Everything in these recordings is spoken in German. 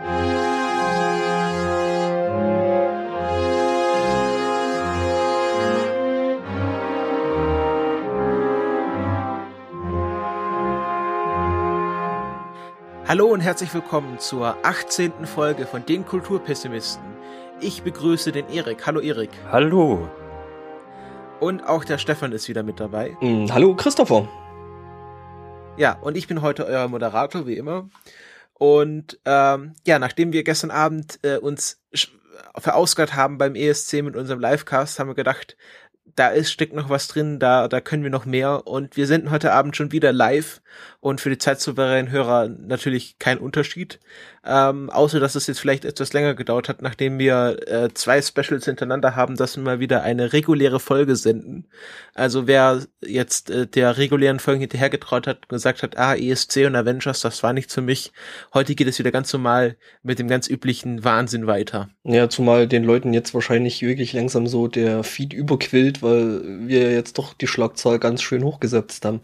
Hallo und herzlich willkommen zur 18. Folge von den Kulturpessimisten. Ich begrüße den Erik. Hallo Erik. Hallo. Und auch der Stefan ist wieder mit dabei. Mm, hallo Christopher. Ja, und ich bin heute euer Moderator, wie immer. Und ähm, ja, nachdem wir gestern Abend äh, uns verausgabt haben beim ESC mit unserem Livecast, haben wir gedacht, da ist, steckt noch was drin, da, da können wir noch mehr. Und wir senden heute Abend schon wieder live und für die zeitsouveränen Hörer natürlich kein Unterschied. Ähm, außer, dass es jetzt vielleicht etwas länger gedauert hat, nachdem wir äh, zwei Specials hintereinander haben, dass wir mal wieder eine reguläre Folge senden. Also wer jetzt äh, der regulären Folge hinterhergetraut hat und gesagt hat, ah, ESC und Avengers, das war nicht für mich. Heute geht es wieder ganz normal mit dem ganz üblichen Wahnsinn weiter. Ja, zumal den Leuten jetzt wahrscheinlich wirklich langsam so der Feed überquillt, weil wir jetzt doch die Schlagzahl ganz schön hochgesetzt haben.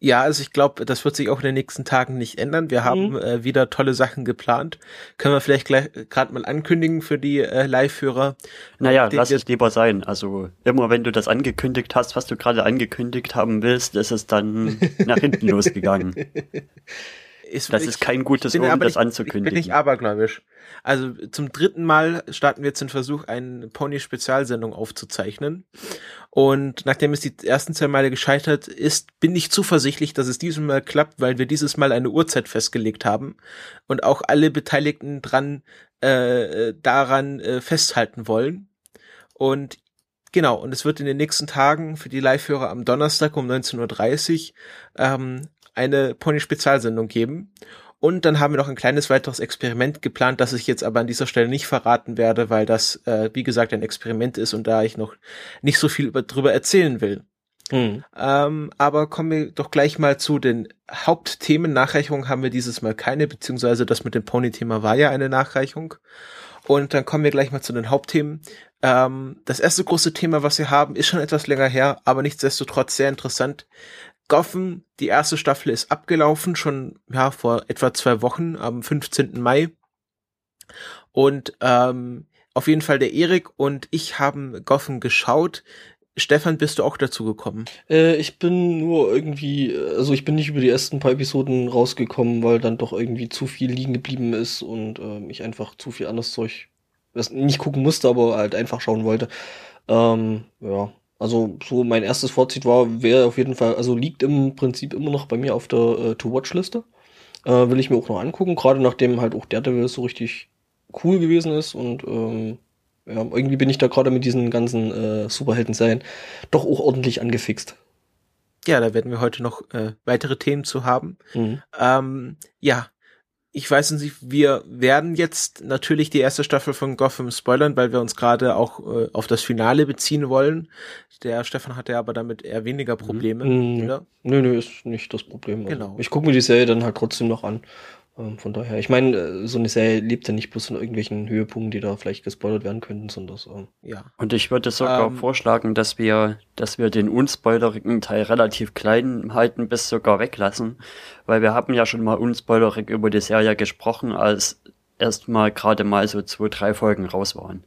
Ja, also ich glaube, das wird sich auch in den nächsten Tagen nicht ändern. Wir haben mhm. äh, wieder tolle Sachen geplant. Können wir vielleicht gleich gerade mal ankündigen für die äh, Live-Hörer. Naja, lass es lieber sein. Also immer wenn du das angekündigt hast, was du gerade angekündigt haben willst, ist es dann nach hinten losgegangen. Ist, das ist kein gutes Omen, das anzukündigen. Ich bin nicht abergläubisch. Also zum dritten Mal starten wir jetzt den Versuch, eine Pony-Spezialsendung aufzuzeichnen. Und nachdem es die ersten zwei Male gescheitert ist, bin ich zuversichtlich, dass es dieses Mal klappt, weil wir dieses Mal eine Uhrzeit festgelegt haben und auch alle Beteiligten dran äh, daran äh, festhalten wollen. Und Genau, und es wird in den nächsten Tagen für die Live-Hörer am Donnerstag um 19.30 Uhr ähm, eine Pony-Spezialsendung geben. Und dann haben wir noch ein kleines weiteres Experiment geplant, das ich jetzt aber an dieser Stelle nicht verraten werde, weil das, äh, wie gesagt, ein Experiment ist und da ich noch nicht so viel über, drüber erzählen will. Mhm. Ähm, aber kommen wir doch gleich mal zu den Hauptthemen. Nachreichungen haben wir dieses Mal keine, beziehungsweise das mit dem Pony-Thema war ja eine Nachreichung. Und dann kommen wir gleich mal zu den Hauptthemen. Ähm, das erste große Thema, was wir haben, ist schon etwas länger her, aber nichtsdestotrotz sehr interessant. Gotham, die erste Staffel ist abgelaufen, schon ja vor etwa zwei Wochen, am 15. Mai. Und ähm, auf jeden Fall der Erik und ich haben Gotham geschaut. Stefan, bist du auch dazu gekommen? Äh, ich bin nur irgendwie, also ich bin nicht über die ersten paar Episoden rausgekommen, weil dann doch irgendwie zu viel liegen geblieben ist und äh, ich einfach zu viel anderes Zeug nicht gucken musste, aber halt einfach schauen wollte. Ähm, ja, also so mein erstes Fazit war, wäre auf jeden Fall, also liegt im Prinzip immer noch bei mir auf der äh, To-Watch-Liste. Äh, will ich mir auch noch angucken, gerade nachdem halt auch Daredevil so richtig cool gewesen ist und ähm, ja, irgendwie bin ich da gerade mit diesen ganzen äh, Superhelden-Serien doch auch ordentlich angefixt. Ja, da werden wir heute noch äh, weitere Themen zu haben. Mhm. Ähm, ja, ich weiß nicht, wir werden jetzt natürlich die erste Staffel von Gotham spoilern, weil wir uns gerade auch äh, auf das Finale beziehen wollen. Der Stefan hatte aber damit eher weniger Probleme, mhm. oder? Nö, nö, ist nicht das Problem. Also genau. Ich gucke mir die Serie dann halt trotzdem noch an. Ähm, von daher, ich meine, äh, so eine Serie lebt ja nicht bloß von irgendwelchen Höhepunkten, die da vielleicht gespoilert werden könnten, sondern so. Ja. Und ich würde sogar ähm, vorschlagen, dass wir, dass wir den unspoilerigen Teil relativ klein halten, bis sogar weglassen, weil wir haben ja schon mal unspoilerig über die Serie gesprochen, als erst mal gerade mal so zwei, drei Folgen raus waren.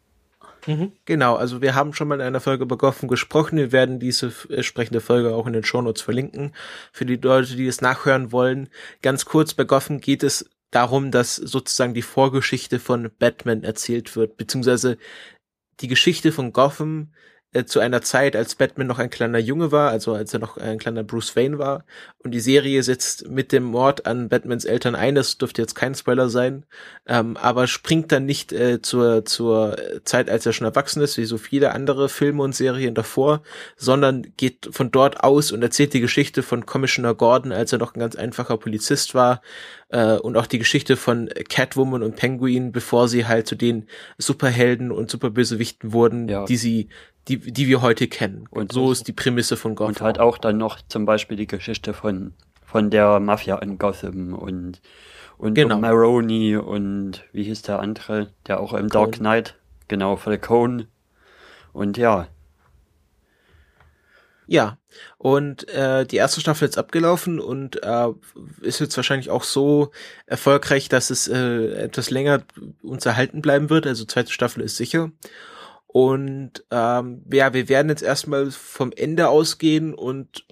Mhm. Genau, also wir haben schon mal in einer Folge über Gotham gesprochen. Wir werden diese entsprechende Folge auch in den Shownotes verlinken. Für die Leute, die es nachhören wollen. Ganz kurz, bei Gotham geht es darum, dass sozusagen die Vorgeschichte von Batman erzählt wird, beziehungsweise die Geschichte von Gotham äh, zu einer Zeit, als Batman noch ein kleiner Junge war, also als er noch ein kleiner Bruce Wayne war. Und die Serie setzt mit dem Mord an Batmans Eltern ein, das dürfte jetzt kein Spoiler sein, ähm, aber springt dann nicht äh, zur, zur Zeit, als er schon erwachsen ist, wie so viele andere Filme und Serien davor, sondern geht von dort aus und erzählt die Geschichte von Commissioner Gordon, als er noch ein ganz einfacher Polizist war, äh, und auch die Geschichte von Catwoman und Penguin, bevor sie halt zu den Superhelden und Superbösewichten wurden, ja. die sie die, die wir heute kennen. Und so ist die Prämisse von Gotham. Und halt auch dann noch zum Beispiel die Geschichte von, von der Mafia in Gotham und, und genau. Maroni und wie hieß der andere, der auch im Dark Knight, genau, Falcone. Und ja. Ja, und äh, die erste Staffel ist abgelaufen und äh, ist jetzt wahrscheinlich auch so erfolgreich, dass es äh, etwas länger uns erhalten bleiben wird. Also zweite Staffel ist sicher. Und ähm, ja, wir werden jetzt erstmal vom Ende ausgehen und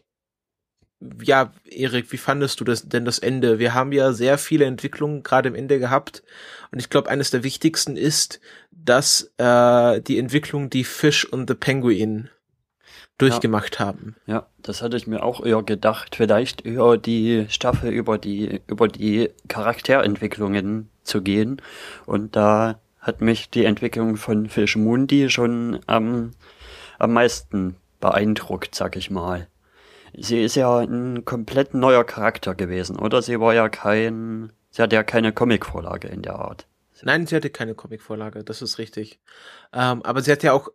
ja, Erik, wie fandest du das denn das Ende? Wir haben ja sehr viele Entwicklungen gerade im Ende gehabt und ich glaube, eines der wichtigsten ist, dass äh, die Entwicklung, die Fish und The Penguin durchgemacht ja. haben. Ja, das hatte ich mir auch eher gedacht, vielleicht über die Staffel, über die, über die Charakterentwicklungen zu gehen. Und da hat mich die Entwicklung von Fish Mundi schon am, am meisten beeindruckt, sag ich mal. Sie ist ja ein komplett neuer Charakter gewesen, oder? Sie war ja kein, sie hat ja keine Comicvorlage in der Art. Nein, sie hatte keine Comicvorlage, das ist richtig. Ähm, aber sie hat ja auch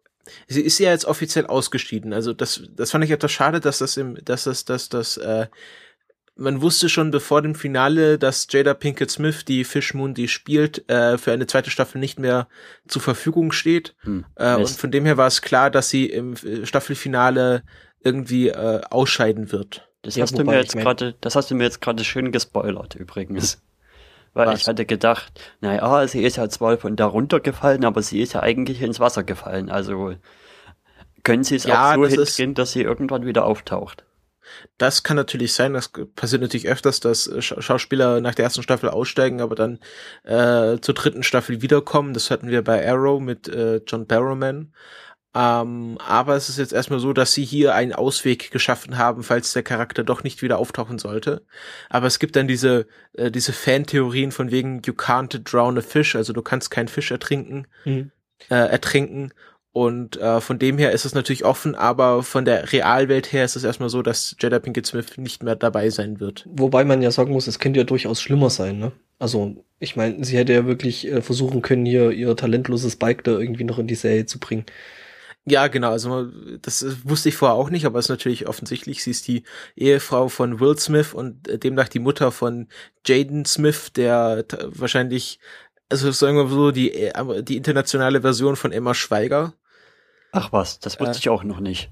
sie ist ja jetzt offiziell ausgeschieden. Also das, das fand ich etwas schade, dass das im, dass das, dass das, äh, man wusste schon bevor dem Finale, dass Jada Pinkett Smith, die Fish Moon, die spielt, äh, für eine zweite Staffel nicht mehr zur Verfügung steht. Hm, äh, und von dem her war es klar, dass sie im äh, Staffelfinale irgendwie äh, ausscheiden wird. Das ja, hast du mir jetzt gerade, das hast du mir jetzt gerade schön gespoilert übrigens. Weil Was? ich hatte gedacht, naja, sie ist ja zwar von da runtergefallen, aber sie ist ja eigentlich ins Wasser gefallen. Also können sie es ja, auch so hinkriegen, dass sie irgendwann wieder auftaucht. Das kann natürlich sein, das passiert natürlich öfters, dass Schauspieler nach der ersten Staffel aussteigen, aber dann äh, zur dritten Staffel wiederkommen. Das hatten wir bei Arrow mit äh, John Barrowman. Ähm, aber es ist jetzt erstmal so, dass sie hier einen Ausweg geschaffen haben, falls der Charakter doch nicht wieder auftauchen sollte. Aber es gibt dann diese, äh, diese Fan-Theorien von wegen, you can't drown a fish, also du kannst keinen Fisch ertrinken, mhm. äh, ertrinken. Und äh, von dem her ist es natürlich offen, aber von der Realwelt her ist es erstmal so, dass Jada Pinkett Smith nicht mehr dabei sein wird. Wobei man ja sagen muss, es könnte ja durchaus schlimmer sein, ne? Also, ich meine, sie hätte ja wirklich äh, versuchen können, hier ihr talentloses Bike da irgendwie noch in die Serie zu bringen. Ja, genau. Also das wusste ich vorher auch nicht, aber es ist natürlich offensichtlich. Sie ist die Ehefrau von Will Smith und äh, demnach die Mutter von Jaden Smith, der wahrscheinlich, also sagen wir so, die, äh, die internationale Version von Emma Schweiger. Ach was, das wusste äh, ich auch noch nicht.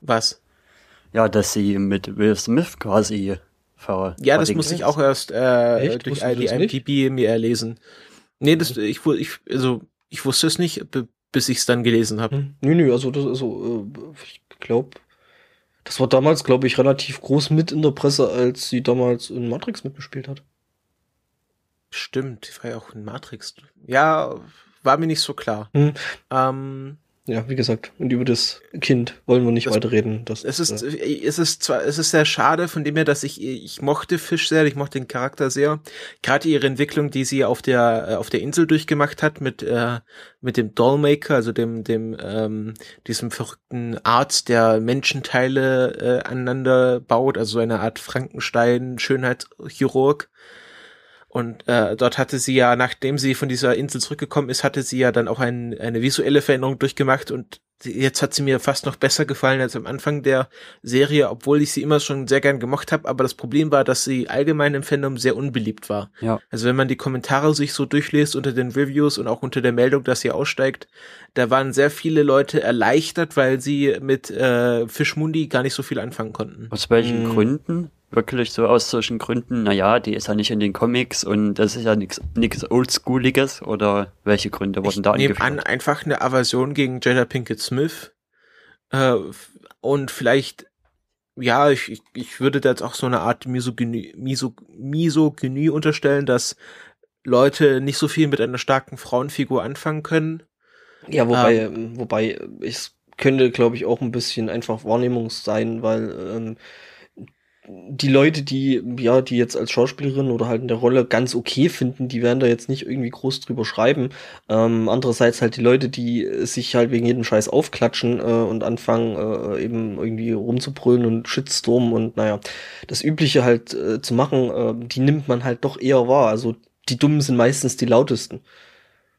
Was? Ja, dass sie mit Will Smith quasi ver Ja, das musste ich auch erst äh, durch die IMDb mir erlesen. Nee, das ich, ich also ich wusste es nicht, bis ich es dann gelesen habe. Hm. Nö, nö, also das also äh, ich glaube, das war damals, glaube ich, relativ groß mit in der Presse, als sie damals in Matrix mitgespielt hat. Stimmt, die war ja auch in Matrix. Ja, war mir nicht so klar. Hm. Ähm, ja, wie gesagt, und über das Kind wollen wir nicht das, weiterreden. Das, es ist, äh, es ist zwar, es ist sehr schade von dem her, dass ich, ich mochte Fisch sehr, ich mochte den Charakter sehr. Gerade ihre Entwicklung, die sie auf der, äh, auf der Insel durchgemacht hat mit, äh, mit dem Dollmaker, also dem, dem, ähm, diesem verrückten Arzt, der Menschenteile äh, aneinander baut, also so eine Art Frankenstein, Schönheitschirurg. Und äh, dort hatte sie ja, nachdem sie von dieser Insel zurückgekommen ist, hatte sie ja dann auch ein, eine visuelle Veränderung durchgemacht und jetzt hat sie mir fast noch besser gefallen als am Anfang der Serie, obwohl ich sie immer schon sehr gern gemocht habe. Aber das Problem war, dass sie allgemein im Fandom sehr unbeliebt war. Ja. Also wenn man die Kommentare sich so durchliest unter den Reviews und auch unter der Meldung, dass sie aussteigt, da waren sehr viele Leute erleichtert, weil sie mit äh, Fischmundi gar nicht so viel anfangen konnten. Aus welchen hm. Gründen? Wirklich so aus solchen Gründen, naja, die ist ja nicht in den Comics und das ist ja nichts nichts Oldschooliges oder welche Gründe wurden ich da angeführt? an einfach eine Aversion gegen Jada Pinkett Smith äh, und vielleicht ja, ich, ich, ich würde da jetzt auch so eine Art Misogynie, Miso, Misogynie unterstellen, dass Leute nicht so viel mit einer starken Frauenfigur anfangen können. Ja, wobei, ähm, wobei es könnte, glaube ich, auch ein bisschen einfach Wahrnehmungs sein, weil ähm, die Leute, die, ja, die jetzt als Schauspielerin oder halt in der Rolle ganz okay finden, die werden da jetzt nicht irgendwie groß drüber schreiben. Ähm, andererseits halt die Leute, die sich halt wegen jedem Scheiß aufklatschen äh, und anfangen, äh, eben irgendwie rumzubrüllen und Shitstorm und naja, das Übliche halt äh, zu machen, äh, die nimmt man halt doch eher wahr. Also die Dummen sind meistens die lautesten.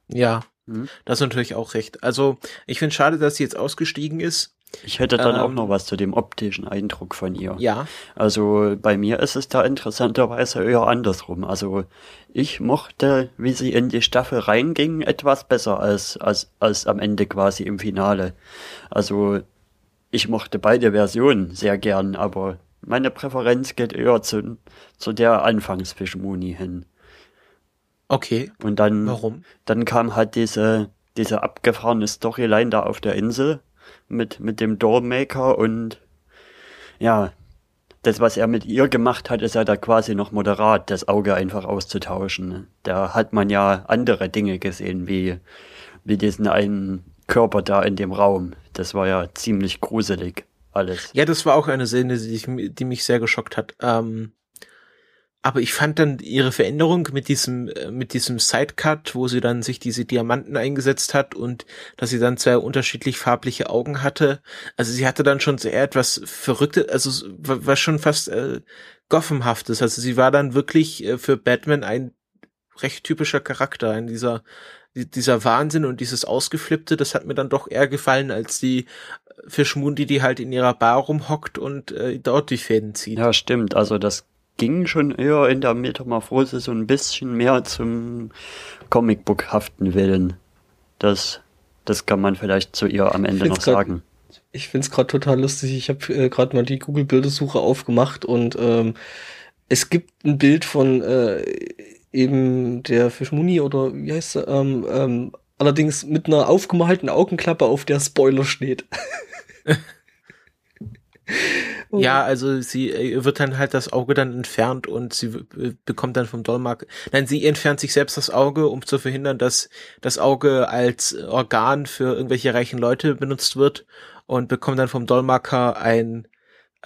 Ja, mhm. das ist natürlich auch recht. Also ich finde schade, dass sie jetzt ausgestiegen ist. Ich hätte dann ähm, auch noch was zu dem optischen Eindruck von ihr. Ja. Also bei mir ist es da interessanterweise eher andersrum. Also ich mochte, wie sie in die Staffel reinging, etwas besser als, als, als am Ende quasi im Finale. Also ich mochte beide Versionen sehr gern, aber meine Präferenz geht eher zu, zu der Anfangsfischmuni hin. Okay. Und dann, Warum? dann kam halt diese, diese abgefahrene Storyline da auf der Insel mit, mit dem Dollmaker und ja, das, was er mit ihr gemacht hat, ist ja da quasi noch moderat, das Auge einfach auszutauschen. Da hat man ja andere Dinge gesehen, wie, wie diesen einen Körper da in dem Raum. Das war ja ziemlich gruselig alles. Ja, das war auch eine Szene, die, die mich sehr geschockt hat. Ähm, aber ich fand dann ihre Veränderung mit diesem, äh, mit diesem Sidecut, wo sie dann sich diese Diamanten eingesetzt hat und dass sie dann zwei unterschiedlich farbliche Augen hatte. Also sie hatte dann schon sehr etwas Verrücktes, also war schon fast äh, Gothamhaftes. Also sie war dann wirklich äh, für Batman ein recht typischer Charakter in dieser dieser Wahnsinn und dieses Ausgeflippte, das hat mir dann doch eher gefallen als die Fischmundi, die halt in ihrer Bar rumhockt und äh, dort die Fäden zieht. Ja, stimmt. Also das ging schon eher in der Metamorphose so ein bisschen mehr zum Comicbookhaften Willen. Das, das kann man vielleicht zu ihr am Ende noch grad, sagen. Ich find's gerade total lustig. Ich habe äh, gerade mal die Google-Bildersuche aufgemacht und ähm, es gibt ein Bild von äh, eben der Fischmuni oder wie heißt er? Ähm, ähm, allerdings mit einer aufgemalten Augenklappe, auf der Spoiler steht. Ja, also sie äh, wird dann halt das Auge dann entfernt und sie bekommt dann vom Dollmark. Nein, sie entfernt sich selbst das Auge, um zu verhindern, dass das Auge als Organ für irgendwelche reichen Leute benutzt wird und bekommt dann vom Dollmarker ein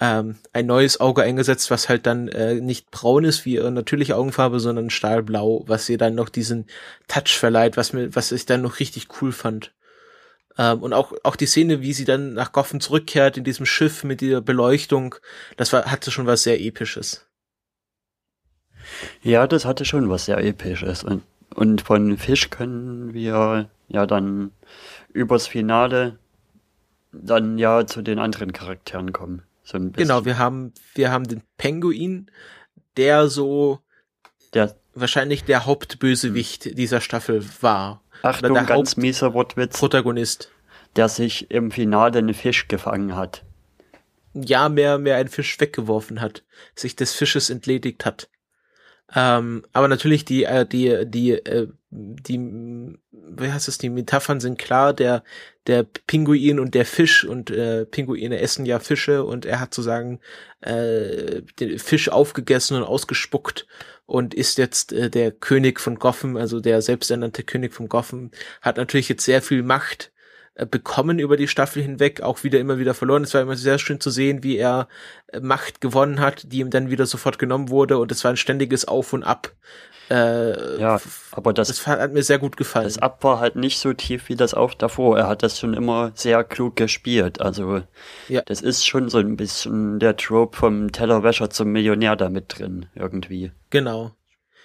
ähm, ein neues Auge eingesetzt, was halt dann äh, nicht braun ist wie ihre natürliche Augenfarbe, sondern stahlblau, was ihr dann noch diesen Touch verleiht, was mir, was ich dann noch richtig cool fand. Ähm, und auch, auch die Szene, wie sie dann nach Goffen zurückkehrt in diesem Schiff mit dieser Beleuchtung, das war, hatte schon was sehr Episches. Ja, das hatte schon was sehr Episches. Und, und von Fisch können wir ja dann übers Finale dann ja zu den anderen Charakteren kommen. So genau, wir haben, wir haben den Penguin, der so der wahrscheinlich der Hauptbösewicht dieser Staffel war. Achtung, der ganz mieser Wortwitz. Protagonist. Der sich im Finale einen Fisch gefangen hat. Ja, mehr, mehr einen Fisch weggeworfen hat. Sich des Fisches entledigt hat. Ähm, aber natürlich die, äh, die, die, äh, die, wie heißt es, die Metaphern sind klar, der, der Pinguin und der Fisch und äh, Pinguine essen ja Fische und er hat sozusagen äh, den Fisch aufgegessen und ausgespuckt und ist jetzt äh, der König von Gotham, also der selbsternannte König von Gotham, hat natürlich jetzt sehr viel Macht äh, bekommen über die Staffel hinweg, auch wieder immer wieder verloren. Es war immer sehr schön zu sehen, wie er äh, Macht gewonnen hat, die ihm dann wieder sofort genommen wurde und es war ein ständiges Auf und Ab. Äh, ja, aber das, das hat mir sehr gut gefallen. Das Ab war halt nicht so tief wie das Auf davor. Er hat das schon immer sehr klug gespielt. Also ja. das ist schon so ein bisschen der Trope vom Tellerwäscher zum Millionär da mit drin irgendwie. Genau.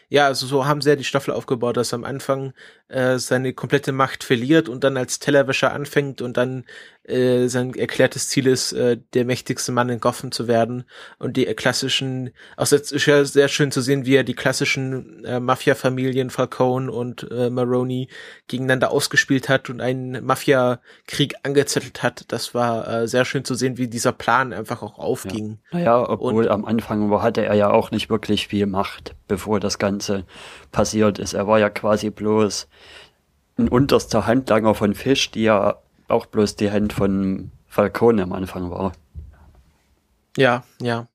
Ja, also so haben sie ja die Staffel aufgebaut, dass am Anfang äh, seine komplette Macht verliert und dann als Tellerwäscher anfängt und dann äh, sein erklärtes Ziel ist, äh, der mächtigste Mann in Gotham zu werden. Und die klassischen, auch es ist ja sehr schön zu sehen, wie er die klassischen äh, Mafia-Familien Falcone und äh, Maroni gegeneinander ausgespielt hat und einen Mafia-Krieg angezettelt hat. Das war äh, sehr schön zu sehen, wie dieser Plan einfach auch aufging. Ja. Naja, obwohl und, am Anfang hatte er ja auch nicht wirklich viel Macht, bevor das Ganze passiert ist. Er war ja quasi bloß ein unterster Handlanger von Fisch, die ja auch bloß die Hand von Falcone am Anfang war. Ja, ja.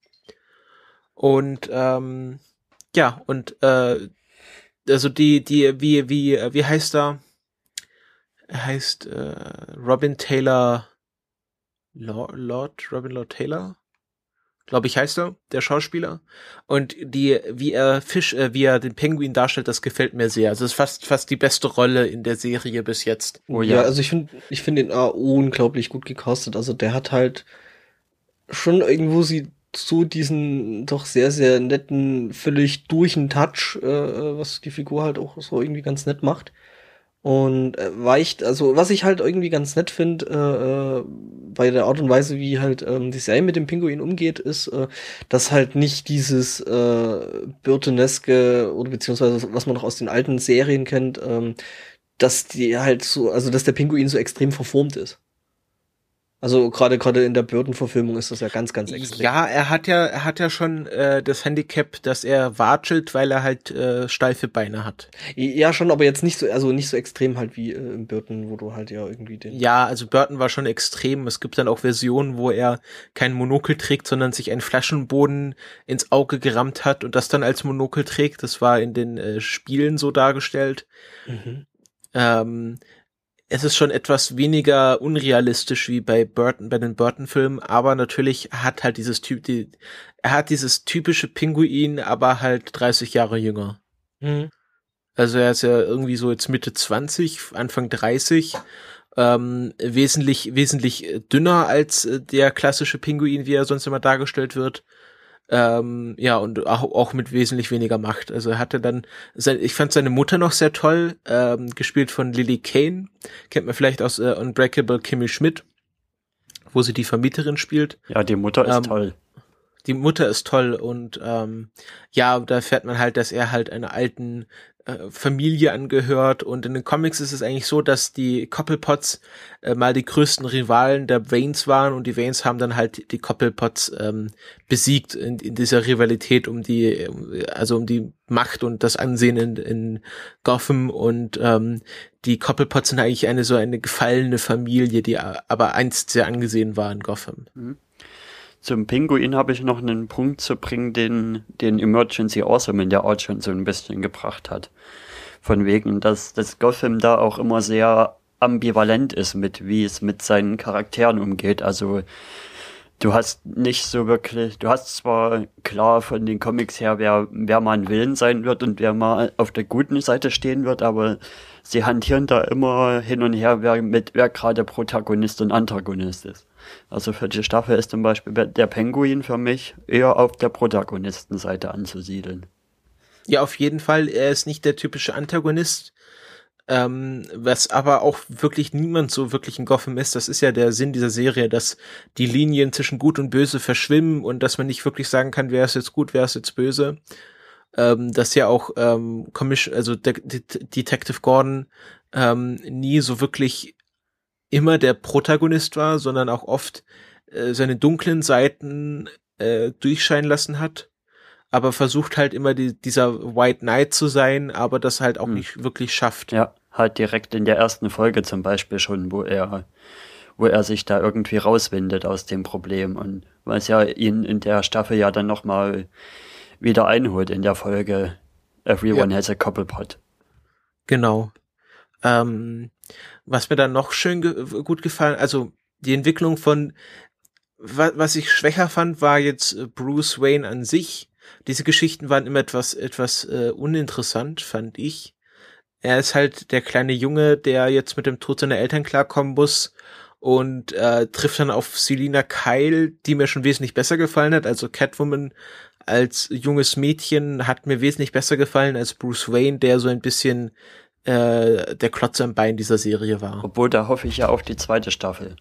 Und ähm, ja, und äh, also die, die, wie, wie, wie heißt er? Er heißt äh, Robin Taylor Lord, Lord, Robin Lord Taylor? Glaube ich heißt er, der Schauspieler. Und die, wie er Fisch, äh, wie er den Penguin darstellt, das gefällt mir sehr. Also es ist fast, fast die beste Rolle in der Serie bis jetzt. Oh ja, ja also ich finde, ich finde den A unglaublich gut gecastet. Also der hat halt schon irgendwo sie so diesen doch sehr, sehr netten, völlig durch den Touch, äh, äh, was die Figur halt auch so irgendwie ganz nett macht und äh, weicht, also was ich halt irgendwie ganz nett finde, äh, äh, bei der Art und Weise, wie halt ähm, die Serie mit dem Pinguin umgeht, ist, äh, dass halt nicht dieses äh, Burtoneske oder beziehungsweise was man noch aus den alten Serien kennt, ähm, dass die halt so, also dass der Pinguin so extrem verformt ist. Also gerade gerade in der Burton-Verfilmung ist das ja ganz, ganz extrem. Ja, er hat ja, er hat ja schon äh, das Handicap, dass er watschelt, weil er halt äh, steife Beine hat. Ja, schon, aber jetzt nicht so, also nicht so extrem halt wie äh, im Burton, wo du halt ja irgendwie den. Ja, also Burton war schon extrem. Es gibt dann auch Versionen, wo er kein Monokel trägt, sondern sich einen Flaschenboden ins Auge gerammt hat und das dann als Monokel trägt. Das war in den äh, Spielen so dargestellt. Mhm. Ähm, es ist schon etwas weniger unrealistisch wie bei Burton, bei den Burton-Filmen, aber natürlich hat halt dieses Typ, die, er hat dieses typische Pinguin, aber halt 30 Jahre jünger. Mhm. Also er ist ja irgendwie so jetzt Mitte 20, Anfang 30, ähm, wesentlich, wesentlich dünner als der klassische Pinguin, wie er sonst immer dargestellt wird. Ähm, ja, und auch, auch mit wesentlich weniger Macht. Also er hatte dann, ich fand seine Mutter noch sehr toll, ähm, gespielt von Lily Kane, kennt man vielleicht aus äh, Unbreakable Kimmy Schmidt, wo sie die Vermieterin spielt. Ja, die Mutter ist ähm, toll. Die Mutter ist toll und ähm, ja, da fährt man halt, dass er halt einer alten Familie angehört und in den Comics ist es eigentlich so, dass die Coppelpots äh, mal die größten Rivalen der Waynes waren und die Waynes haben dann halt die Coppelpots ähm, besiegt in, in dieser Rivalität um die, also um die Macht und das Ansehen in, in Gotham und ähm, die Coppelpots sind eigentlich eine so eine gefallene Familie, die aber einst sehr angesehen war in Gotham. Mhm. Zum Pinguin habe ich noch einen Punkt zu bringen, den, den Emergency Awesome in der Art schon so ein bisschen gebracht hat. Von wegen, dass das Gotham da auch immer sehr ambivalent ist mit, wie es mit seinen Charakteren umgeht. Also, du hast nicht so wirklich, du hast zwar klar von den Comics her, wer, wer mal ein Willen sein wird und wer mal auf der guten Seite stehen wird, aber sie hantieren da immer hin und her, wer mit, wer gerade Protagonist und Antagonist ist. Also für die Staffel ist zum Beispiel der Penguin für mich eher auf der Protagonistenseite anzusiedeln. Ja, auf jeden Fall. Er ist nicht der typische Antagonist. Ähm, was aber auch wirklich niemand so wirklich in Gotham ist, das ist ja der Sinn dieser Serie, dass die Linien zwischen Gut und Böse verschwimmen und dass man nicht wirklich sagen kann, wer ist jetzt gut, wer ist jetzt böse. Ähm, dass ja auch ähm, Commission, also De De Detective Gordon ähm, nie so wirklich immer der Protagonist war, sondern auch oft äh, seine dunklen Seiten äh, durchscheinen lassen hat, aber versucht halt immer die, dieser White Knight zu sein, aber das halt auch hm. nicht wirklich schafft. Ja, halt direkt in der ersten Folge zum Beispiel schon, wo er wo er sich da irgendwie rauswindet aus dem Problem und was ja ihn in der Staffel ja dann nochmal wieder einholt in der Folge Everyone ja. has a Cobblepot. Genau. Ähm, was mir dann noch schön ge gut gefallen, also die Entwicklung von, wa was ich schwächer fand, war jetzt äh, Bruce Wayne an sich. Diese Geschichten waren immer etwas, etwas äh, uninteressant, fand ich. Er ist halt der kleine Junge, der jetzt mit dem Tod seiner Eltern klarkommen muss und äh, trifft dann auf Selina Kyle, die mir schon wesentlich besser gefallen hat. Also Catwoman als junges Mädchen hat mir wesentlich besser gefallen als Bruce Wayne, der so ein bisschen äh, der Klotz am Bein dieser Serie war. Obwohl, da hoffe ich ja auf die zweite Staffel.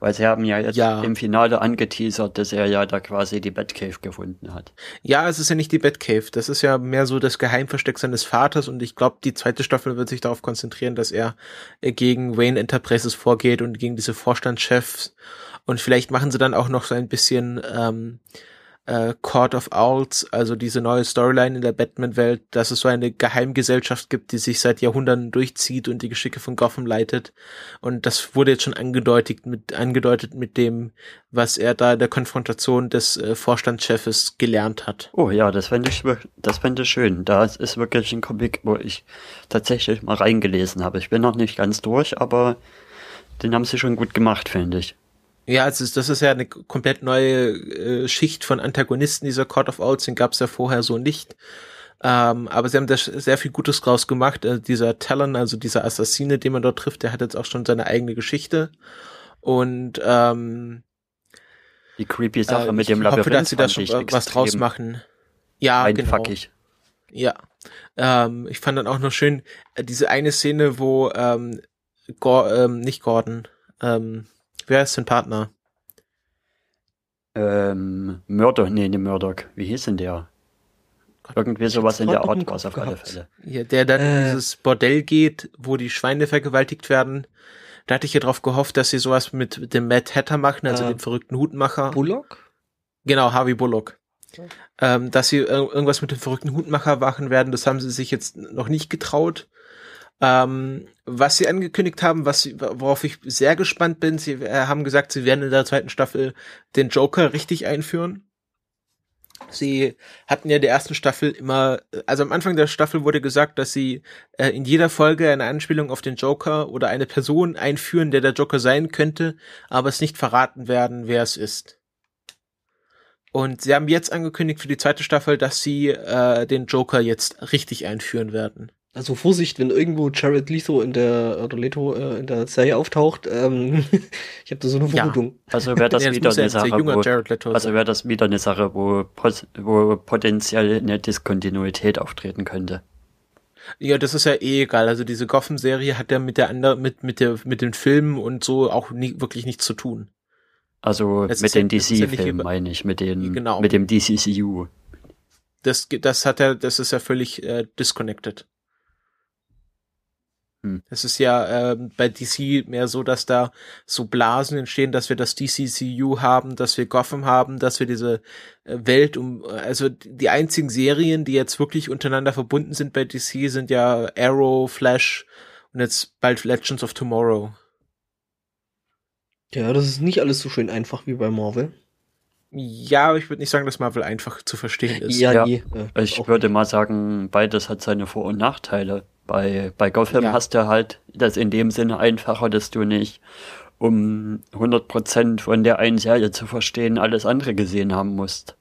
Weil sie haben ja jetzt ja. im Finale angeteasert, dass er ja da quasi die Batcave gefunden hat. Ja, es ist ja nicht die Batcave. Das ist ja mehr so das Geheimversteck seines Vaters und ich glaube, die zweite Staffel wird sich darauf konzentrieren, dass er äh, gegen Wayne Enterprises vorgeht und gegen diese Vorstandschefs. Und vielleicht machen sie dann auch noch so ein bisschen ähm, äh, Court of Owls, also diese neue Storyline in der Batman-Welt, dass es so eine Geheimgesellschaft gibt, die sich seit Jahrhunderten durchzieht und die Geschicke von Gotham leitet. Und das wurde jetzt schon angedeutet mit, angedeutet mit dem, was er da in der Konfrontation des äh, Vorstandschefes gelernt hat. Oh ja, das fände ich, das fände ich schön. Da ist wirklich ein Comic, wo ich tatsächlich mal reingelesen habe. Ich bin noch nicht ganz durch, aber den haben sie schon gut gemacht, finde ich. Ja, also das ist ja eine komplett neue äh, Schicht von Antagonisten dieser Court of Owls, den gab es ja vorher so nicht. Ähm, aber sie haben da sehr viel Gutes draus gemacht. Äh, dieser Talon, also dieser Assassine, den man dort trifft, der hat jetzt auch schon seine eigene Geschichte. Und ähm, die creepy Sache äh, mit dem Labyrinth. Ich hoffe, dass sie da schon was draus machen. Ja, genau. Ich. Ja. Ähm, ich fand dann auch noch schön äh, diese eine Szene, wo ähm, Gor ähm, nicht Gordon, ähm, Wer ist dein Partner? Ähm, Murdoch, nee, ne Murdoch. Wie hieß denn der? Irgendwie sowas in der Art war es auf alle Fälle. Ja, der dann äh. in dieses Bordell geht, wo die Schweine vergewaltigt werden, Da hatte ich ja drauf gehofft, dass sie sowas mit dem Mad Hatter machen, also äh, dem verrückten Hutmacher. Bullock? Genau, Harvey Bullock. Okay. Ähm, dass sie irgendwas mit dem verrückten Hutmacher machen werden, das haben sie sich jetzt noch nicht getraut. Ähm, was sie angekündigt haben, was worauf ich sehr gespannt bin, sie äh, haben gesagt, sie werden in der zweiten Staffel den Joker richtig einführen. Sie hatten ja der ersten Staffel immer, also am Anfang der Staffel wurde gesagt, dass sie äh, in jeder Folge eine Anspielung auf den Joker oder eine Person einführen, der der Joker sein könnte, aber es nicht verraten werden, wer es ist. Und sie haben jetzt angekündigt für die zweite Staffel, dass sie äh, den Joker jetzt richtig einführen werden. Also Vorsicht, wenn irgendwo Jared Leto in der oder Leto äh, in der Serie auftaucht, ähm, ich habe da so eine Vermutung. Ja. Also wäre das, ja, wieder eine Sache, wo, also wäre das wieder eine Sache, wo, wo potenziell eine Diskontinuität auftreten könnte. Ja, das ist ja eh egal. Also diese Gotham-Serie hat ja mit der anderen, mit mit der mit den Filmen und so auch nie, wirklich nichts zu tun. Also es mit den ja, DC-Filmen ja meine ich, mit den genau. mit dem DCCU. Das das hat ja, das ist ja völlig äh, disconnected. Hm. Es ist ja äh, bei DC mehr so, dass da so Blasen entstehen, dass wir das DCCU haben, dass wir Gotham haben, dass wir diese äh, Welt um, also die einzigen Serien, die jetzt wirklich untereinander verbunden sind bei DC, sind ja Arrow, Flash und jetzt bald Legends of Tomorrow. Ja, das ist nicht alles so schön einfach wie bei Marvel. Ja, aber ich würde nicht sagen, dass Marvel einfach zu verstehen ist. Ja, ja. Nee, äh, ich würde mal sagen, beides hat seine Vor- und Nachteile. Bei, bei Gotham ja. hast du halt das in dem Sinne einfacher, dass du nicht, um 100% von der einen Serie zu verstehen, alles andere gesehen haben musst.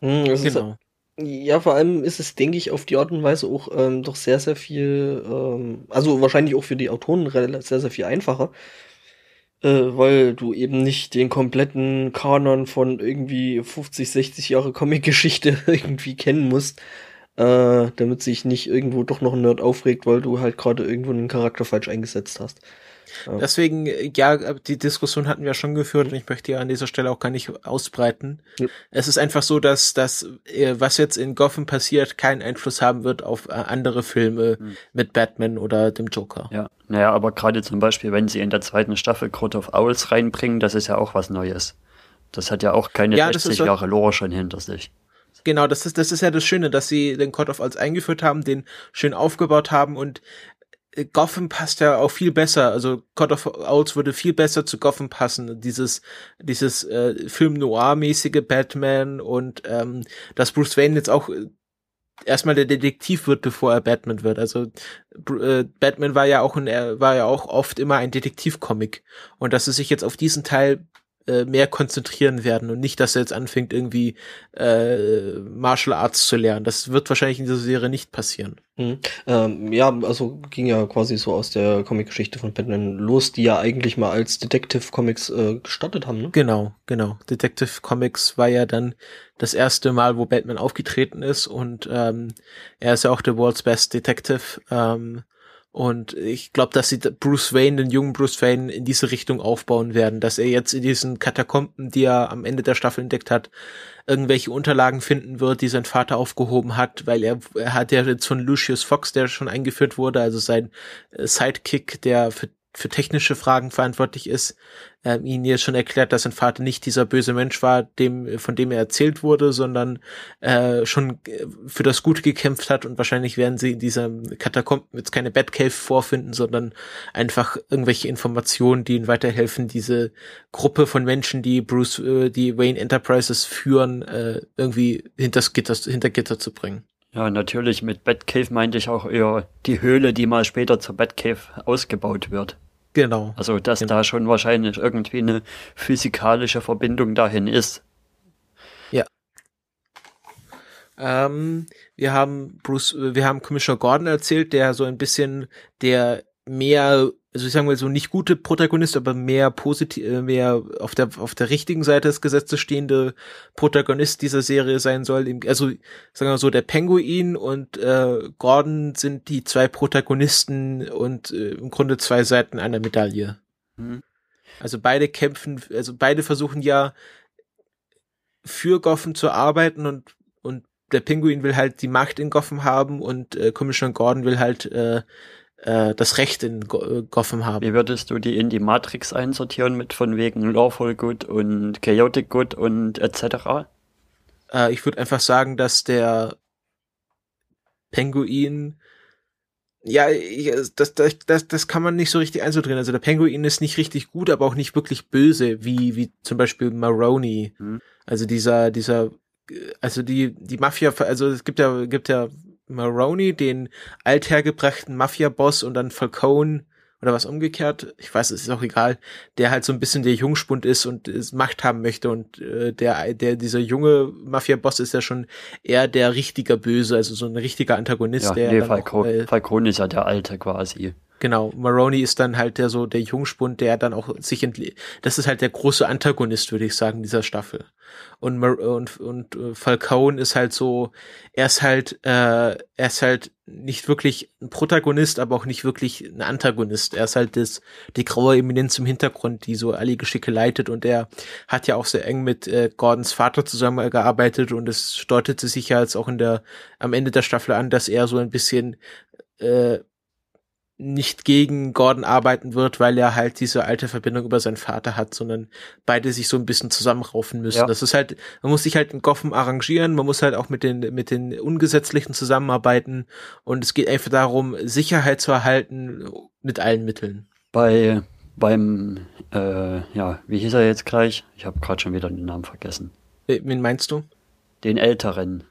Mhm, genau. Ist, ja, vor allem ist es, denke ich, auf die Art und Weise auch ähm, doch sehr, sehr viel, ähm, also wahrscheinlich auch für die Autoren sehr, sehr viel einfacher, äh, weil du eben nicht den kompletten Kanon von irgendwie 50, 60 Jahre Comic-Geschichte irgendwie kennen musst, äh, damit sich nicht irgendwo doch noch ein Nerd aufregt, weil du halt gerade irgendwo einen Charakter falsch eingesetzt hast. Ja. Deswegen, ja, die Diskussion hatten wir schon geführt und ich möchte ja an dieser Stelle auch gar nicht ausbreiten. Ja. Es ist einfach so, dass das, äh, was jetzt in Gotham passiert, keinen Einfluss haben wird auf äh, andere Filme mhm. mit Batman oder dem Joker. Ja, naja, aber gerade zum Beispiel, wenn sie in der zweiten Staffel Court of Owls reinbringen, das ist ja auch was Neues. Das hat ja auch keine ja, 60 Jahre Lore schon hinter sich. Genau, das ist, das ist ja das Schöne, dass sie den Court of Owls eingeführt haben, den schön aufgebaut haben und äh, Gotham passt ja auch viel besser. Also Court of Owls würde viel besser zu Gotham passen. Dieses, dieses äh, Film Noir-mäßige Batman und ähm, dass Bruce Wayne jetzt auch äh, erstmal der Detektiv wird, bevor er Batman wird. Also äh, Batman war ja auch ein, war ja auch oft immer ein Detektivcomic und dass es sich jetzt auf diesen Teil äh, mehr konzentrieren werden und nicht, dass er jetzt anfängt, irgendwie äh, Martial Arts zu lernen. Das wird wahrscheinlich in dieser Serie nicht passieren. Mhm. Ähm, ja, also ging ja quasi so aus der Comic-Geschichte von Batman los, die ja eigentlich mal als Detective Comics äh, gestartet haben, ne? Genau, genau. Detective Comics war ja dann das erste Mal, wo Batman aufgetreten ist und ähm, er ist ja auch der World's Best Detective. Ähm, und ich glaube, dass sie Bruce Wayne, den jungen Bruce Wayne, in diese Richtung aufbauen werden, dass er jetzt in diesen Katakomben, die er am Ende der Staffel entdeckt hat, irgendwelche Unterlagen finden wird, die sein Vater aufgehoben hat, weil er, er hat ja jetzt von Lucius Fox, der schon eingeführt wurde, also sein äh, Sidekick, der für für technische Fragen verantwortlich ist, ähm, ihnen jetzt schon erklärt, dass sein Vater nicht dieser böse Mensch war, dem, von dem er erzählt wurde, sondern äh, schon äh, für das Gute gekämpft hat und wahrscheinlich werden sie in dieser Katakomben jetzt keine Batcave vorfinden, sondern einfach irgendwelche Informationen, die ihnen weiterhelfen, diese Gruppe von Menschen, die Bruce, äh, die Wayne Enterprises führen, äh, irgendwie hinter Gitter, hinter Gitter zu bringen. Ja, natürlich. Mit Batcave meinte ich auch eher die Höhle, die mal später zur Batcave ausgebaut wird. Genau. Also, dass genau. da schon wahrscheinlich irgendwie eine physikalische Verbindung dahin ist. Ja. Ähm, wir haben Bruce, wir haben Commissioner Gordon erzählt, der so ein bisschen der mehr also ich sage mal so nicht gute Protagonist, aber mehr positiv, äh, mehr auf der auf der richtigen Seite des Gesetzes stehende Protagonist dieser Serie sein soll. Also sagen wir so, der Penguin und äh, Gordon sind die zwei Protagonisten und äh, im Grunde zwei Seiten einer Medaille. Mhm. Also beide kämpfen, also beide versuchen ja für Gotham zu arbeiten und und der Penguin will halt die Macht in Gotham haben und äh, Commissioner Gordon will halt äh, äh, das Recht in Go Gotham haben. Wie würdest du die in die Matrix einsortieren mit von wegen Lawful Good und Chaotic Good und etc.? Äh, ich würde einfach sagen, dass der Penguin ja, das, das, das, das kann man nicht so richtig einzudrehen. Also der Penguin ist nicht richtig gut, aber auch nicht wirklich böse, wie, wie zum Beispiel Maroni. Hm. Also dieser, dieser, also die, die Mafia, also es gibt ja, gibt ja Maroni, den althergebrachten Mafia-Boss und dann Falcone oder was umgekehrt, ich weiß, es ist auch egal, der halt so ein bisschen der Jungspund ist und es Macht haben möchte und äh, der, der, dieser junge Mafia-Boss ist ja schon eher der richtige Böse, also so ein richtiger Antagonist, ja, der. Nee, Falcone, äh, Falcone ist ja der Alte quasi. Genau, Maroni ist dann halt der so der Jungspund, der dann auch sich entle das ist halt der große Antagonist, würde ich sagen, dieser Staffel. Und Mar und und äh, Falcone ist halt so, er ist halt äh, er ist halt nicht wirklich ein Protagonist, aber auch nicht wirklich ein Antagonist. Er ist halt das die graue Eminenz im Hintergrund, die so alle Geschicke leitet und er hat ja auch sehr eng mit äh, Gordons Vater zusammengearbeitet und es deutete sich ja jetzt auch in der am Ende der Staffel an, dass er so ein bisschen äh, nicht gegen Gordon arbeiten wird, weil er halt diese alte Verbindung über seinen Vater hat, sondern beide sich so ein bisschen zusammenraufen müssen. Ja. Das ist halt, man muss sich halt in Gotham arrangieren, man muss halt auch mit den, mit den Ungesetzlichen zusammenarbeiten und es geht einfach darum, Sicherheit zu erhalten mit allen Mitteln. Bei, beim, äh, ja, wie hieß er jetzt gleich? Ich habe gerade schon wieder den Namen vergessen. Wen meinst du? Den Älteren.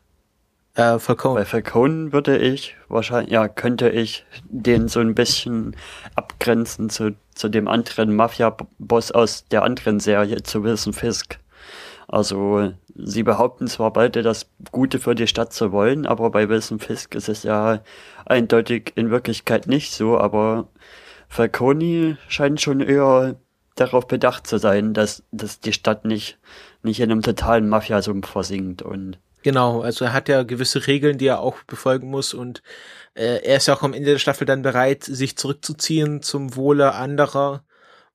Äh, Falcone. Bei Falcone würde ich wahrscheinlich, ja, könnte ich den so ein bisschen abgrenzen zu, zu dem anderen Mafia-Boss aus der anderen Serie, zu Wilson Fisk. Also, sie behaupten zwar beide, das Gute für die Stadt zu wollen, aber bei Wilson Fisk ist es ja eindeutig in Wirklichkeit nicht so, aber Falcone scheint schon eher darauf bedacht zu sein, dass, dass die Stadt nicht, nicht in einem totalen Mafiasumpf versinkt und Genau, also er hat ja gewisse Regeln, die er auch befolgen muss und äh, er ist ja auch am Ende der Staffel dann bereit, sich zurückzuziehen zum Wohle anderer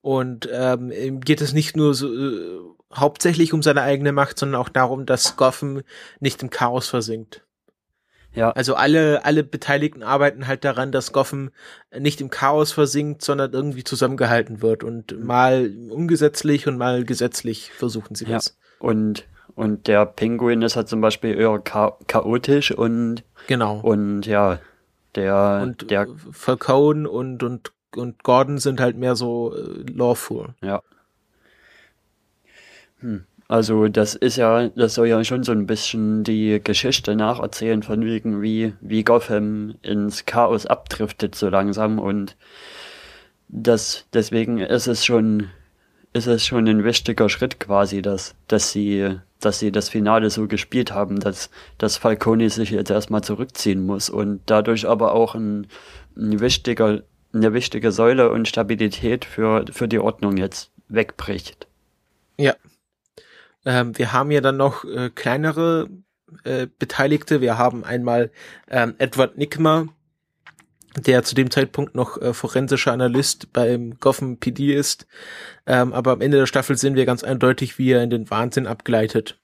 und ähm, ihm geht es nicht nur so äh, hauptsächlich um seine eigene Macht, sondern auch darum, dass Gotham nicht im Chaos versinkt. Ja. Also alle, alle Beteiligten arbeiten halt daran, dass Gotham nicht im Chaos versinkt, sondern irgendwie zusammengehalten wird und mal ungesetzlich und mal gesetzlich versuchen sie das. Ja. Und und der Pinguin ist halt zum Beispiel eher cha chaotisch und genau. Und ja, der und der Falcone und und und Gordon sind halt mehr so äh, lawful. Ja. Hm. Also das ist ja, das soll ja schon so ein bisschen die Geschichte nacherzählen von wegen wie wie Gotham ins Chaos abdriftet so langsam und das deswegen ist es schon ist es schon ein wichtiger Schritt quasi, dass dass sie dass sie das Finale so gespielt haben, dass, dass Falcone sich jetzt erstmal zurückziehen muss und dadurch aber auch ein, ein wichtiger, eine wichtige Säule und Stabilität für, für die Ordnung jetzt wegbricht. Ja. Ähm, wir haben ja dann noch äh, kleinere äh, Beteiligte. Wir haben einmal ähm, Edward Nickmer, der zu dem Zeitpunkt noch äh, forensischer Analyst beim Gotham PD ist. Ähm, aber am Ende der Staffel sehen wir ganz eindeutig, wie er in den Wahnsinn abgleitet.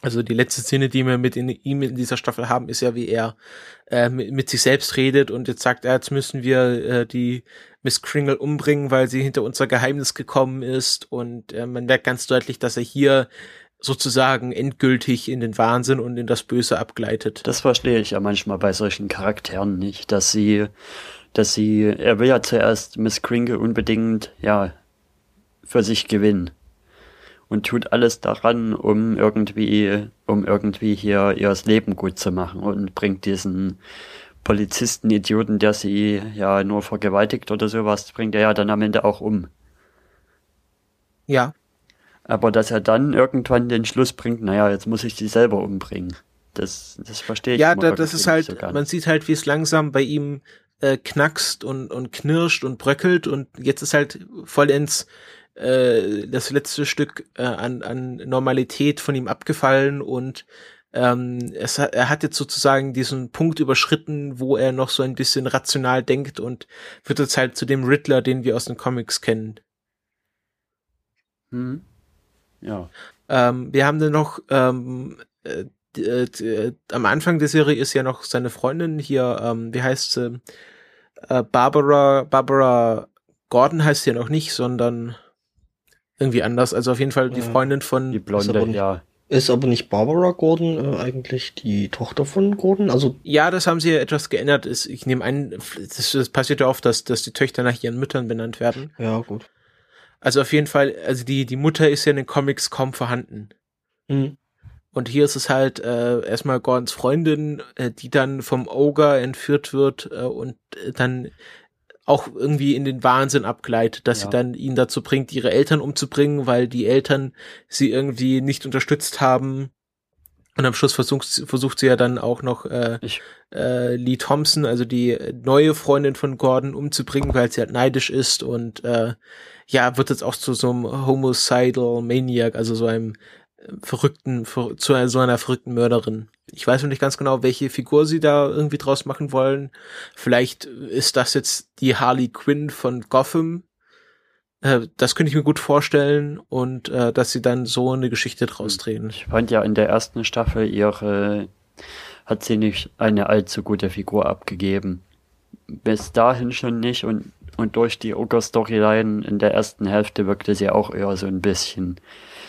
Also die letzte Szene, die wir mit in, ihm in dieser Staffel haben, ist ja, wie er äh, mit, mit, sich selbst redet und jetzt sagt, er, jetzt müssen wir äh, die Miss Kringle umbringen, weil sie hinter unser Geheimnis gekommen ist. Und äh, man merkt ganz deutlich, dass er hier sozusagen endgültig in den Wahnsinn und in das Böse abgleitet. Das verstehe ich ja manchmal bei solchen Charakteren nicht, dass sie, dass sie, er will ja zuerst Miss Kringle unbedingt, ja, für sich gewinnen. Und tut alles daran, um irgendwie, um irgendwie hier ihr Leben gut zu machen und bringt diesen Polizisten-Idioten, der sie ja nur vergewaltigt oder sowas, bringt er ja dann am Ende auch um. Ja, aber dass er dann irgendwann den Schluss bringt, naja, jetzt muss ich sie selber umbringen. Das, das verstehe ich Ja, da, das ist halt, so man sieht halt, wie es langsam bei ihm äh, knackst und, und knirscht und bröckelt und jetzt ist halt vollends äh, das letzte Stück äh, an, an Normalität von ihm abgefallen und ähm, es, er hat jetzt sozusagen diesen Punkt überschritten, wo er noch so ein bisschen rational denkt und wird jetzt halt zu dem Riddler, den wir aus den Comics kennen. Hm. Ja. Ähm, wir haben dann noch ähm, äh, äh, am Anfang der Serie ist ja noch seine Freundin hier, ähm, wie heißt sie? äh, Barbara, Barbara Gordon heißt sie ja noch nicht, sondern irgendwie anders. Also auf jeden Fall die Freundin von. Die Blonde, ja. Ist aber nicht Barbara Gordon äh, eigentlich die Tochter von Gordon? Also ja, das haben sie ja etwas geändert. Ich nehme an, das, das passiert ja oft, dass, dass die Töchter nach ihren Müttern benannt werden. Ja, gut. Also auf jeden Fall, also die, die Mutter ist ja in den Comics kaum vorhanden. Mhm. Und hier ist es halt äh, erstmal Gordons Freundin, äh, die dann vom Ogre entführt wird äh, und äh, dann auch irgendwie in den Wahnsinn abgleitet, dass ja. sie dann ihn dazu bringt, ihre Eltern umzubringen, weil die Eltern sie irgendwie nicht unterstützt haben. Und am Schluss versucht, versucht sie ja dann auch noch äh, äh, Lee Thompson, also die neue Freundin von Gordon, umzubringen, weil sie halt neidisch ist und äh, ja, wird jetzt auch zu so einem homicidal Maniac, also so einem verrückten, ver zu so einer verrückten Mörderin. Ich weiß noch nicht ganz genau, welche Figur sie da irgendwie draus machen wollen. Vielleicht ist das jetzt die Harley Quinn von Gotham. Äh, das könnte ich mir gut vorstellen und äh, dass sie dann so eine Geschichte draus hm. drehen. Ich fand ja in der ersten Staffel ihre hat sie nicht eine allzu gute Figur abgegeben. Bis dahin schon nicht und und durch die Ogre-Storyline in der ersten Hälfte wirkte sie auch eher so ein bisschen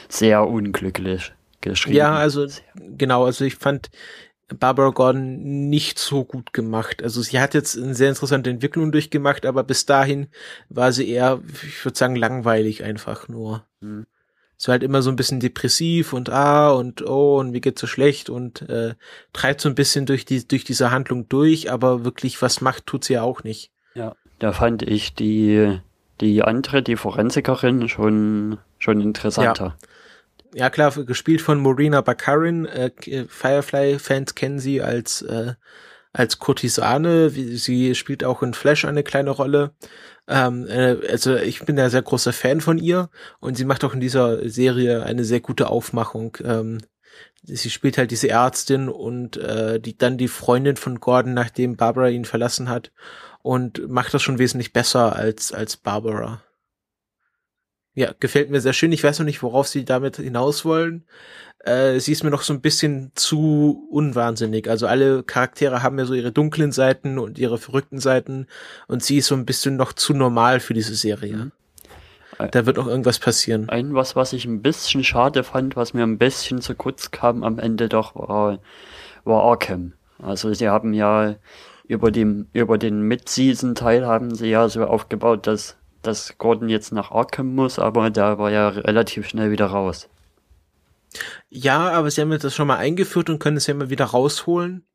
sehr unglücklich geschrieben. Ja, also genau, also ich fand Barbara Gordon nicht so gut gemacht. Also sie hat jetzt eine sehr interessante Entwicklung durchgemacht, aber bis dahin war sie eher, ich würde sagen, langweilig einfach nur. Hm. So halt immer so ein bisschen depressiv und ah und oh und wie geht's so schlecht und äh, treibt so ein bisschen durch die durch diese Handlung durch, aber wirklich was macht tut sie ja auch nicht. Da fand ich die die andere, die Forensikerin schon schon interessanter. Ja ja klar, gespielt von Morena Baccarin. Äh, Firefly-Fans kennen sie als äh, als Kurtisane. Sie spielt auch in Flash eine kleine Rolle. Ähm, äh, also ich bin da sehr großer Fan von ihr und sie macht auch in dieser Serie eine sehr gute Aufmachung. Ähm, sie spielt halt diese Ärztin und äh, die dann die Freundin von Gordon, nachdem Barbara ihn verlassen hat und macht das schon wesentlich besser als als Barbara. Ja, gefällt mir sehr schön. Ich weiß noch nicht, worauf sie damit hinaus wollen. Äh, sie ist mir noch so ein bisschen zu unwahnsinnig. Also alle Charaktere haben ja so ihre dunklen Seiten und ihre verrückten Seiten und sie ist so ein bisschen noch zu normal für diese Serie. Mhm. Da wird auch irgendwas passieren. Ein was, was ich ein bisschen schade fand, was mir ein bisschen zu kurz kam am Ende doch, war, war Arkham. Also sie haben ja über dem, über den Mid-Season-Teil haben sie ja so aufgebaut, dass dass Gordon jetzt nach Arkham muss, aber da war ja relativ schnell wieder raus. Ja, aber sie haben jetzt das schon mal eingeführt und können es ja immer wieder rausholen.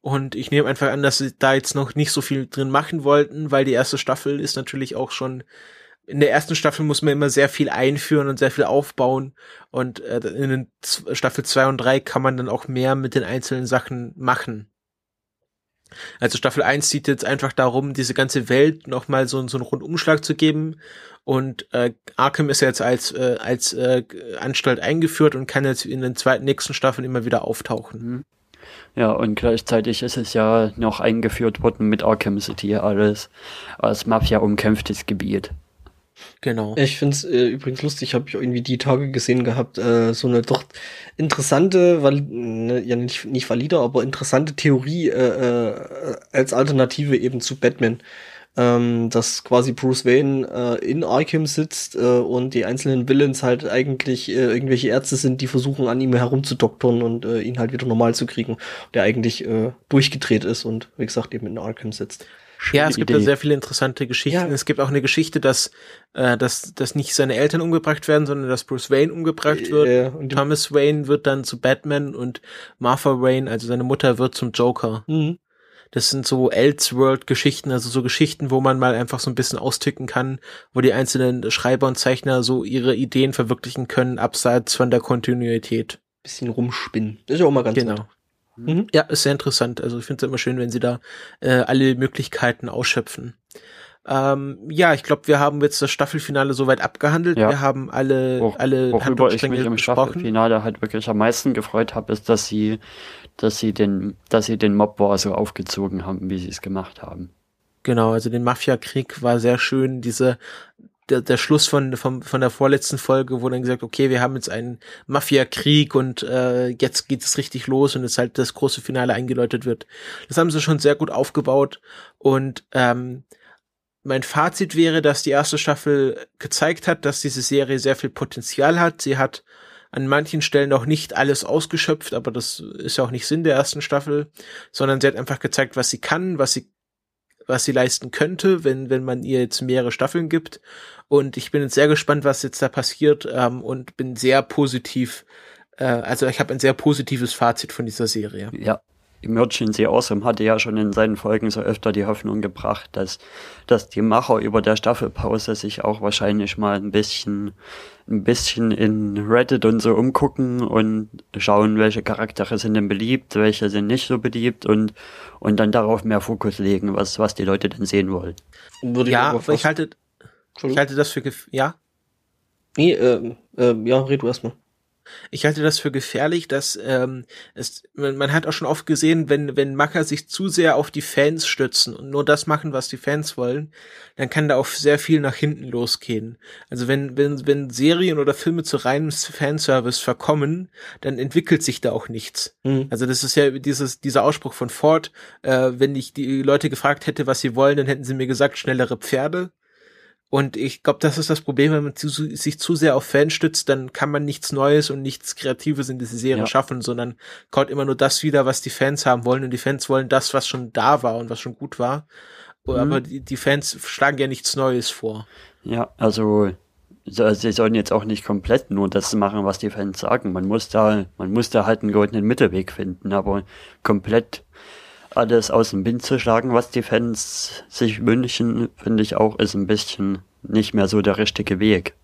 Und ich nehme einfach an, dass sie da jetzt noch nicht so viel drin machen wollten, weil die erste Staffel ist natürlich auch schon. In der ersten Staffel muss man immer sehr viel einführen und sehr viel aufbauen. Und äh, in Staffel zwei und drei kann man dann auch mehr mit den einzelnen Sachen machen. Also Staffel 1 zieht jetzt einfach darum, diese ganze Welt nochmal so, so einen Rundumschlag zu geben. Und äh, Arkham ist jetzt als, äh, als äh, Anstalt eingeführt und kann jetzt in den zweiten nächsten Staffeln immer wieder auftauchen. Mhm. Ja, und gleichzeitig ist es ja noch eingeführt worden mit Arkham City alles als Mafia umkämpftes Gebiet. Genau. Ich finde es äh, übrigens lustig, habe ich irgendwie die Tage gesehen gehabt, äh, so eine doch interessante, weil ne, ja nicht, nicht valide, aber interessante Theorie äh, äh, als Alternative eben zu Batman. Ähm, dass quasi Bruce Wayne äh, in Arkham sitzt äh, und die einzelnen Villains halt eigentlich äh, irgendwelche Ärzte sind, die versuchen an ihm herumzudoktern und äh, ihn halt wieder normal zu kriegen, der eigentlich äh, durchgedreht ist und wie gesagt eben in Arkham sitzt. Schöne ja, es gibt Idee. da sehr viele interessante Geschichten. Ja. Es gibt auch eine Geschichte, dass, äh, dass, dass nicht seine Eltern umgebracht werden, sondern dass Bruce Wayne umgebracht wird. Ja, und Thomas Wayne wird dann zu Batman und Martha Wayne, also seine Mutter, wird zum Joker. Mhm. Das sind so Elseworld-Geschichten, also so Geschichten, wo man mal einfach so ein bisschen austicken kann, wo die einzelnen Schreiber und Zeichner so ihre Ideen verwirklichen können, abseits von der Kontinuität. Bisschen rumspinnen. Das ist ja auch mal ganz genau. Nett. Mhm. Ja, ist sehr interessant. Also ich finde es immer schön, wenn sie da äh, alle Möglichkeiten ausschöpfen. Ähm, ja, ich glaube, wir haben jetzt das Staffelfinale soweit abgehandelt. Ja. Wir haben alle, Wo, alle Worüber ich mich im Staffelfinale halt wirklich am meisten gefreut habe, ist, dass sie, dass sie den, dass sie den Mob War so aufgezogen haben, wie sie es gemacht haben. Genau, also den Mafia-Krieg war sehr schön. Diese der, der Schluss von, von, von der vorletzten Folge, wo dann gesagt, okay, wir haben jetzt einen Mafia-Krieg und äh, jetzt geht es richtig los und jetzt halt das große Finale eingeläutet wird. Das haben sie schon sehr gut aufgebaut und ähm, mein Fazit wäre, dass die erste Staffel gezeigt hat, dass diese Serie sehr viel Potenzial hat. Sie hat an manchen Stellen noch nicht alles ausgeschöpft, aber das ist ja auch nicht Sinn der ersten Staffel, sondern sie hat einfach gezeigt, was sie kann, was sie was sie leisten könnte, wenn wenn man ihr jetzt mehrere Staffeln gibt. Und ich bin jetzt sehr gespannt, was jetzt da passiert ähm, und bin sehr positiv. Äh, also ich habe ein sehr positives Fazit von dieser Serie. Ja, Emergency Awesome hatte ja schon in seinen Folgen so öfter die Hoffnung gebracht, dass, dass die Macher über der Staffelpause sich auch wahrscheinlich mal ein bisschen, ein bisschen in Reddit und so umgucken und schauen, welche Charaktere sind denn beliebt, welche sind nicht so beliebt und, und dann darauf mehr Fokus legen, was, was die Leute denn sehen wollen. Würde ja, aber ich halte, ich halte das für, ja? Nee, äh, äh, ja, red du erstmal. Ich halte das für gefährlich, dass ähm, es, man, man hat auch schon oft gesehen, wenn wenn Macker sich zu sehr auf die Fans stützen und nur das machen, was die Fans wollen, dann kann da auch sehr viel nach hinten losgehen. Also wenn wenn wenn Serien oder Filme zu reinem Fanservice verkommen, dann entwickelt sich da auch nichts. Mhm. Also das ist ja dieses dieser Ausspruch von Ford, äh, wenn ich die Leute gefragt hätte, was sie wollen, dann hätten sie mir gesagt schnellere Pferde. Und ich glaube, das ist das Problem, wenn man zu, sich zu sehr auf Fans stützt, dann kann man nichts Neues und nichts Kreatives in diese Serie ja. schaffen, sondern kaut immer nur das wieder, was die Fans haben wollen. Und die Fans wollen das, was schon da war und was schon gut war. Mhm. Aber die, die Fans schlagen ja nichts Neues vor. Ja, also sie sollen jetzt auch nicht komplett nur das machen, was die Fans sagen. Man muss da, man muss da halt einen goldenen Mittelweg finden, aber komplett alles aus dem Wind zu schlagen, was die Fans sich wünschen, finde ich auch, ist ein bisschen nicht mehr so der richtige Weg.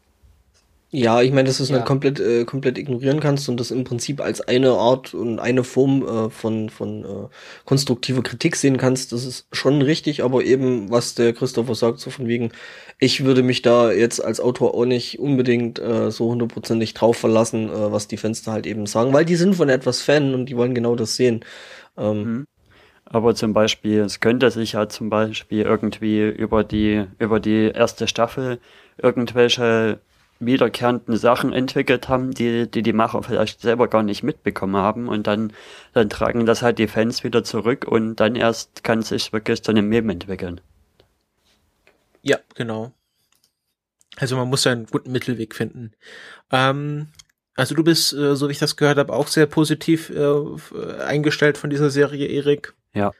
Ja, ich meine, dass du es ja. nicht komplett, äh, komplett ignorieren kannst und das im Prinzip als eine Art und eine Form äh, von, von äh, konstruktiver Kritik sehen kannst, das ist schon richtig, aber eben, was der Christopher sagt, so von wegen, ich würde mich da jetzt als Autor auch nicht unbedingt äh, so hundertprozentig drauf verlassen, äh, was die Fans da halt eben sagen, weil die sind von etwas Fan und die wollen genau das sehen. Ähm, mhm. Aber zum Beispiel, es könnte sich ja zum Beispiel irgendwie über die, über die erste Staffel irgendwelche wiederkehrenden Sachen entwickelt haben, die, die die Macher vielleicht selber gar nicht mitbekommen haben und dann, dann tragen das halt die Fans wieder zurück und dann erst kann sich wirklich zu einem Meme entwickeln. Ja, genau. Also man muss einen guten Mittelweg finden. Ähm, also du bist, äh, so wie ich das gehört habe, auch sehr positiv äh, eingestellt von dieser Serie, Erik. Ja.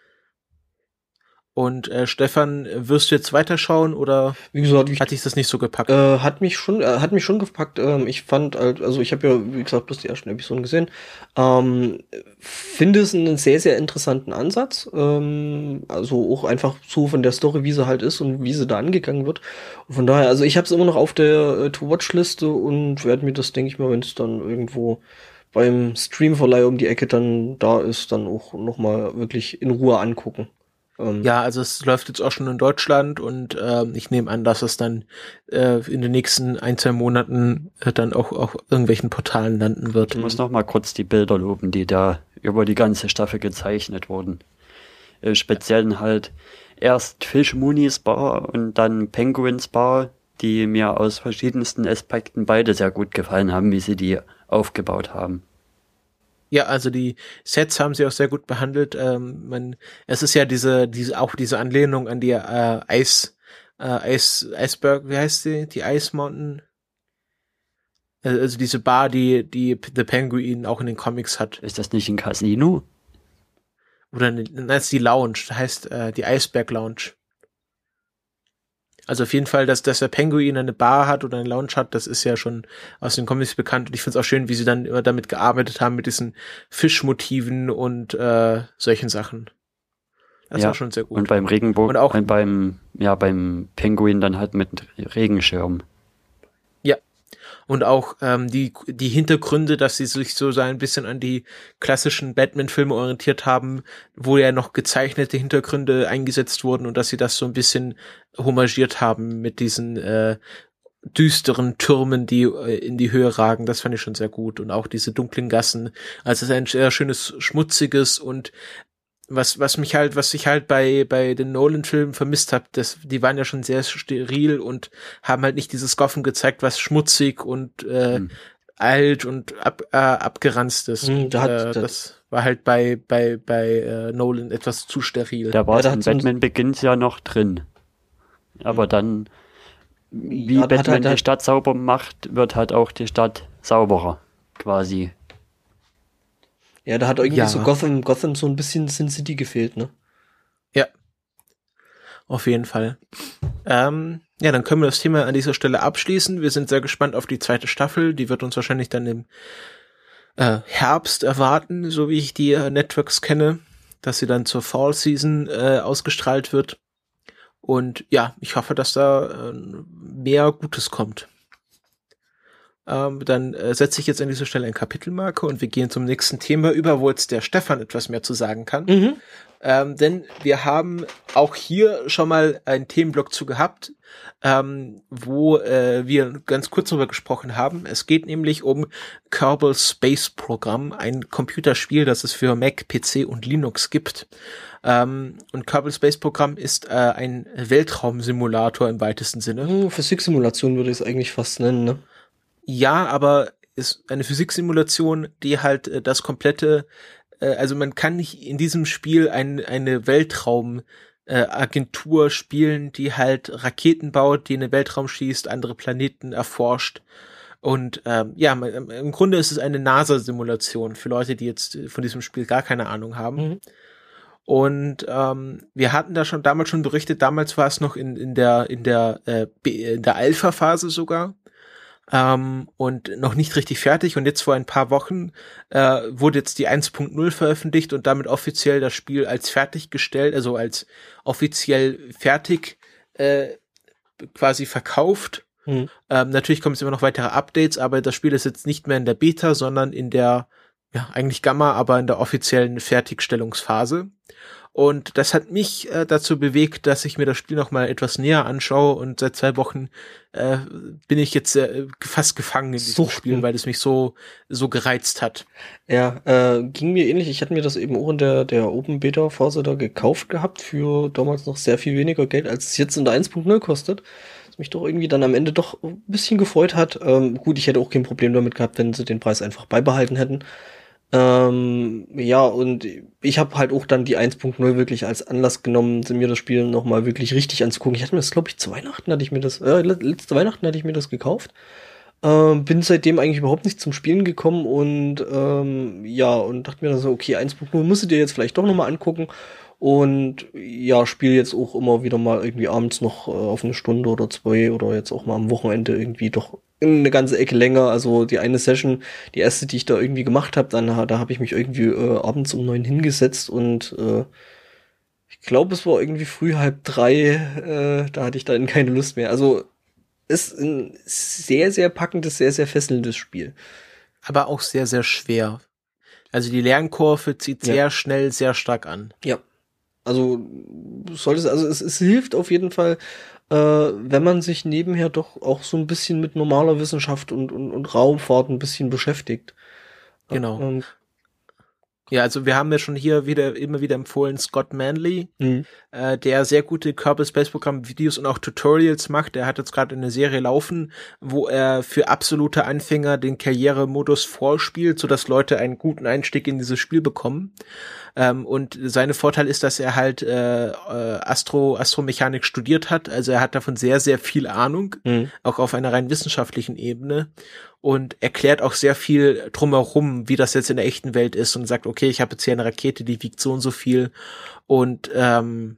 Und äh, Stefan, wirst du jetzt weiterschauen oder wie gesagt, ich, hat dich das nicht so gepackt? Äh, hat mich schon, äh, hat mich schon gepackt. Ähm, ich fand, also ich habe ja wie gesagt bloß die ersten Episoden gesehen. Ähm, finde es einen sehr sehr interessanten Ansatz. Ähm, also auch einfach so von der Story, wie sie halt ist und wie sie da angegangen wird. Und von daher, also ich habe es immer noch auf der äh, To-Watch-Liste und werde mir das, denke ich mal, wenn es dann irgendwo beim Streamverleih um die Ecke dann da ist, dann auch nochmal wirklich in Ruhe angucken. Ähm, ja, also es läuft jetzt auch schon in Deutschland und äh, ich nehme an, dass es dann äh, in den nächsten ein, zwei Monaten äh, dann auch auf irgendwelchen Portalen landen wird. Ich muss noch mal kurz die Bilder loben, die da über die ganze Staffel gezeichnet wurden. Äh, speziell halt erst Fish Moonies Bar und dann Penguins Bar, die mir aus verschiedensten Aspekten beide sehr gut gefallen haben, wie sie die aufgebaut haben. Ja, also die Sets haben sie auch sehr gut behandelt. Ähm, man, es ist ja diese, diese auch diese Anlehnung an die äh, Eis, äh, Eis, Eisberg, wie heißt sie? Die Ice Mountain. Äh, also diese Bar, die die The Penguin auch in den Comics hat. Ist das nicht ein Casino? Oder das ist die Lounge, das heißt äh, die Eisberg Lounge. Also auf jeden Fall, dass, dass der Penguin eine Bar hat oder eine Lounge hat, das ist ja schon aus den Comics bekannt. Und ich finde es auch schön, wie sie dann immer damit gearbeitet haben, mit diesen Fischmotiven und äh, solchen Sachen. Das ja, war schon sehr gut. Und beim Regenbogen, und auch beim, ja, beim Penguin dann halt mit Regenschirm und auch ähm, die, die Hintergründe, dass sie sich so ein bisschen an die klassischen Batman-Filme orientiert haben, wo ja noch gezeichnete Hintergründe eingesetzt wurden und dass sie das so ein bisschen homagiert haben mit diesen äh, düsteren Türmen, die äh, in die Höhe ragen. Das fand ich schon sehr gut. Und auch diese dunklen Gassen. Also es ist ein sehr schönes, schmutziges und was, was mich halt, was ich halt bei, bei den Nolan-Filmen vermisst habe, das, die waren ja schon sehr steril und haben halt nicht dieses Goffen gezeigt, was schmutzig und äh, hm. alt und ab, äh, abgeranzt ist. Hm, da hat, äh, das war halt bei, bei, bei äh, Nolan etwas zu steril. Da war ja, es in Batman Begins ja noch drin. Aber dann, wie ja, Batman halt die Stadt sauber macht, wird halt auch die Stadt sauberer, quasi. Ja, da hat irgendwie ja. so Gotham, Gotham so ein bisschen Sin City gefehlt, ne? Ja. Auf jeden Fall. Ähm, ja, dann können wir das Thema an dieser Stelle abschließen. Wir sind sehr gespannt auf die zweite Staffel. Die wird uns wahrscheinlich dann im äh, Herbst erwarten, so wie ich die äh, Networks kenne, dass sie dann zur Fall Season äh, ausgestrahlt wird. Und ja, ich hoffe, dass da äh, mehr Gutes kommt. Ähm, dann äh, setze ich jetzt an dieser Stelle ein Kapitelmarke und wir gehen zum nächsten Thema über, wo jetzt der Stefan etwas mehr zu sagen kann. Mhm. Ähm, denn wir haben auch hier schon mal einen Themenblock zu gehabt, ähm, wo äh, wir ganz kurz darüber gesprochen haben. Es geht nämlich um Kerbal Space Program, ein Computerspiel, das es für Mac, PC und Linux gibt. Ähm, und Kerbal Space Program ist äh, ein Weltraumsimulator im weitesten Sinne. Hm, Physiksimulation würde ich es eigentlich fast nennen, ne? Ja, aber ist eine Physiksimulation, die halt äh, das komplette, äh, also man kann nicht in diesem Spiel ein, eine Weltraum äh, Agentur spielen, die halt Raketen baut, die in den Weltraum schießt, andere Planeten erforscht. Und ähm, ja, man, im Grunde ist es eine NASA-Simulation für Leute, die jetzt von diesem Spiel gar keine Ahnung haben. Mhm. Und ähm, wir hatten da schon damals schon berichtet, damals war es noch in, in der in der äh, in der Alpha-Phase sogar ähm, und noch nicht richtig fertig. Und jetzt vor ein paar Wochen äh, wurde jetzt die 1.0 veröffentlicht und damit offiziell das Spiel als fertiggestellt, also als offiziell fertig äh, quasi verkauft. Mhm. Ähm, natürlich kommen jetzt immer noch weitere Updates, aber das Spiel ist jetzt nicht mehr in der Beta, sondern in der, ja, eigentlich Gamma, aber in der offiziellen Fertigstellungsphase. Und das hat mich äh, dazu bewegt, dass ich mir das Spiel noch mal etwas näher anschaue. Und seit zwei Wochen äh, bin ich jetzt äh, fast gefangen in diesem Suchten. Spiel, weil es mich so so gereizt hat. Ja, äh, ging mir ähnlich. Ich hatte mir das eben auch in der der Open Beta Phase da gekauft gehabt für damals noch sehr viel weniger Geld, als es jetzt in der 1.0 kostet. Was mich doch irgendwie dann am Ende doch ein bisschen gefreut hat. Ähm, gut, ich hätte auch kein Problem damit gehabt, wenn sie den Preis einfach beibehalten hätten. Ähm, ja, und ich habe halt auch dann die 1.0 wirklich als Anlass genommen, mir das Spiel nochmal wirklich richtig anzugucken. Ich hatte mir das, glaube ich, zu Weihnachten hatte ich mir das, äh, letzte Weihnachten hatte ich mir das gekauft. Ähm, bin seitdem eigentlich überhaupt nicht zum Spielen gekommen und ähm, ja, und dachte mir dann so, okay, 1.0 musst du dir jetzt vielleicht doch nochmal angucken. Und ja, spiele jetzt auch immer wieder mal irgendwie abends noch äh, auf eine Stunde oder zwei oder jetzt auch mal am Wochenende irgendwie doch eine ganze Ecke länger. Also die eine Session, die erste, die ich da irgendwie gemacht habe, dann da habe ich mich irgendwie äh, abends um neun hingesetzt und äh, ich glaube, es war irgendwie früh halb drei. Äh, da hatte ich dann keine Lust mehr. Also ist ein sehr, sehr packendes, sehr, sehr fesselndes Spiel. Aber auch sehr, sehr schwer. Also die Lernkurve zieht sehr ja. schnell, sehr stark an. Ja. Also sollte es, also es, es hilft auf jeden Fall, äh, wenn man sich nebenher doch auch so ein bisschen mit normaler Wissenschaft und, und, und Raumfahrt ein bisschen beschäftigt. Genau. Ähm, ja, also wir haben ja schon hier wieder immer wieder empfohlen Scott Manley, mhm. äh, der sehr gute Kerbal Space Program Videos und auch Tutorials macht. Der hat jetzt gerade eine Serie laufen, wo er für absolute Anfänger den Karrieremodus vorspielt, so dass Leute einen guten Einstieg in dieses Spiel bekommen. Ähm, und seine Vorteil ist, dass er halt äh, äh, Astro Astromechanik studiert hat. Also er hat davon sehr sehr viel Ahnung, mhm. auch auf einer rein wissenschaftlichen Ebene und erklärt auch sehr viel drumherum, wie das jetzt in der echten Welt ist und sagt, okay, ich habe jetzt hier eine Rakete, die wiegt so und so viel und ähm,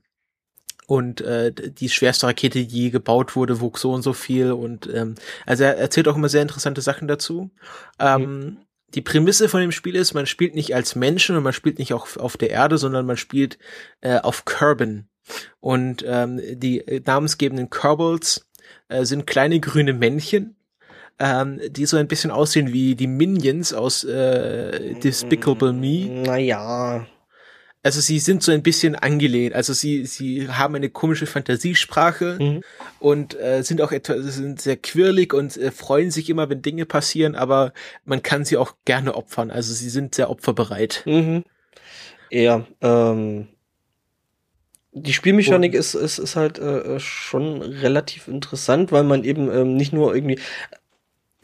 und äh, die schwerste Rakete, die je gebaut wurde, wog so und so viel und ähm, also er erzählt auch immer sehr interessante Sachen dazu. Ähm, mhm. Die Prämisse von dem Spiel ist, man spielt nicht als Menschen und man spielt nicht auch auf der Erde, sondern man spielt äh, auf Kerbin. Und ähm, die namensgebenden Kerbals äh, sind kleine grüne Männchen, ähm, die so ein bisschen aussehen wie die Minions aus äh, Despicable Me. Naja. Also sie sind so ein bisschen angelehnt. Also sie, sie haben eine komische Fantasiesprache mhm. und äh, sind auch etwas, sind sehr quirlig und äh, freuen sich immer, wenn Dinge passieren, aber man kann sie auch gerne opfern. Also sie sind sehr opferbereit. Mhm. Ja, ähm, die Spielmechanik ist, ist, ist halt äh, schon relativ interessant, weil man eben ähm, nicht nur irgendwie.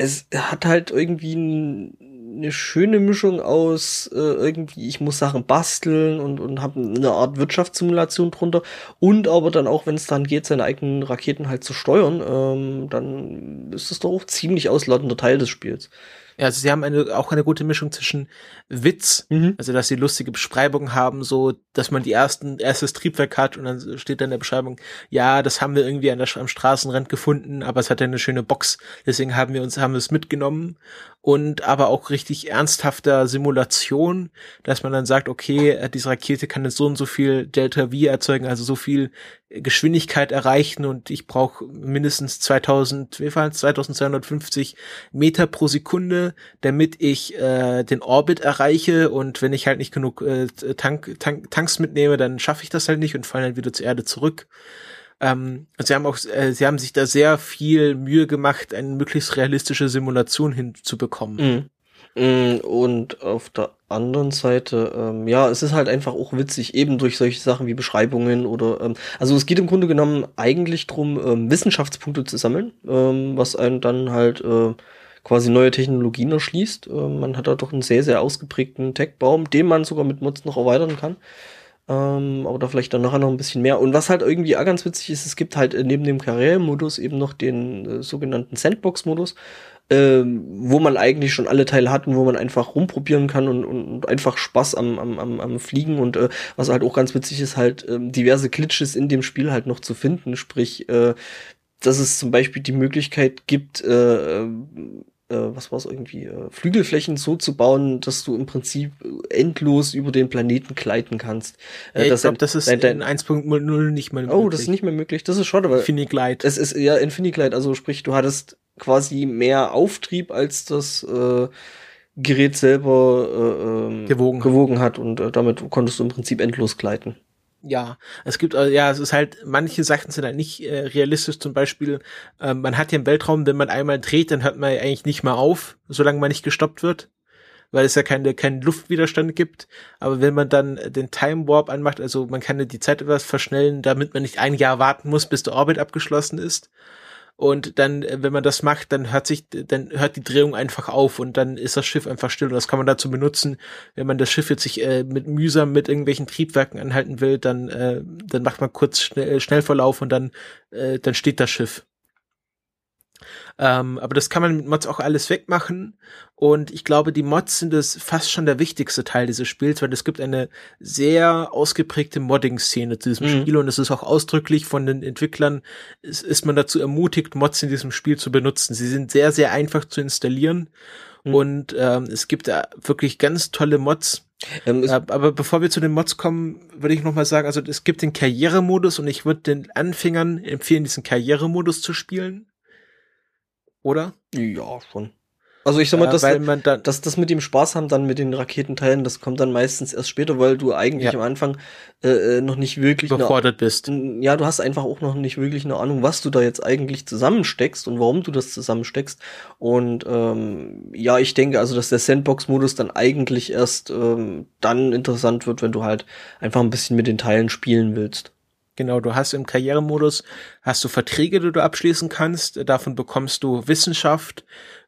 Es hat halt irgendwie eine schöne Mischung aus äh, irgendwie, ich muss Sachen basteln und, und habe eine Art Wirtschaftssimulation drunter und aber dann auch, wenn es dann geht, seine eigenen Raketen halt zu steuern, ähm, dann ist das doch auch ziemlich ausladender Teil des Spiels. Ja, also sie haben eine, auch eine gute Mischung zwischen Witz, mhm. also dass sie lustige Beschreibungen haben, so, dass man die ersten, erstes Triebwerk hat und dann steht da in der Beschreibung, ja, das haben wir irgendwie an der, am Straßenrand gefunden, aber es hat ja eine schöne Box, deswegen haben wir uns, haben wir es mitgenommen und aber auch richtig ernsthafter Simulation, dass man dann sagt, okay, äh, diese Rakete kann jetzt so und so viel Delta V erzeugen, also so viel Geschwindigkeit erreichen und ich brauche mindestens 2000, wie war 2250 Meter pro Sekunde, damit ich äh, den Orbit erreiche und wenn ich halt nicht genug äh, Tank, Tank, Tanks mitnehme, dann schaffe ich das halt nicht und falle dann wieder zur Erde zurück. Ähm, sie haben auch, äh, sie haben sich da sehr viel Mühe gemacht, eine möglichst realistische Simulation hinzubekommen. Mhm. Mm, und auf der anderen Seite, ähm, ja, es ist halt einfach auch witzig, eben durch solche Sachen wie Beschreibungen oder, ähm, also es geht im Grunde genommen eigentlich drum, ähm, Wissenschaftspunkte zu sammeln, ähm, was einen dann halt äh, quasi neue Technologien erschließt. Äh, man hat da doch einen sehr, sehr ausgeprägten Tech-Baum, den man sogar mit Mods noch erweitern kann. Ähm, aber da vielleicht dann nachher noch ein bisschen mehr. Und was halt irgendwie auch ganz witzig ist, es gibt halt äh, neben dem Karrieremodus eben noch den äh, sogenannten Sandbox-Modus, äh, wo man eigentlich schon alle Teile hat und wo man einfach rumprobieren kann und, und einfach Spaß am, am, am, am Fliegen und äh, was halt auch ganz witzig ist, halt äh, diverse Glitches in dem Spiel halt noch zu finden. Sprich, äh, dass es zum Beispiel die Möglichkeit gibt, äh, was war es irgendwie, äh, Flügelflächen so zu bauen, dass du im Prinzip endlos über den Planeten gleiten kannst. Äh, ja, ich glaube, das ist dein, dein, in 1.0 nicht mehr möglich. Oh, das ist nicht mehr möglich. Das ist schade, weil Infiniglide. Es ist ja Infiniglide, also sprich, du hattest quasi mehr Auftrieb, als das äh, Gerät selber äh, ähm, gewogen. gewogen hat und äh, damit konntest du im Prinzip endlos gleiten ja, es gibt, äh, ja, es ist halt, manche Sachen sind halt nicht äh, realistisch. Zum Beispiel, äh, man hat ja im Weltraum, wenn man einmal dreht, dann hört man eigentlich nicht mehr auf, solange man nicht gestoppt wird, weil es ja keine, keinen Luftwiderstand gibt. Aber wenn man dann den Time Warp anmacht, also man kann ja die Zeit etwas verschnellen, damit man nicht ein Jahr warten muss, bis der Orbit abgeschlossen ist. Und dann, äh, wenn man das macht, dann hört sich, dann hört die Drehung einfach auf und dann ist das Schiff einfach still. Und das kann man dazu benutzen, wenn man das Schiff jetzt sich äh, mit mühsam mit irgendwelchen Triebwerken anhalten will, dann, äh, dann macht man kurz schnell, Schnellverlauf und dann, äh, dann steht das Schiff. Ähm, aber das kann man mit Mods auch alles wegmachen. Und ich glaube, die Mods sind es fast schon der wichtigste Teil dieses Spiels, weil es gibt eine sehr ausgeprägte Modding-Szene zu diesem mhm. Spiel und es ist auch ausdrücklich von den Entwicklern, ist, ist man dazu ermutigt, Mods in diesem Spiel zu benutzen. Sie sind sehr, sehr einfach zu installieren. Mhm. Und ähm, es gibt da wirklich ganz tolle Mods. Ähm, äh, aber bevor wir zu den Mods kommen, würde ich noch mal sagen, also es gibt den Karrieremodus und ich würde den Anfängern empfehlen, diesen Karrieremodus zu spielen oder? Ja, schon. Also ich sag mal, ja, das, dann, das, das mit dem Spaß haben dann mit den Raketenteilen, das kommt dann meistens erst später, weil du eigentlich ja. am Anfang äh, äh noch nicht wirklich überfordert bist. Ja, du hast einfach auch noch nicht wirklich eine Ahnung, was du da jetzt eigentlich zusammensteckst und warum du das zusammensteckst. Und ähm, ja, ich denke also, dass der Sandbox-Modus dann eigentlich erst ähm, dann interessant wird, wenn du halt einfach ein bisschen mit den Teilen spielen willst. Genau, du hast im Karrieremodus hast du Verträge, die du abschließen kannst. Davon bekommst du Wissenschaft,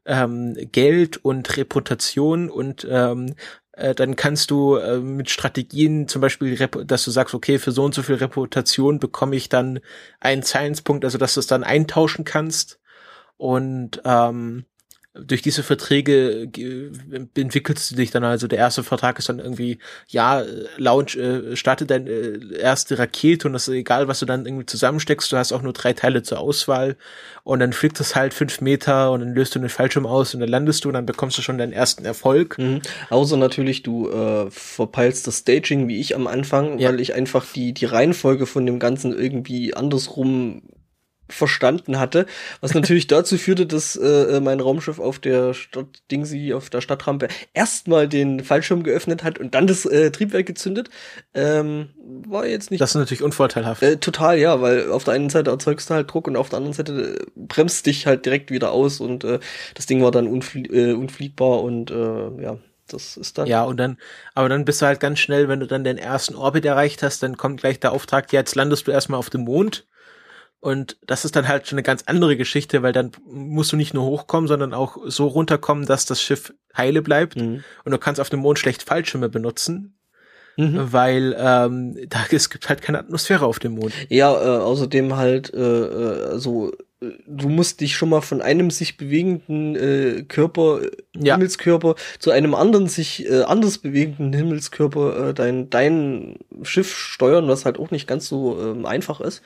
ähm, Geld und Reputation und ähm, äh, dann kannst du äh, mit Strategien zum Beispiel, dass du sagst, okay, für so und so viel Reputation bekomme ich dann einen Science-Punkt, also dass du es dann eintauschen kannst. Und ähm, durch diese Verträge entwickelst du dich dann also. Der erste Vertrag ist dann irgendwie, ja, Launch, äh, starte deine äh, erste Rakete und das ist egal, was du dann irgendwie zusammensteckst. Du hast auch nur drei Teile zur Auswahl und dann fliegt das halt fünf Meter und dann löst du einen Fallschirm aus und dann landest du und dann bekommst du schon deinen ersten Erfolg. Mhm. Außer natürlich, du äh, verpeilst das Staging wie ich am Anfang, ja. weil ich einfach die, die Reihenfolge von dem Ganzen irgendwie andersrum verstanden hatte, was natürlich dazu führte, dass äh, mein Raumschiff auf der Stadt Dingsy auf der Stadtrampe erstmal den Fallschirm geöffnet hat und dann das äh, Triebwerk gezündet. Ähm, war jetzt nicht. Das ist natürlich unvorteilhaft. Äh, total, ja, weil auf der einen Seite erzeugst du halt Druck und auf der anderen Seite äh, bremst dich halt direkt wieder aus und äh, das Ding war dann unflie äh, unfliegbar und äh, ja, Das ist dann. Ja, und dann, aber dann bist du halt ganz schnell, wenn du dann den ersten Orbit erreicht hast, dann kommt gleich der Auftrag, jetzt landest du erstmal auf dem Mond. Und das ist dann halt schon eine ganz andere Geschichte, weil dann musst du nicht nur hochkommen, sondern auch so runterkommen, dass das Schiff heile bleibt. Mhm. Und du kannst auf dem Mond schlecht Fallschirme benutzen. Mhm. Weil ähm, da es gibt halt keine Atmosphäre auf dem Mond. Ja, äh, außerdem halt äh, äh so du musst dich schon mal von einem sich bewegenden äh, Körper, ja. Himmelskörper, zu einem anderen sich äh, anders bewegenden Himmelskörper äh, dein, dein Schiff steuern, was halt auch nicht ganz so ähm, einfach ist.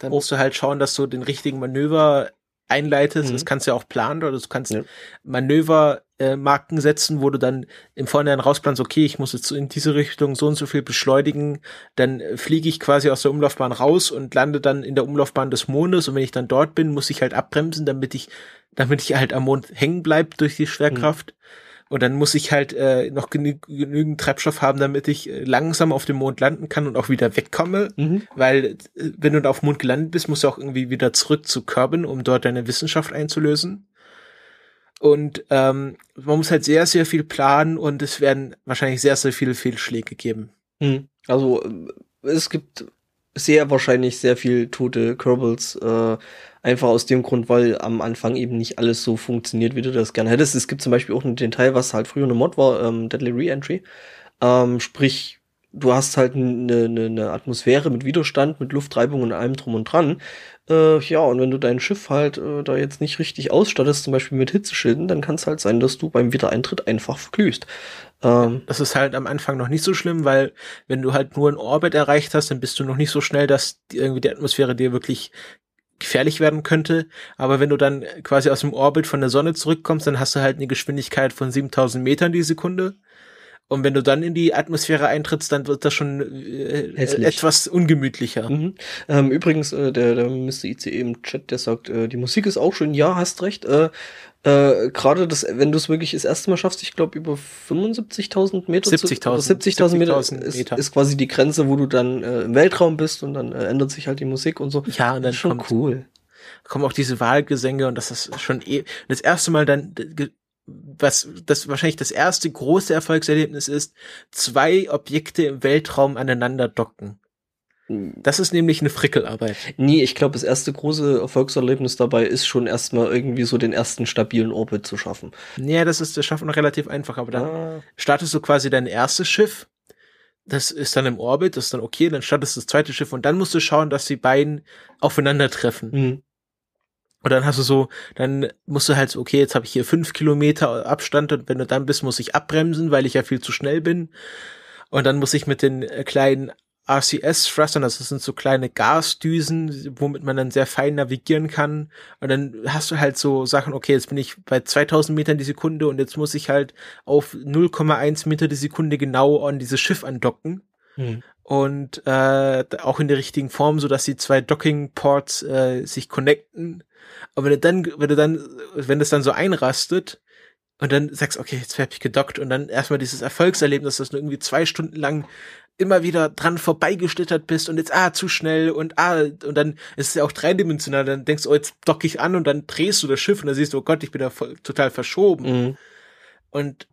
Dann musst du halt schauen, dass du den richtigen Manöver einleitest. Mhm. Das kannst du ja auch planen oder du kannst ja. Manövermarken äh, setzen, wo du dann im Vorhinein rausplanst, okay, ich muss jetzt in diese Richtung so und so viel beschleunigen. Dann äh, fliege ich quasi aus der Umlaufbahn raus und lande dann in der Umlaufbahn des Mondes. Und wenn ich dann dort bin, muss ich halt abbremsen, damit ich, damit ich halt am Mond hängen bleib durch die Schwerkraft. Mhm. Und dann muss ich halt äh, noch genü genügend Treibstoff haben, damit ich äh, langsam auf dem Mond landen kann und auch wieder wegkomme. Mhm. Weil äh, wenn du da auf dem Mond gelandet bist, musst du auch irgendwie wieder zurück zu Kerbin, um dort deine Wissenschaft einzulösen. Und ähm, man muss halt sehr, sehr viel planen und es werden wahrscheinlich sehr, sehr viele Fehlschläge geben. Mhm. Also äh, es gibt sehr wahrscheinlich sehr viel tote Kerbals, äh, einfach aus dem Grund, weil am Anfang eben nicht alles so funktioniert, wie du das gerne hättest. Es gibt zum Beispiel auch den Teil, was halt früher eine Mod war, ähm, Deadly Reentry. Ähm, sprich, du hast halt eine, eine, eine Atmosphäre mit Widerstand, mit Luftreibung und allem drum und dran. Äh, ja, und wenn du dein Schiff halt äh, da jetzt nicht richtig ausstattest, zum Beispiel mit Hitzeschilden, dann kann es halt sein, dass du beim Wiedereintritt einfach verglühst. Ähm, das ist halt am Anfang noch nicht so schlimm, weil wenn du halt nur einen Orbit erreicht hast, dann bist du noch nicht so schnell, dass die, irgendwie die Atmosphäre dir wirklich gefährlich werden könnte. Aber wenn du dann quasi aus dem Orbit von der Sonne zurückkommst, dann hast du halt eine Geschwindigkeit von 7000 Metern die Sekunde. Und wenn du dann in die Atmosphäre eintrittst, dann wird das schon äh, etwas ungemütlicher. Mhm. Ähm, übrigens, äh, der, der Mr. ICE im Chat, der sagt, äh, die Musik ist auch schön. Ja, hast recht. Äh, äh, Gerade das, wenn du es wirklich das erste Mal schaffst, ich glaube über 75.000 Meter. 70.000 70 Meter, ist, ist quasi die Grenze, wo du dann äh, im Weltraum bist und dann äh, ändert sich halt die Musik und so. Ja, und dann schon kommt, cool. Kommen auch diese Wahlgesänge und das ist schon eh das erste Mal dann was das wahrscheinlich das erste große Erfolgserlebnis ist, zwei Objekte im Weltraum aneinander docken. Das ist nämlich eine Frickelarbeit. Nee, ich glaube, das erste große Erfolgserlebnis dabei ist schon erstmal irgendwie so den ersten stabilen Orbit zu schaffen. Ja, das ist das schaffen relativ einfach, aber dann ah. startest du quasi dein erstes Schiff. Das ist dann im Orbit, das ist dann okay, dann startest du das zweite Schiff und dann musst du schauen, dass die beiden aufeinandertreffen. Mhm. Und dann hast du so, dann musst du halt so, okay, jetzt habe ich hier fünf Kilometer Abstand und wenn du dann bist, muss ich abbremsen, weil ich ja viel zu schnell bin. Und dann muss ich mit den äh, kleinen RCS-Thrustern, also das sind so kleine Gasdüsen, womit man dann sehr fein navigieren kann. Und dann hast du halt so Sachen, okay, jetzt bin ich bei 2000 Metern die Sekunde und jetzt muss ich halt auf 0,1 Meter die Sekunde genau an dieses Schiff andocken. Hm. Und äh, auch in der richtigen Form, so dass die zwei Docking-Ports äh, sich connecten aber wenn du dann, wenn du dann, wenn das dann so einrastet und dann sagst, okay, jetzt hab ich gedockt und dann erstmal dieses Erfolgserlebnis, dass du irgendwie zwei Stunden lang immer wieder dran vorbeigeschlittert bist und jetzt, ah, zu schnell und ah, und dann ist es ja auch dreidimensional, dann denkst du, oh, jetzt dock ich an und dann drehst du das Schiff und dann siehst du, oh Gott, ich bin da voll, total verschoben. Mhm. Und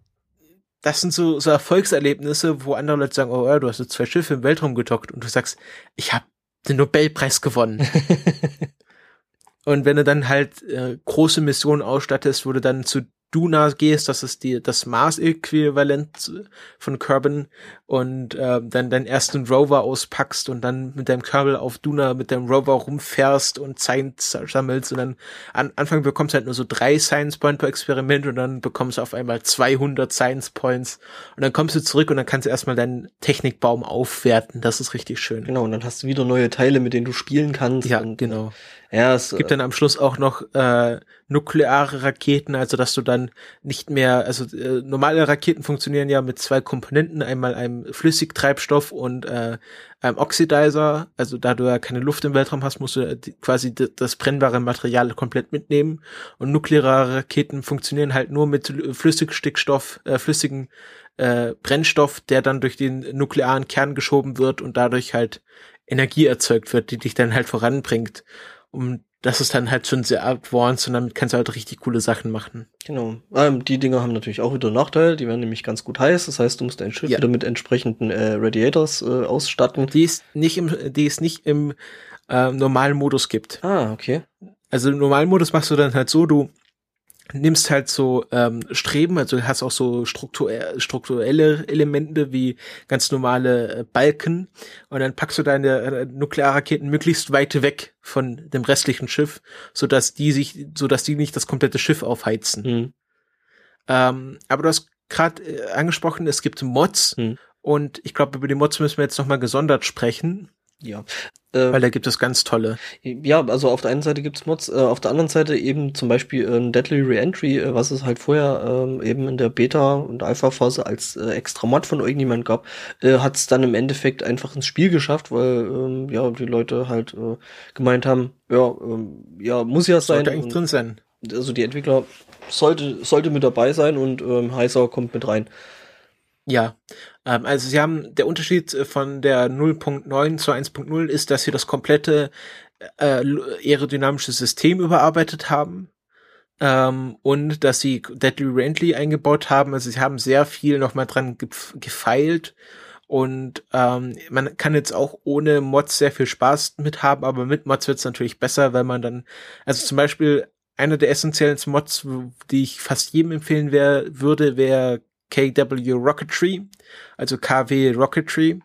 das sind so, so Erfolgserlebnisse, wo andere Leute sagen, oh, ja, du hast jetzt zwei Schiffe im Weltraum gedockt und du sagst, ich habe den Nobelpreis gewonnen. Und wenn du dann halt äh, große Missionen ausstattest, wo du dann zu Duna gehst, das ist die, das Mars-Äquivalent von Kerbin und äh, dann deinen ersten Rover auspackst und dann mit deinem Kerbal auf Duna mit deinem Rover rumfährst und Science sammelst und dann an Anfang bekommst du halt nur so drei Science Points pro Experiment und dann bekommst du auf einmal 200 Science Points und dann kommst du zurück und dann kannst du erstmal deinen Technikbaum aufwerten. Das ist richtig schön. Genau, und dann hast du wieder neue Teile, mit denen du spielen kannst. Ja, genau. Ja, es gibt dann am Schluss auch noch äh, nukleare Raketen, also dass du dann nicht mehr, also äh, normale Raketen funktionieren ja mit zwei Komponenten, einmal einem Flüssigtreibstoff und äh, einem Oxidizer. Also da du ja keine Luft im Weltraum hast, musst du quasi das brennbare Material komplett mitnehmen. Und nukleare Raketen funktionieren halt nur mit Flüssigstickstoff, äh, flüssigen äh, Brennstoff, der dann durch den nuklearen Kern geschoben wird und dadurch halt Energie erzeugt wird, die dich dann halt voranbringt. Und das ist dann halt schon sehr advanced und damit kannst du halt richtig coole Sachen machen. Genau. Ähm, die Dinger haben natürlich auch wieder Nachteile. Die werden nämlich ganz gut heiß. Das heißt, du musst dein Schiff ja. wieder mit entsprechenden äh, Radiators äh, ausstatten. Die ist nicht im, die ist nicht im äh, normalen Modus gibt. Ah, okay. Also im normalen Modus machst du dann halt so, du nimmst halt so ähm, Streben, also hast auch so strukturell, strukturelle Elemente wie ganz normale äh, Balken und dann packst du deine äh, Nuklearraketen möglichst weit weg von dem restlichen Schiff, so dass die sich, so dass die nicht das komplette Schiff aufheizen. Mhm. Ähm, aber du hast gerade äh, angesprochen, es gibt Mods mhm. und ich glaube über die Mods müssen wir jetzt noch mal gesondert sprechen. Ja. Äh, Weil da gibt es ganz tolle. Ja, also auf der einen Seite gibt's Mods, äh, auf der anderen Seite eben zum Beispiel äh, Deadly Reentry, äh, was es halt vorher ähm, eben in der Beta- und Alpha-Phase als äh, extra Mod von irgendjemand gab, äh, hat es dann im Endeffekt einfach ins Spiel geschafft, weil ähm, ja die Leute halt äh, gemeint haben, ja, ähm, ja, muss ja sein. Sollte eigentlich drin sein. Also die Entwickler sollte, sollte mit dabei sein und ähm, Heiser kommt mit rein. Ja, ähm, also sie haben, der Unterschied äh, von der 0.9 zu 1.0 ist, dass sie das komplette äh, aerodynamische System überarbeitet haben. Ähm, und dass sie Deadly Rently eingebaut haben. Also sie haben sehr viel nochmal dran gefeilt. Und ähm, man kann jetzt auch ohne Mods sehr viel Spaß mit haben, aber mit Mods wird es natürlich besser, weil man dann, also zum Beispiel einer der essentiellen Mods, die ich fast jedem empfehlen wär, würde, wäre KW Rocketry, also KW Rocketry.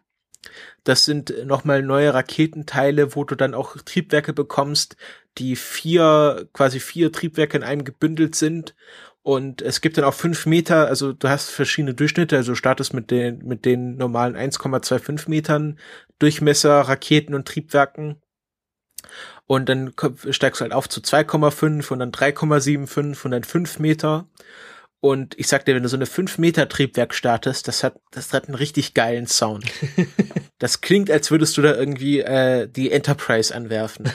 Das sind nochmal neue Raketenteile, wo du dann auch Triebwerke bekommst, die vier, quasi vier Triebwerke in einem gebündelt sind. Und es gibt dann auch fünf Meter, also du hast verschiedene Durchschnitte, also startest mit den, mit den normalen 1,25 Metern Durchmesser, Raketen und Triebwerken. Und dann steigst du halt auf zu 2,5 und dann 3,75 und dann 5 Meter. Und ich sag dir, wenn du so eine 5 Meter Triebwerk startest, das hat, das hat einen richtig geilen Sound. das klingt, als würdest du da irgendwie äh, die Enterprise anwerfen.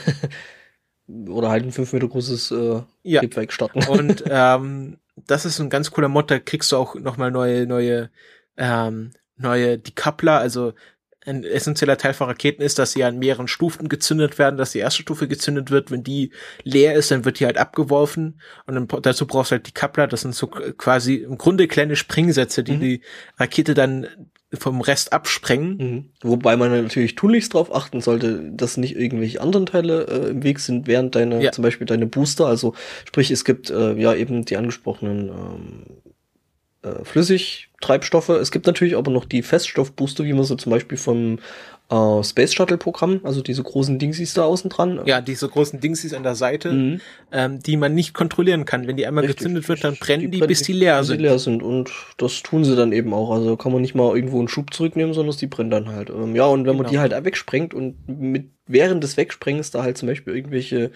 Oder halt ein 5 Meter großes äh, ja. Triebwerk starten. Und ähm, das ist ein ganz cooler Mod, da kriegst du auch nochmal neue, neue, ähm, neue Decoupler, also ein essentieller Teil von Raketen ist, dass sie an mehreren Stufen gezündet werden, dass die erste Stufe gezündet wird. Wenn die leer ist, dann wird die halt abgeworfen. Und dann, dazu brauchst du halt die Kappler. Das sind so quasi im Grunde kleine Springsätze, die mhm. die Rakete dann vom Rest absprengen. Mhm. Wobei man natürlich tunlichst darauf achten sollte, dass nicht irgendwelche anderen Teile äh, im Weg sind, während deine, ja. zum Beispiel deine Booster, also sprich, es gibt äh, ja eben die angesprochenen ähm, äh, Flüssigtreibstoffe. Es gibt natürlich aber noch die Feststoffbooster, wie man so zum Beispiel vom äh, Space Shuttle Programm, also diese großen Dingsies da außen dran. Ja, diese großen Dingsies an der Seite, mhm. ähm, die man nicht kontrollieren kann. Wenn die einmal richtig, gezündet wird, dann brennen die, die bis die leer sind. Die leer sind und das tun sie dann eben auch. Also kann man nicht mal irgendwo einen Schub zurücknehmen, sondern die brennen dann halt. Ähm, ja, und wenn genau. man die halt wegsprengt und mit während des Wegsprengens da halt zum Beispiel irgendwelche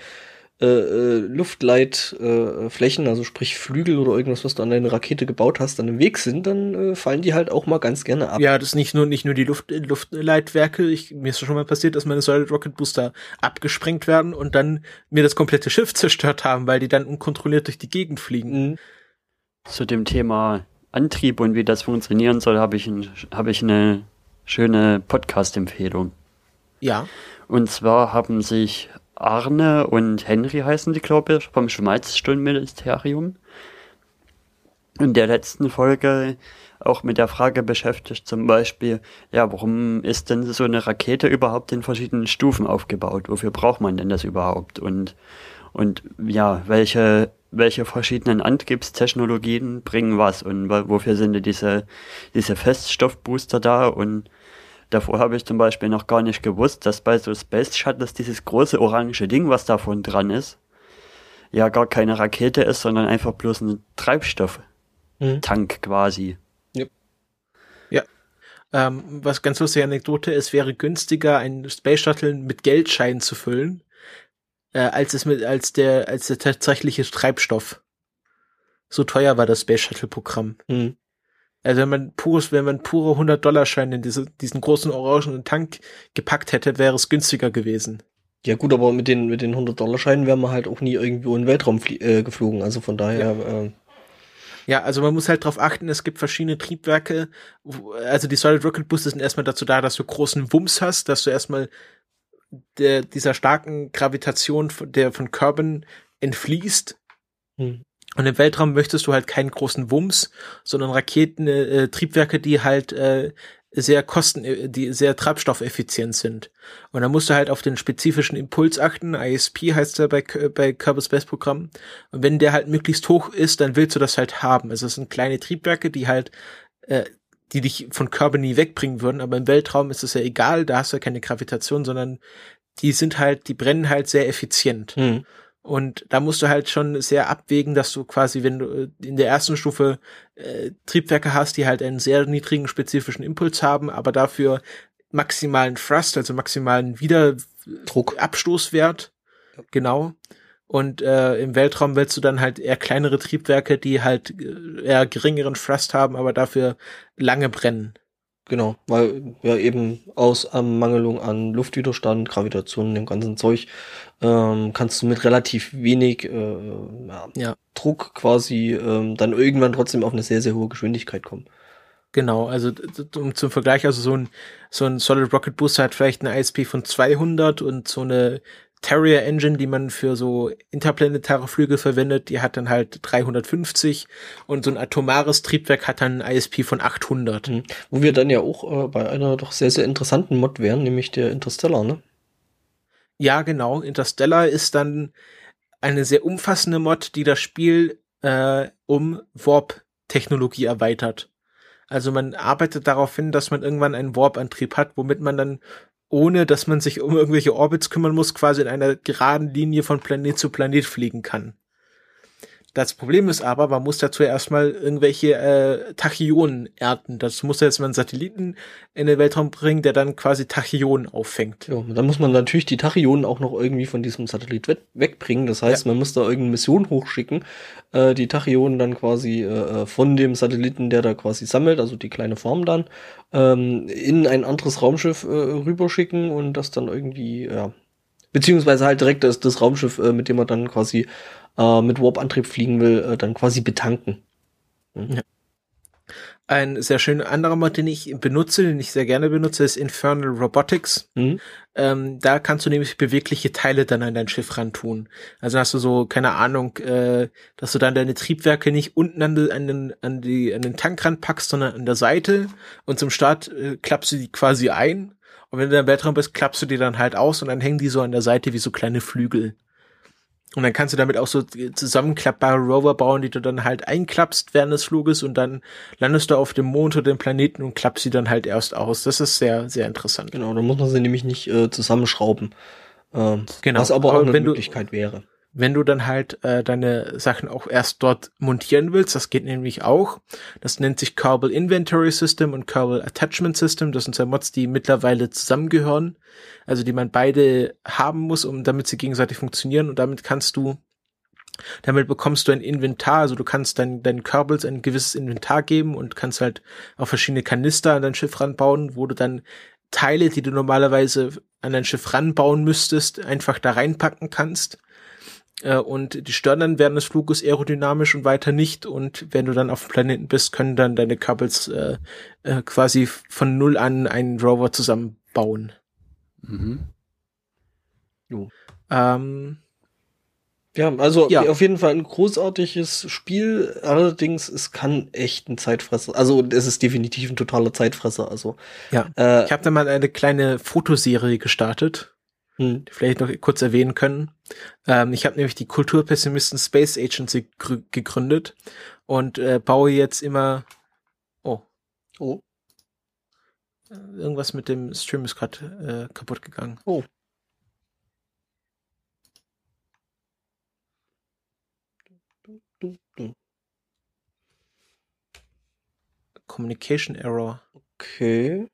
äh, äh, Luftleitflächen, äh, also sprich Flügel oder irgendwas, was du an deine Rakete gebaut hast, dann im Weg sind, dann äh, fallen die halt auch mal ganz gerne ab. Ja, das ist nicht nur nicht nur die Luft, Luftleitwerke. Ich, mir ist schon mal passiert, dass meine Solid Rocket Booster abgesprengt werden und dann mir das komplette Schiff zerstört haben, weil die dann unkontrolliert durch die Gegend fliegen. Mhm. Zu dem Thema Antrieb und wie das funktionieren soll, habe ich, ein, hab ich eine schöne Podcast-Empfehlung. Ja. Und zwar haben sich Arne und Henry heißen die, glaube ich, vom Schmalzstundenministerium. In der letzten Folge auch mit der Frage beschäftigt, zum Beispiel, ja, warum ist denn so eine Rakete überhaupt in verschiedenen Stufen aufgebaut? Wofür braucht man denn das überhaupt? Und, und ja, welche, welche verschiedenen Antriebstechnologien bringen was? Und wofür sind diese, diese Feststoffbooster da? Und Davor habe ich zum Beispiel noch gar nicht gewusst, dass bei so Space Shuttles dieses große orange Ding, was davon dran ist, ja gar keine Rakete ist, sondern einfach bloß ein Treibstofftank mhm. quasi. Ja. ja. Ähm, was ganz lustige Anekdote ist, wäre günstiger, ein Space Shuttle mit Geldscheinen zu füllen, äh, als es mit, als der, als der tatsächliche Treibstoff. So teuer war das Space Shuttle Programm. Mhm. Also wenn man pures, wenn man pure 100 Dollar Scheine in diese, diesen großen orangenen Tank gepackt hätte, wäre es günstiger gewesen. Ja gut, aber mit den mit den 100 Dollar Scheinen wären wir halt auch nie irgendwo in den Weltraum äh, geflogen. Also von daher. Ja. Äh, ja, also man muss halt darauf achten, es gibt verschiedene Triebwerke. Also die Solid Rocket Booster sind erstmal dazu da, dass du großen Wumms hast, dass du erstmal der, dieser starken Gravitation der von Kerbin entfließt. Hm. Und im Weltraum möchtest du halt keinen großen Wumms, sondern Raketen, äh, Triebwerke, die halt äh, sehr kosten, äh, die sehr treibstoffeffizient sind. Und da musst du halt auf den spezifischen Impuls achten. ISP heißt der bei, bei Kerbal Space Programm. Und wenn der halt möglichst hoch ist, dann willst du das halt haben. Also es sind kleine Triebwerke, die halt, äh, die dich von Körper nie wegbringen würden. Aber im Weltraum ist es ja egal, da hast du ja keine Gravitation, sondern die sind halt, die brennen halt sehr effizient. Mhm. Und da musst du halt schon sehr abwägen, dass du quasi, wenn du äh, in der ersten Stufe äh, Triebwerke hast, die halt einen sehr niedrigen spezifischen Impuls haben, aber dafür maximalen Thrust, also maximalen Wiederdruck, Abstoßwert. Ja. Genau. Und äh, im Weltraum willst du dann halt eher kleinere Triebwerke, die halt äh, eher geringeren Thrust haben, aber dafür lange brennen. Genau, weil ja eben aus Ermangelung an Luftwiderstand, Gravitation, dem ganzen Zeug, ähm, kannst du mit relativ wenig äh, ja, ja. Druck quasi ähm, dann irgendwann trotzdem auf eine sehr, sehr hohe Geschwindigkeit kommen. Genau, also um, zum Vergleich, also so ein, so ein Solid Rocket Booster hat vielleicht eine ISP von 200 und so eine Terrier Engine, die man für so interplanetare Flüge verwendet, die hat dann halt 350 und so ein atomares Triebwerk hat dann ein ISP von 800. Mhm. Wo wir dann ja auch äh, bei einer doch sehr, sehr interessanten Mod wären, nämlich der Interstellar, ne? Ja, genau. Interstellar ist dann eine sehr umfassende Mod, die das Spiel äh, um Warp-Technologie erweitert. Also man arbeitet darauf hin, dass man irgendwann einen Warp-Antrieb hat, womit man dann ohne dass man sich um irgendwelche Orbits kümmern muss, quasi in einer geraden Linie von Planet zu Planet fliegen kann. Das Problem ist aber, man muss dazu erstmal irgendwelche äh, Tachyonen ernten. Das muss erstmal einen Satelliten in den Weltraum bringen, der dann quasi Tachyonen auffängt. Ja, dann muss man natürlich die Tachyonen auch noch irgendwie von diesem Satellit wegbringen. Das heißt, ja. man muss da irgendeine Mission hochschicken, äh, die Tachyonen dann quasi äh, äh, von dem Satelliten, der da quasi sammelt, also die kleine Form dann, ähm, in ein anderes Raumschiff äh, rüberschicken und das dann irgendwie, ja, beziehungsweise halt direkt das, das Raumschiff, äh, mit dem man dann quasi äh, mit Warp-Antrieb fliegen will, äh, dann quasi betanken. Mhm. Ja. Ein sehr schöner anderer Mod, den ich benutze, den ich sehr gerne benutze, ist Infernal Robotics. Mhm. Ähm, da kannst du nämlich bewegliche Teile dann an dein Schiff ran tun. Also hast du so, keine Ahnung, äh, dass du dann deine Triebwerke nicht unten an, den, an, den, an, die, an den Tank ranpackst, sondern an der Seite und zum Start äh, klappst du die quasi ein. Und wenn du im Weltraum bist, klappst du die dann halt aus und dann hängen die so an der Seite wie so kleine Flügel. Und dann kannst du damit auch so zusammenklappbare Rover bauen, die du dann halt einklappst während des Fluges und dann landest du auf dem Mond oder dem Planeten und klappst sie dann halt erst aus. Das ist sehr, sehr interessant. Genau, da muss man sie nämlich nicht äh, zusammenschrauben. Ähm, genau. Was aber auch aber eine Möglichkeit wäre wenn du dann halt äh, deine Sachen auch erst dort montieren willst, das geht nämlich auch. Das nennt sich Kerbal Inventory System und Kerbal Attachment System. Das sind zwei Mods, die mittlerweile zusammengehören. Also die man beide haben muss, um damit sie gegenseitig funktionieren. Und damit kannst du, damit bekommst du ein Inventar. Also du kannst deinen deinen Kerbals ein gewisses Inventar geben und kannst halt auch verschiedene Kanister an dein Schiff ranbauen, wo du dann Teile, die du normalerweise an dein Schiff ranbauen müsstest, einfach da reinpacken kannst und die stören dann während des Fluges aerodynamisch und weiter nicht. Und wenn du dann auf dem Planeten bist, können dann deine Couples äh, äh, quasi von null an einen Rover zusammenbauen. Mhm. Jo. Ähm, ja, also ja. auf jeden Fall ein großartiges Spiel. Allerdings, es kann echt ein Zeitfresser. Also es ist definitiv ein totaler Zeitfresser. Also ja, äh, ich habe da mal eine kleine Fotoserie gestartet. Vielleicht noch kurz erwähnen können. Ähm, ich habe nämlich die Kulturpessimisten Space Agency gegründet und äh, baue jetzt immer. Oh. Oh. Irgendwas mit dem Stream ist gerade äh, kaputt gegangen. Oh. Communication Error. Okay.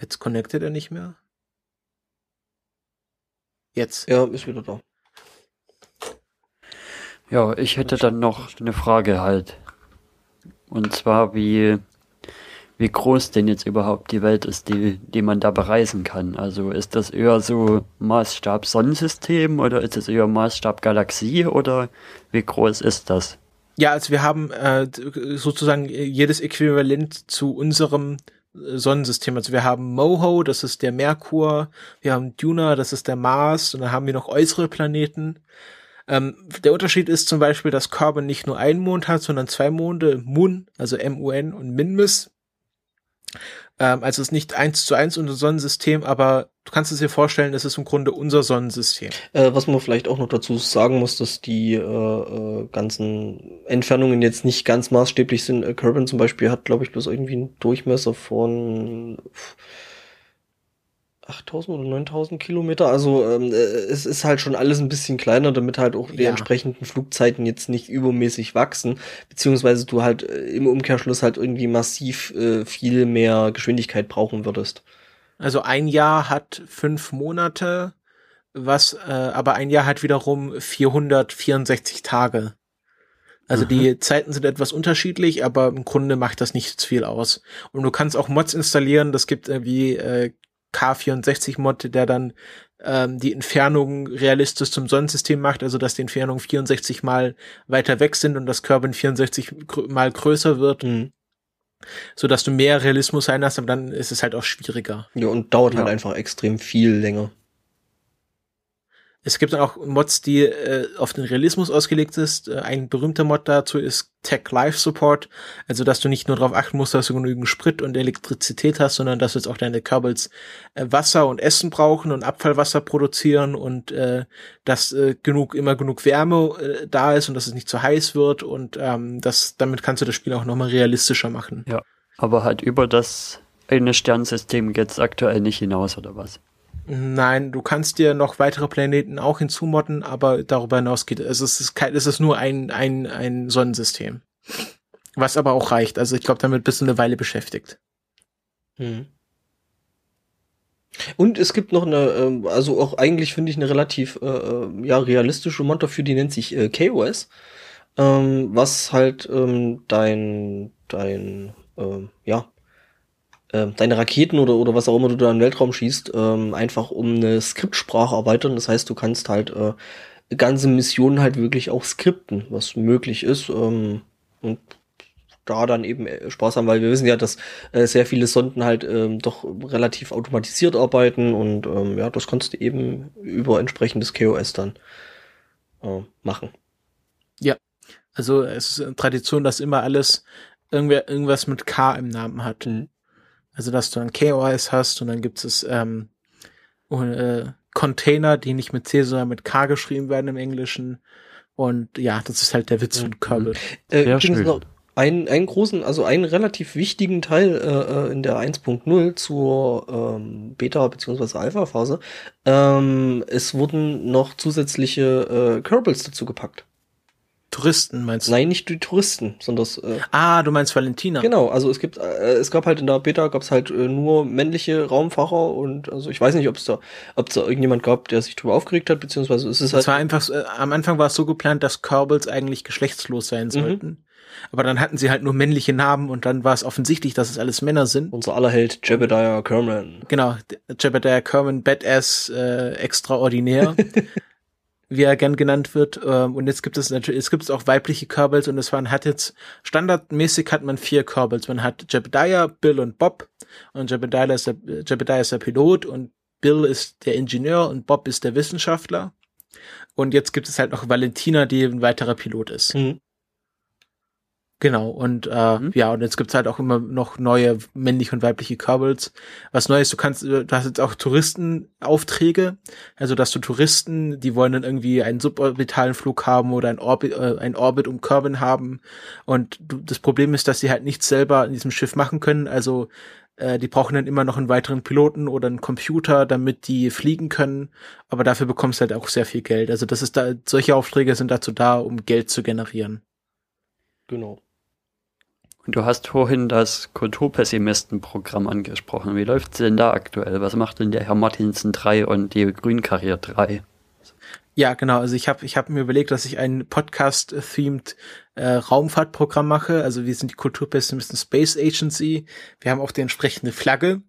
Jetzt connectet er nicht mehr. Jetzt. Ja, ist wieder da. Ja, ich hätte dann noch eine Frage halt. Und zwar, wie, wie groß denn jetzt überhaupt die Welt ist, die, die man da bereisen kann. Also ist das eher so Maßstab Sonnensystem oder ist es eher Maßstab Galaxie oder wie groß ist das? Ja, also wir haben äh, sozusagen jedes Äquivalent zu unserem Sonnensystem. Also wir haben Moho, das ist der Merkur, wir haben Duna, das ist der Mars, und dann haben wir noch äußere Planeten. Ähm, der Unterschied ist zum Beispiel, dass Carbon nicht nur einen Mond hat, sondern zwei Monde, Mun, also M-U-N und Minmus. Ähm, also es ist nicht eins zu eins unser Sonnensystem, aber du kannst es dir vorstellen, es ist im Grunde unser Sonnensystem. Äh, was man vielleicht auch noch dazu sagen muss, dass die äh, äh, ganzen Entfernungen jetzt nicht ganz maßstäblich sind. Äh, Kerbin zum Beispiel hat, glaube ich, bloß irgendwie einen Durchmesser von 8000 oder 9000 Kilometer. Also ähm, äh, es ist halt schon alles ein bisschen kleiner, damit halt auch die ja. entsprechenden Flugzeiten jetzt nicht übermäßig wachsen, beziehungsweise du halt äh, im Umkehrschluss halt irgendwie massiv viel mehr Geschwindigkeit brauchen würdest. Also ein Jahr hat fünf Monate, was äh, aber ein Jahr hat wiederum 464 Tage. Also mhm. die Zeiten sind etwas unterschiedlich, aber im Grunde macht das nicht viel aus. Und du kannst auch Mods installieren. Das gibt irgendwie äh, K64-Mod, der dann ähm, die Entfernung realistisch zum Sonnensystem macht, also dass die Entfernungen 64 mal weiter weg sind und das Kerbin 64 mal größer wird. Mhm. So dass du mehr Realismus sein hast, aber dann ist es halt auch schwieriger. Ja, und dauert halt ja. halt einfach extrem viel länger. Es gibt dann auch Mods, die äh, auf den Realismus ausgelegt ist. Äh, ein berühmter Mod dazu ist Tech Life Support. Also, dass du nicht nur darauf achten musst, dass du genügend Sprit und Elektrizität hast, sondern dass jetzt auch deine Kerbals äh, Wasser und Essen brauchen und Abfallwasser produzieren und äh, dass äh, genug immer genug Wärme äh, da ist und dass es nicht zu heiß wird und ähm, das damit kannst du das Spiel auch nochmal realistischer machen. Ja, aber halt über das eine Sternsystem geht's aktuell nicht hinaus oder was? Nein, du kannst dir noch weitere Planeten auch hinzumodden, aber darüber hinaus geht es. Es ist, kein, es ist nur ein, ein, ein Sonnensystem. Was aber auch reicht. Also ich glaube, damit bist du eine Weile beschäftigt. Hm. Und es gibt noch eine, ähm, also auch eigentlich finde ich eine relativ äh, äh, ja, realistische Mod dafür, die nennt sich äh, KOS. Ähm, was halt ähm, dein, dein, ähm, ja, äh, deine Raketen oder, oder was auch immer du da im Weltraum schießt, ähm, einfach um eine Skriptsprache erweitern. Das heißt, du kannst halt äh, ganze Missionen halt wirklich auch skripten, was möglich ist. Ähm, und da dann eben äh, Spaß haben, weil wir wissen ja, dass äh, sehr viele Sonden halt ähm, doch relativ automatisiert arbeiten und ähm, ja, das kannst du eben über entsprechendes KOS dann äh, machen. Ja, also es ist eine Tradition, dass immer alles irgendwer irgendwas mit K im Namen hat. Mhm. Also dass du dann KOS hast und dann gibt es ähm, äh, Container, die nicht mit C, sondern mit K geschrieben werden im Englischen. Und ja, das ist halt der Witz von Kerbal. Äh, ja, schön. Noch einen, einen großen, also einen relativ wichtigen Teil äh, äh in der 1.0 zur ähm, Beta- bzw. Alpha-Phase. Ähm, es wurden noch zusätzliche äh, Kerbals dazu gepackt. Touristen meinst du? Nein, nicht die Touristen, sondern äh, Ah, du meinst Valentina. Genau, also es gibt äh, es gab halt in der Beta gab's halt äh, nur männliche Raumfahrer und also ich weiß nicht, ob es da ob da irgendjemand gab, der sich drüber aufgeregt hat, beziehungsweise es ist halt. Es war einfach äh, am Anfang war es so geplant, dass Kerbals eigentlich geschlechtslos sein mhm. sollten. Mhm. Aber dann hatten sie halt nur männliche Namen und dann war es offensichtlich, dass es alles Männer sind. Unser aller Held Jebediah Kerman. Genau, Jebediah Kerman, Badass, äh, extraordinär. wie er gern genannt wird. Ähm, und jetzt gibt es natürlich, es gibt auch weibliche Kerbals und es waren, hat jetzt, standardmäßig hat man vier Kerbals. Man hat Jebediah, Bill und Bob. Und Jebediah ist der, Jebediah ist der Pilot und Bill ist der Ingenieur und Bob ist der Wissenschaftler. Und jetzt gibt es halt noch Valentina, die ein weiterer Pilot ist. Mhm. Genau, und äh, mhm. ja, und jetzt gibt's halt auch immer noch neue männliche und weibliche Kerbals. Was Neues, du kannst, du hast jetzt auch Touristenaufträge, also dass du Touristen, die wollen dann irgendwie einen suborbitalen Flug haben oder ein Orbit, äh, ein Orbit um Kerbin haben. Und du, das Problem ist, dass sie halt nichts selber in diesem Schiff machen können. Also äh, die brauchen dann immer noch einen weiteren Piloten oder einen Computer, damit die fliegen können. Aber dafür bekommst du halt auch sehr viel Geld. Also das ist da, solche Aufträge sind dazu da, um Geld zu generieren. Genau. Und du hast vorhin das Kulturpessimistenprogramm angesprochen. Wie läuft's denn da aktuell? Was macht denn der Herr Martinsen 3 und die Grünkarriere 3? Ja, genau. Also ich habe ich hab mir überlegt, dass ich ein Podcast-themed äh, Raumfahrtprogramm mache. Also wir sind die Kulturpessimisten Space Agency. Wir haben auch die entsprechende Flagge.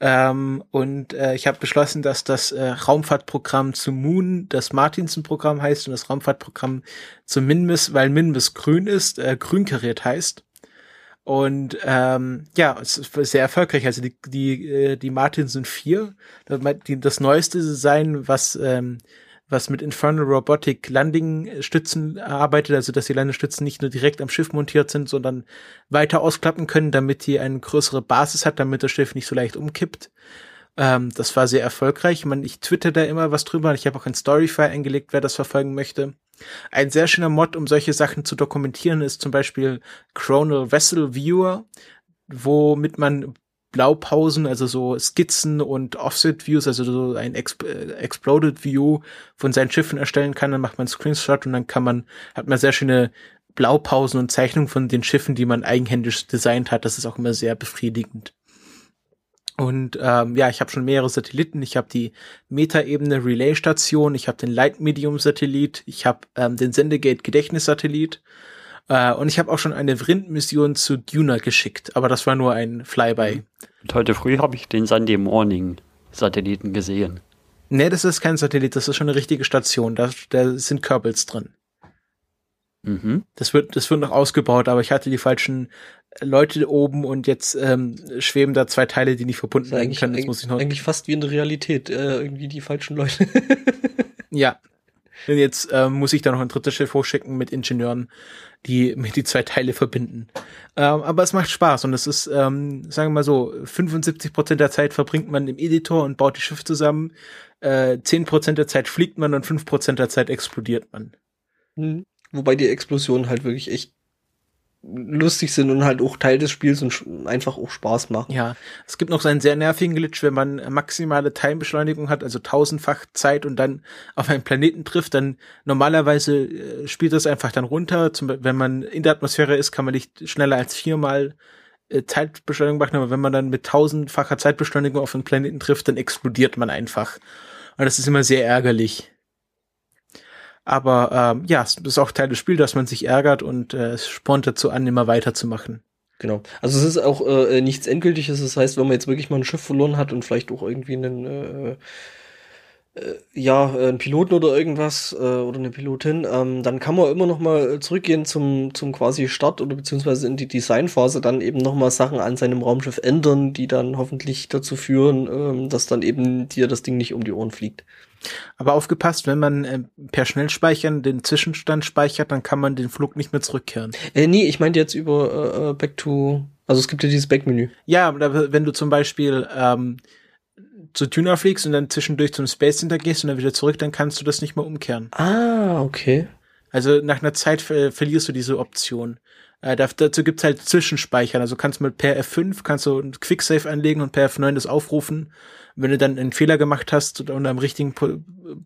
Ähm, und äh, ich habe beschlossen, dass das äh, Raumfahrtprogramm zu Moon das Martinsen-Programm heißt und das Raumfahrtprogramm zu Minmus, weil Minmus grün ist, äh, grün heißt. Und ähm, ja, es ist sehr erfolgreich. Also die, die, äh, die Martin sind vier. Das neueste Design, was ähm, was mit Infernal Robotic Landing-Stützen arbeitet, also dass die Landestützen nicht nur direkt am Schiff montiert sind, sondern weiter ausklappen können, damit die eine größere Basis hat, damit das Schiff nicht so leicht umkippt. Ähm, das war sehr erfolgreich. Ich, meine, ich twitter da immer was drüber. Ich habe auch ein Storyfile eingelegt, wer das verfolgen möchte. Ein sehr schöner Mod, um solche Sachen zu dokumentieren, ist zum Beispiel Chronal Vessel Viewer, womit man Blaupausen, also so Skizzen und Offset-Views, also so ein Exp äh, Exploded View von seinen Schiffen erstellen kann. Dann macht man einen Screenshot und dann kann man, hat man sehr schöne Blaupausen und Zeichnungen von den Schiffen, die man eigenhändisch designt hat. Das ist auch immer sehr befriedigend. Und ähm, ja, ich habe schon mehrere Satelliten. Ich habe die Metaebene Relay-Station, ich habe den Light-Medium-Satellit, ich habe ähm, den Sendegate-Gedächtnis-Satellit äh, und ich habe auch schon eine Vrind-Mission zu Duna geschickt, aber das war nur ein Flyby. Und heute früh habe ich den Sunday Morning-Satelliten gesehen. Nee, das ist kein Satellit, das ist schon eine richtige Station. Da, da sind Kerbals drin. Mhm. Das wird, das wird noch ausgebaut, aber ich hatte die falschen Leute oben und jetzt ähm, schweben da zwei Teile, die nicht verbunden werden können. Das muss ich noch eigentlich fast wie in der Realität, äh, irgendwie die falschen Leute. ja. Und jetzt ähm, muss ich da noch ein drittes Schiff hochschicken mit Ingenieuren, die mit die zwei Teile verbinden. Ähm, aber es macht Spaß und es ist, ähm, sagen wir mal so, 75 Prozent der Zeit verbringt man im Editor und baut die Schiffe zusammen. Äh, 10 Prozent der Zeit fliegt man und 5 Prozent der Zeit explodiert man. Mhm. Wobei die Explosionen halt wirklich echt lustig sind und halt auch Teil des Spiels und einfach auch Spaß machen. Ja, es gibt noch so einen sehr nervigen Glitch, wenn man maximale Time-Beschleunigung hat, also tausendfach Zeit und dann auf einen Planeten trifft, dann normalerweise äh, spielt das einfach dann runter. Zum, wenn man in der Atmosphäre ist, kann man nicht schneller als viermal äh, Zeitbeschleunigung machen, aber wenn man dann mit tausendfacher Zeitbeschleunigung auf einen Planeten trifft, dann explodiert man einfach. Und das ist immer sehr ärgerlich. Aber ähm, ja, es ist auch Teil des Spiels, dass man sich ärgert und äh, es spornt dazu an, immer weiterzumachen. Genau. Also es ist auch äh, nichts Endgültiges. Das heißt, wenn man jetzt wirklich mal ein Schiff verloren hat und vielleicht auch irgendwie einen äh, äh, ja, einen Piloten oder irgendwas äh, oder eine Pilotin, ähm, dann kann man immer noch mal zurückgehen zum, zum quasi Start oder beziehungsweise in die Designphase dann eben noch mal Sachen an seinem Raumschiff ändern, die dann hoffentlich dazu führen, ähm, dass dann eben dir das Ding nicht um die Ohren fliegt. Aber aufgepasst, wenn man äh, per Schnellspeichern den Zwischenstand speichert, dann kann man den Flug nicht mehr zurückkehren. Äh, nee, ich meinte jetzt über äh, äh Back to, also es gibt ja dieses Backmenü. Ja, aber wenn du zum Beispiel ähm, zu Tuna fliegst und dann zwischendurch zum Space Center gehst und dann wieder zurück, dann kannst du das nicht mehr umkehren. Ah, okay. Also nach einer Zeit ver verlierst du diese Option. Äh, dazu gibt's halt Zwischenspeichern. Also kannst du mit per F5 kannst du ein Quicksave anlegen und per F9 das aufrufen wenn du dann einen Fehler gemacht hast und am richtigen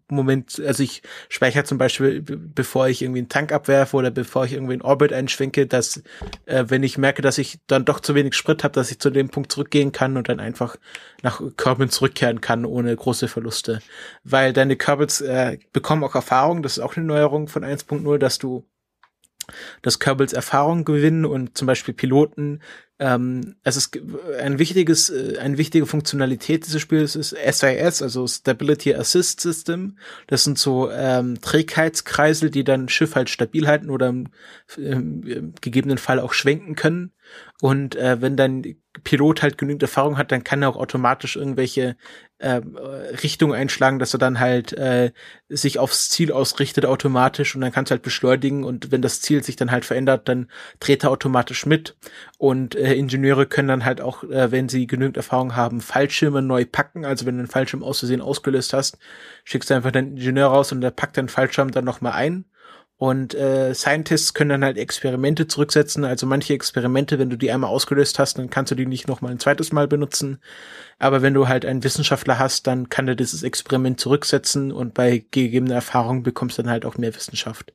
Moment, also ich speichere zum Beispiel, bevor ich irgendwie einen Tank abwerfe oder bevor ich irgendwie in Orbit einschwenke, dass äh, wenn ich merke, dass ich dann doch zu wenig Sprit habe, dass ich zu dem Punkt zurückgehen kann und dann einfach nach Kerbin zurückkehren kann ohne große Verluste. Weil deine Kerbals äh, bekommen auch Erfahrung, das ist auch eine Neuerung von 1.0, dass du dass Kerbals Erfahrung gewinnen und zum Beispiel Piloten ähm, es ist ein wichtiges, äh, eine wichtige Funktionalität dieses Spiels ist SIS, also Stability Assist System. Das sind so ähm, Trägheitskreisel, die dann Schiff halt stabil halten oder im, im gegebenen Fall auch schwenken können. Und äh, wenn dein Pilot halt genügend Erfahrung hat, dann kann er auch automatisch irgendwelche äh, Richtungen einschlagen, dass er dann halt äh, sich aufs Ziel ausrichtet automatisch und dann kannst du halt beschleunigen und wenn das Ziel sich dann halt verändert, dann dreht er automatisch mit. Und äh, Ingenieure können dann halt auch, äh, wenn sie genügend Erfahrung haben, Fallschirme neu packen. Also wenn du einen Fallschirm aus Versehen ausgelöst hast, schickst du einfach deinen Ingenieur raus und der packt den Fallschirm dann nochmal ein und äh, Scientists können dann halt Experimente zurücksetzen. Also manche Experimente, wenn du die einmal ausgelöst hast, dann kannst du die nicht noch mal ein zweites Mal benutzen. Aber wenn du halt einen Wissenschaftler hast, dann kann er dieses Experiment zurücksetzen und bei gegebener Erfahrung bekommst du dann halt auch mehr Wissenschaft.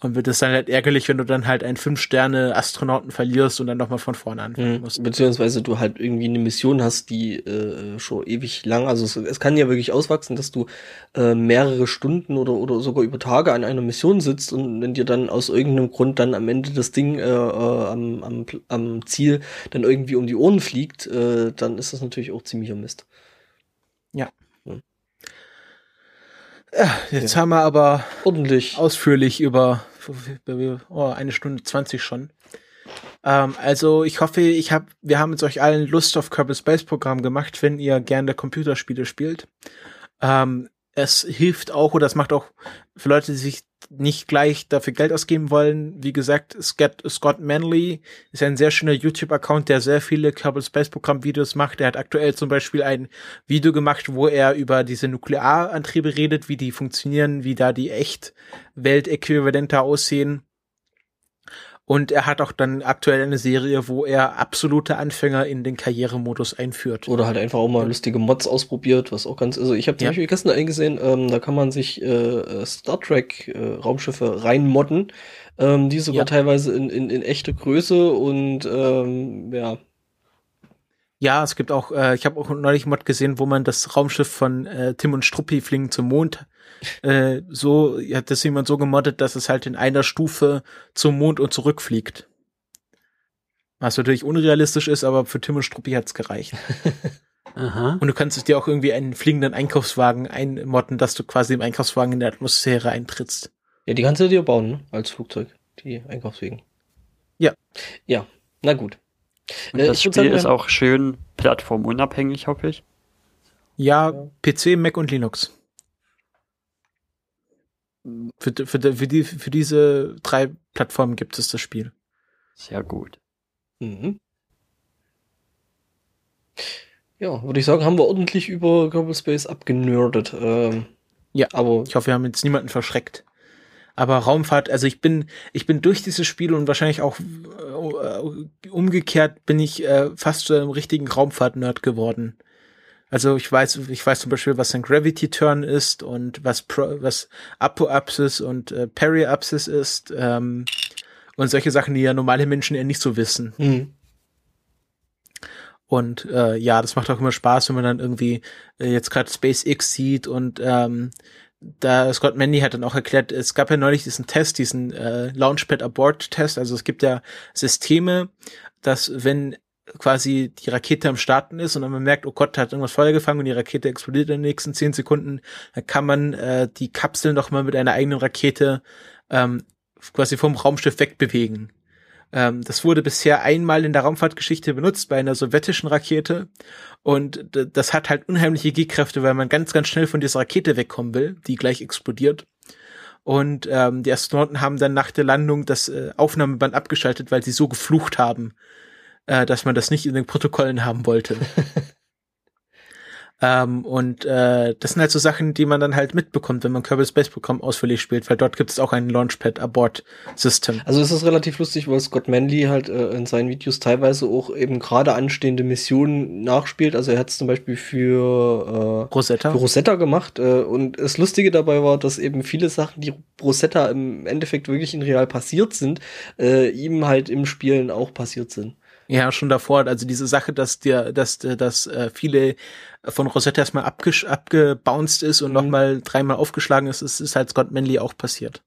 Und wird es dann halt ärgerlich, wenn du dann halt einen Fünf-Sterne-Astronauten verlierst und dann nochmal von vorne anfangen mhm. musst. Beziehungsweise du halt irgendwie eine Mission hast, die äh, schon ewig lang, also es, es, kann ja wirklich auswachsen, dass du äh, mehrere Stunden oder, oder sogar über Tage an einer Mission sitzt und wenn dir dann aus irgendeinem Grund dann am Ende das Ding äh, äh, am, am, am Ziel dann irgendwie um die Ohren fliegt, äh, dann ist das natürlich auch ziemlicher Mist. Ja, jetzt ja. haben wir aber ordentlich ausführlich über oh, eine Stunde zwanzig schon Ähm, also ich hoffe, ich hab, wir haben mit euch allen Lust auf Kerbal Space Programm gemacht, wenn ihr gerne Computerspiele spielt. Ähm, es hilft auch oder es macht auch für Leute, die sich nicht gleich dafür Geld ausgeben wollen. Wie gesagt, Scott, Manley ist ein sehr schöner YouTube-Account, der sehr viele Kerbal Space Programm Videos macht. Er hat aktuell zum Beispiel ein Video gemacht, wo er über diese Nuklearantriebe redet, wie die funktionieren, wie da die echt Weltäquivalente aussehen. Und er hat auch dann aktuell eine Serie, wo er absolute Anfänger in den Karrieremodus einführt. Oder halt einfach auch mal lustige Mods ausprobiert, was auch ganz, also ich habe zum ja. Beispiel gestern eingesehen, ähm, da kann man sich äh, Star Trek äh, Raumschiffe reinmodden, ähm, die sogar ja. teilweise in, in, in echte Größe und ähm, ja, ja, es gibt auch, äh, ich habe auch neulich Mod gesehen, wo man das Raumschiff von äh, Tim und Struppi fliegen zum Mond äh, so, hat das jemand so gemoddet, dass es halt in einer Stufe zum Mond und zurückfliegt. Was natürlich unrealistisch ist, aber für Tim und Struppi hat's gereicht. Aha. Und du kannst es dir auch irgendwie einen fliegenden Einkaufswagen einmodden, dass du quasi im Einkaufswagen in der Atmosphäre eintrittst. Ja, die kannst du dir bauen, ne? als Flugzeug, die Einkaufswegen. Ja. Ja, na gut. Und äh, das Spiel sagen, ist auch schön plattformunabhängig, hoffe ich. Ja, PC, Mac und Linux. Für, für, für, die, für diese drei Plattformen gibt es das Spiel. Sehr gut. Mhm. Ja, würde ich sagen, haben wir ordentlich über Kerbal Space abgenördet. Ähm, ja, aber ich hoffe, wir haben jetzt niemanden verschreckt. Aber Raumfahrt, also ich bin, ich bin durch dieses Spiel und wahrscheinlich auch äh, umgekehrt bin ich äh, fast zu einem richtigen Raumfahrt-Nerd geworden. Also ich weiß, ich weiß zum Beispiel, was ein Gravity Turn ist und was Pro, was Apoapsis und äh, Periapsis ist ähm, und solche Sachen, die ja normale Menschen eher nicht so wissen. Mhm. Und äh, ja, das macht auch immer Spaß, wenn man dann irgendwie äh, jetzt gerade SpaceX sieht und ähm, da Scott Mandy hat dann auch erklärt, es gab ja neulich diesen Test, diesen äh, Launchpad Abort Test. Also es gibt ja Systeme, dass wenn quasi die Rakete am Starten ist und dann man merkt, oh Gott, da hat irgendwas Feuer gefangen und die Rakete explodiert in den nächsten zehn Sekunden, dann kann man äh, die Kapsel noch mal mit einer eigenen Rakete ähm, quasi vom Raumschiff wegbewegen. Ähm, das wurde bisher einmal in der Raumfahrtgeschichte benutzt bei einer sowjetischen Rakete und das hat halt unheimliche G-Kräfte, weil man ganz, ganz schnell von dieser Rakete wegkommen will, die gleich explodiert. Und ähm, die Astronauten haben dann nach der Landung das äh, Aufnahmeband abgeschaltet, weil sie so geflucht haben, äh, dass man das nicht in den Protokollen haben wollte. Ähm, und äh, das sind halt so Sachen, die man dann halt mitbekommt, wenn man Kerbal Space Program ausführlich spielt, weil dort gibt es auch ein Launchpad Abort System. Also es ist relativ lustig, weil Scott Manley halt äh, in seinen Videos teilweise auch eben gerade anstehende Missionen nachspielt. Also er hat es zum Beispiel für, äh, Rosetta. für Rosetta gemacht. Äh, und das Lustige dabei war, dass eben viele Sachen, die Rosetta im Endeffekt wirklich in real passiert sind, äh, ihm halt im Spielen auch passiert sind. Ja, schon davor. Also diese Sache, dass dir, dass, dass äh, viele von Rosetta erstmal abge abgebounced ist und mhm. nochmal dreimal aufgeschlagen ist, ist, ist halt Scott Manley auch passiert.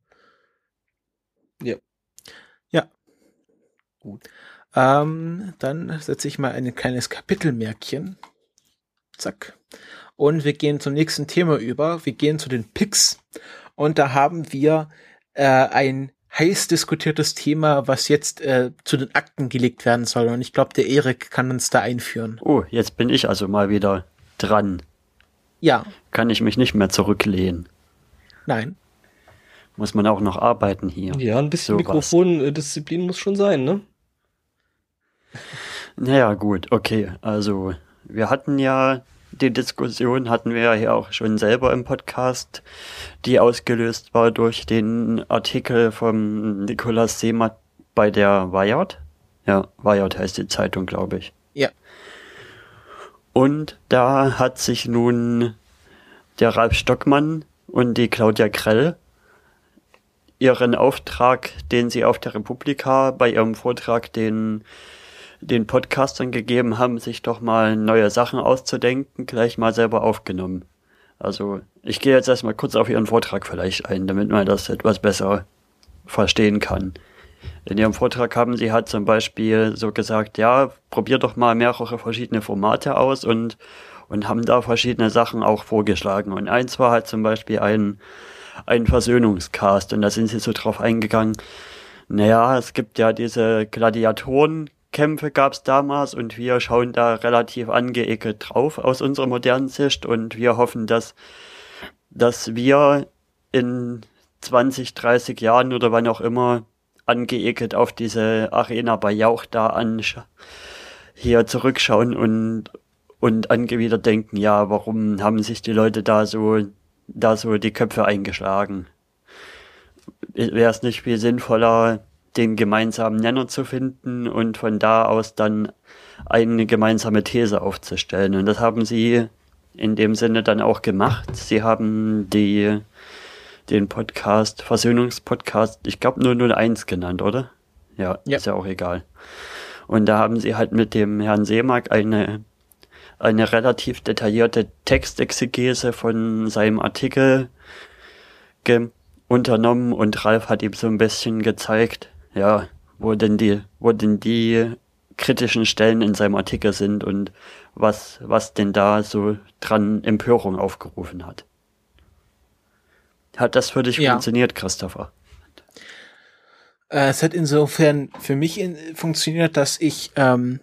Ja. Ja. Gut. Ähm, dann setze ich mal ein kleines Kapitelmärkchen. Zack. Und wir gehen zum nächsten Thema über. Wir gehen zu den Picks. Und da haben wir äh, ein heiß diskutiertes Thema, was jetzt äh, zu den Akten gelegt werden soll. Und ich glaube, der Erik kann uns da einführen. Oh, jetzt bin ich also mal wieder dran. Ja. Kann ich mich nicht mehr zurücklehnen. Nein. Muss man auch noch arbeiten hier. Ja, ein bisschen Mikrofondisziplin muss schon sein, ne? Naja, gut, okay. Also, wir hatten ja die Diskussion hatten wir ja hier auch schon selber im Podcast, die ausgelöst war durch den Artikel von Nikolaus Seemat bei der Wired. Ja, Wired heißt die Zeitung, glaube ich. Ja. Und da hat sich nun der Ralf Stockmann und die Claudia Krell ihren Auftrag, den sie auf der Republika bei ihrem Vortrag den den Podcastern gegeben haben, sich doch mal neue Sachen auszudenken, gleich mal selber aufgenommen. Also ich gehe jetzt erstmal kurz auf Ihren Vortrag vielleicht ein, damit man das etwas besser verstehen kann. In Ihrem Vortrag haben Sie halt zum Beispiel so gesagt, ja, probier doch mal mehrere verschiedene Formate aus und, und haben da verschiedene Sachen auch vorgeschlagen. Und eins war halt zum Beispiel ein, ein Versöhnungscast und da sind Sie so drauf eingegangen, Naja, es gibt ja diese Gladiatorenkämpfe gab es damals und wir schauen da relativ angeekelt drauf aus unserer modernen Sicht und wir hoffen, dass, dass wir in 20, 30 Jahren oder wann auch immer angeekelt auf diese Arena bei Jauch da an hier zurückschauen und und angewidert denken, ja, warum haben sich die Leute da so da so die Köpfe eingeschlagen? Wäre es nicht viel sinnvoller, den gemeinsamen Nenner zu finden und von da aus dann eine gemeinsame These aufzustellen? Und das haben sie in dem Sinne dann auch gemacht. Sie haben die den Podcast, Versöhnungspodcast, ich glaube nur 01 genannt, oder? Ja, ja, ist ja auch egal. Und da haben sie halt mit dem Herrn Seemark eine, eine relativ detaillierte Textexegese von seinem Artikel unternommen und Ralf hat ihm so ein bisschen gezeigt, ja, wo denn die, wo denn die kritischen Stellen in seinem Artikel sind und was, was denn da so dran Empörung aufgerufen hat. Hat das für dich ja. funktioniert, Christopher? Äh, es hat insofern für mich in, funktioniert, dass ich ähm,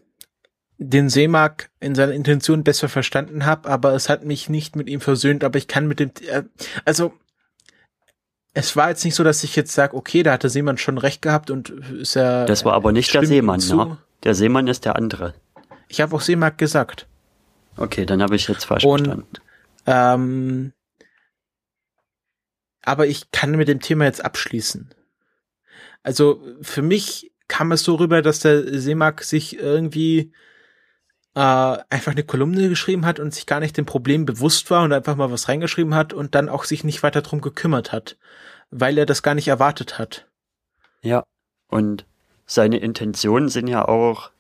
den Seemark in seiner Intention besser verstanden habe, aber es hat mich nicht mit ihm versöhnt, aber ich kann mit dem, äh, also es war jetzt nicht so, dass ich jetzt sage, okay, da hatte Seemann schon recht gehabt und ist ja. Das war aber nicht der Seemann, ne? Der Seemann ist der andere. Ich habe auch Seemark gesagt. Okay, dann habe ich jetzt falsch und, verstanden. Ähm, aber ich kann mit dem Thema jetzt abschließen. Also für mich kam es so rüber, dass der Seemark sich irgendwie äh, einfach eine Kolumne geschrieben hat und sich gar nicht dem Problem bewusst war und einfach mal was reingeschrieben hat und dann auch sich nicht weiter drum gekümmert hat, weil er das gar nicht erwartet hat. Ja, und seine Intentionen sind ja auch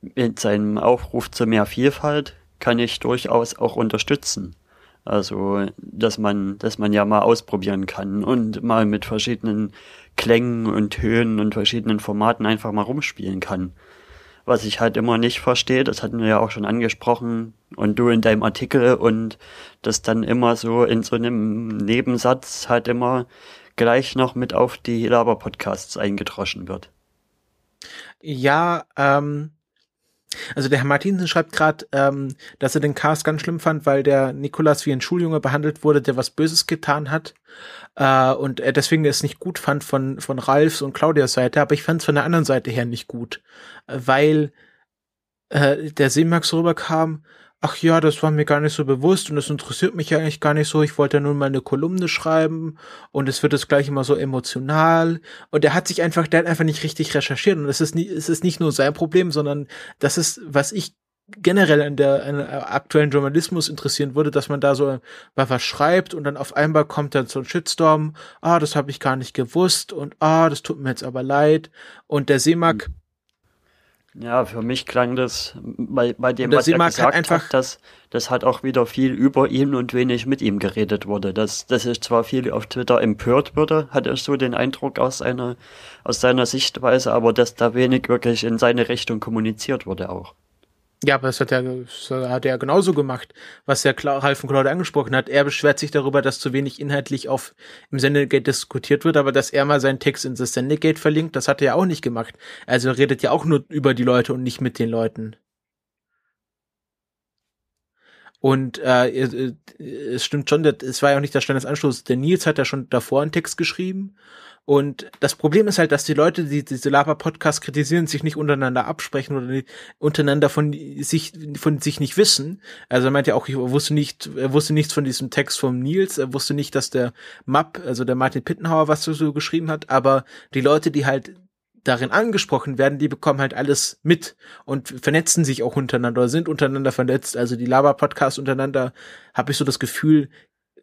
mit seinem Aufruf zu mehr Vielfalt kann ich durchaus auch unterstützen. Also, dass man, dass man ja mal ausprobieren kann und mal mit verschiedenen Klängen und Höhen und verschiedenen Formaten einfach mal rumspielen kann. Was ich halt immer nicht verstehe, das hatten wir ja auch schon angesprochen und du in deinem Artikel und das dann immer so in so einem Nebensatz halt immer gleich noch mit auf die Laber-Podcasts eingedroschen wird. Ja, ähm, also der Herr Martinsen schreibt gerade, ähm, dass er den Cast ganz schlimm fand, weil der Nikolas wie ein Schuljunge behandelt wurde, der was Böses getan hat. Äh, und er deswegen es nicht gut fand von, von Ralfs und Claudias Seite, aber ich fand es von der anderen Seite her nicht gut. weil äh, der Seemax rüberkam, ach ja, das war mir gar nicht so bewusst und das interessiert mich ja eigentlich gar nicht so. Ich wollte ja nur mal eine Kolumne schreiben und es wird das gleich immer so emotional. Und er hat sich einfach, der hat einfach nicht richtig recherchiert und es ist nicht, es ist nicht nur sein Problem, sondern das ist, was ich generell an der, an der aktuellen Journalismus interessieren würde, dass man da so mal was schreibt und dann auf einmal kommt dann so ein Shitstorm, ah, das habe ich gar nicht gewusst und ah, das tut mir jetzt aber leid. Und der Seemark, mhm ja, für mich klang das bei, bei dem, was er gesagt einfach hat, dass das hat auch wieder viel über ihn und wenig mit ihm geredet wurde. Dass, dass es zwar viel auf Twitter empört wurde, hat er so den Eindruck aus seiner, aus seiner Sichtweise, aber dass da wenig wirklich in seine Richtung kommuniziert wurde auch. Ja, aber das hat er, hat er genauso gemacht, was der Ralf von Claude angesprochen hat. Er beschwert sich darüber, dass zu wenig inhaltlich auf im Sendegate diskutiert wird, aber dass er mal seinen Text in das Sendegate verlinkt, das hat er ja auch nicht gemacht. Also er redet ja auch nur über die Leute und nicht mit den Leuten. Und äh, es stimmt schon, es war ja auch nicht der Standesanschluss. Der Nils hat ja schon davor einen Text geschrieben und das Problem ist halt, dass die Leute, die diese Lava-Podcasts kritisieren, sich nicht untereinander absprechen oder nicht untereinander von sich, von sich nicht wissen. Also er meint ja auch, ich wusste nicht, er wusste nichts von diesem Text vom Nils, er wusste nicht, dass der Map, also der Martin Pittenhauer was so geschrieben hat, aber die Leute, die halt darin angesprochen werden, die bekommen halt alles mit und vernetzen sich auch untereinander oder sind untereinander vernetzt. Also die Lava-Podcasts untereinander, habe ich so das Gefühl,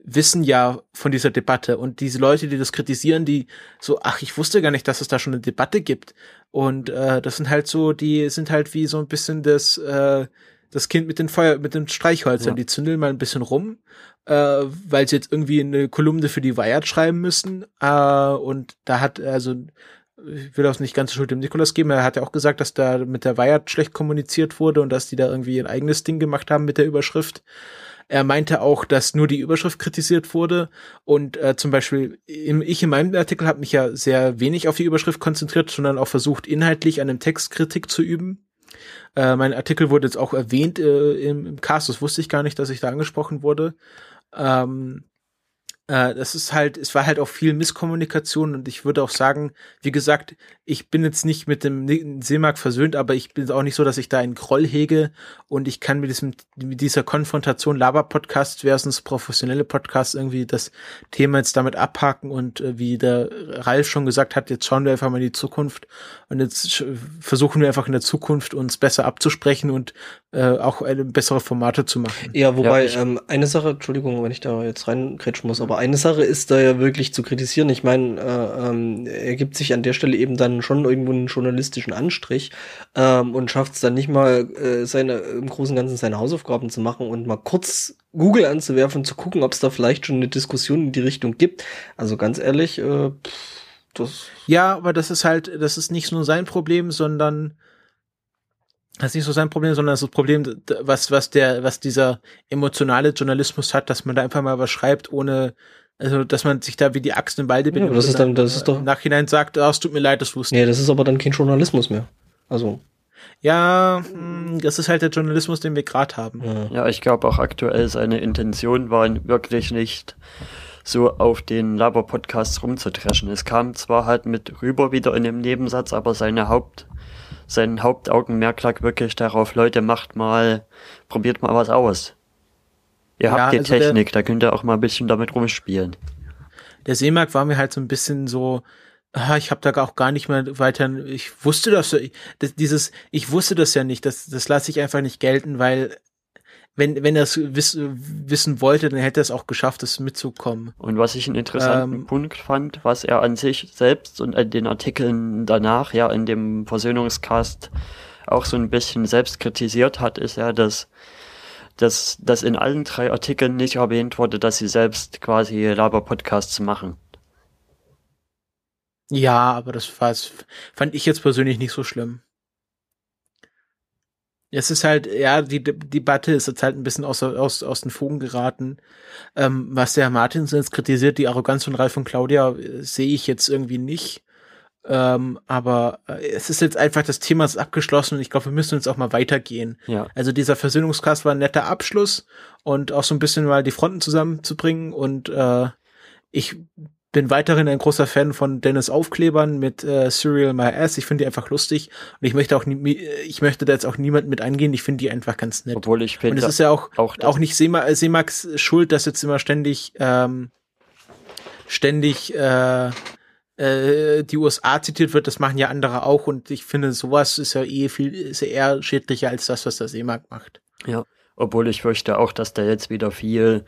wissen ja von dieser Debatte und diese Leute, die das kritisieren, die so, ach, ich wusste gar nicht, dass es da schon eine Debatte gibt. Und äh, das sind halt so, die sind halt wie so ein bisschen das, äh, das Kind mit den Feuer, mit den Streichholzern, ja. die zündeln mal ein bisschen rum, äh, weil sie jetzt irgendwie eine Kolumne für die Wired schreiben müssen. Äh, und da hat, also ich will auch nicht ganz Schuld dem Nikolas geben, er hat ja auch gesagt, dass da mit der Wired schlecht kommuniziert wurde und dass die da irgendwie ein eigenes Ding gemacht haben mit der Überschrift Er meinte auch, dass nur die Überschrift kritisiert wurde und äh, zum Beispiel im, ich in meinem Artikel habe mich ja sehr wenig auf die Überschrift konzentriert, sondern auch versucht, inhaltlich an dem Text Kritik zu üben. Äh, mein Artikel wurde jetzt auch erwähnt äh, im, im Cast, das wusste ich gar nicht, dass ich da angesprochen wurde. Ähm, äh, das ist halt, es war halt auch viel Misskommunikation und ich würde auch sagen, wie gesagt, ich bin jetzt nicht mit dem Seemark versöhnt, aber ich bin auch nicht so, dass ich da einen Groll hege und ich kann mit diesem, mit dieser Konfrontation Laber-Podcast versus professionelle Podcast irgendwie das Thema jetzt damit abhaken und äh, wie der Ralf schon gesagt hat, jetzt schauen wir einfach mal in die Zukunft und jetzt versuchen wir einfach in der Zukunft uns besser abzusprechen und äh, auch eine bessere Formate zu machen. Ja, wobei ja, ähm, eine Sache, Entschuldigung, wenn ich da jetzt reinkretschen muss, aber eine Sache ist da ja wirklich zu kritisieren. Ich meine, äh, ähm, er gibt sich an der Stelle eben dann schon irgendwo einen journalistischen Anstrich ähm, und schafft es dann nicht mal, äh, seine im Großen und Ganzen seine Hausaufgaben zu machen und mal kurz Google anzuwerfen zu gucken, ob es da vielleicht schon eine Diskussion in die Richtung gibt. Also ganz ehrlich, äh, pff, das. Ja, aber das ist halt, das ist nicht nur sein Problem, sondern das ist nicht so sein Problem, sondern das, ist das Problem, was, was der, was dieser emotionale Journalismus hat, dass man da einfach mal was schreibt, ohne, also, dass man sich da wie die Axt im Walde benimmt. Ja, das ist dann, das ist doch. Im Nachhinein sagt, ah, es tut mir leid, das wusste ich. Nee, das ist aber dann kein Journalismus mehr. Also. Ja, hm, das ist halt der Journalismus, den wir gerade haben. Ja, ja ich glaube auch aktuell seine Intention waren wirklich nicht so auf den Laber-Podcasts rumzutreschen. Es kam zwar halt mit rüber wieder in dem Nebensatz, aber seine Haupt, sein Hauptaugenmerk lag wirklich darauf, Leute, macht mal, probiert mal was aus. Ihr ja, habt die also Technik, der, da könnt ihr auch mal ein bisschen damit rumspielen. Der Seemarkt war mir halt so ein bisschen so, ah, ich habe da auch gar nicht mehr weiter, ich wusste das, das, dieses, ich wusste das ja nicht, das, das lasse ich einfach nicht gelten, weil wenn, wenn er es wiss, wissen wollte, dann hätte er es auch geschafft, es mitzukommen. Und was ich einen interessanten ähm, Punkt fand, was er an sich selbst und in den Artikeln danach, ja, in dem Versöhnungscast auch so ein bisschen selbst kritisiert hat, ist ja, dass dass, dass in allen drei Artikeln nicht erwähnt wurde, dass sie selbst quasi Laber-Podcasts machen. Ja, aber das fand ich jetzt persönlich nicht so schlimm. Es ist halt, ja, die, die Debatte ist jetzt halt ein bisschen aus, aus, aus den Fugen geraten. Ähm, was der Herr Martins jetzt kritisiert, die Arroganz von Ralf und Claudia, äh, sehe ich jetzt irgendwie nicht. Ähm, aber äh, es ist jetzt einfach, das Thema ist abgeschlossen und ich glaube, wir müssen jetzt auch mal weitergehen. Ja. Also dieser Versöhnungskast war ein netter Abschluss und auch so ein bisschen mal die Fronten zusammenzubringen und äh, ich bin weiterhin ein großer Fan von Dennis Aufklebern mit äh, Serial My Ass. Ich finde die einfach lustig und ich möchte auch nie, ich möchte da jetzt auch niemand mit eingehen. Ich finde die einfach ganz nett. Obwohl ich finde und es ist ja auch auch, auch nicht Sema, Semax Schuld, dass jetzt immer ständig ähm, ständig äh, äh, die USA zitiert wird. Das machen ja andere auch und ich finde sowas ist ja eh viel ist ja eher schädlicher als das, was der Seemark macht. Ja, obwohl ich fürchte auch, dass da jetzt wieder viel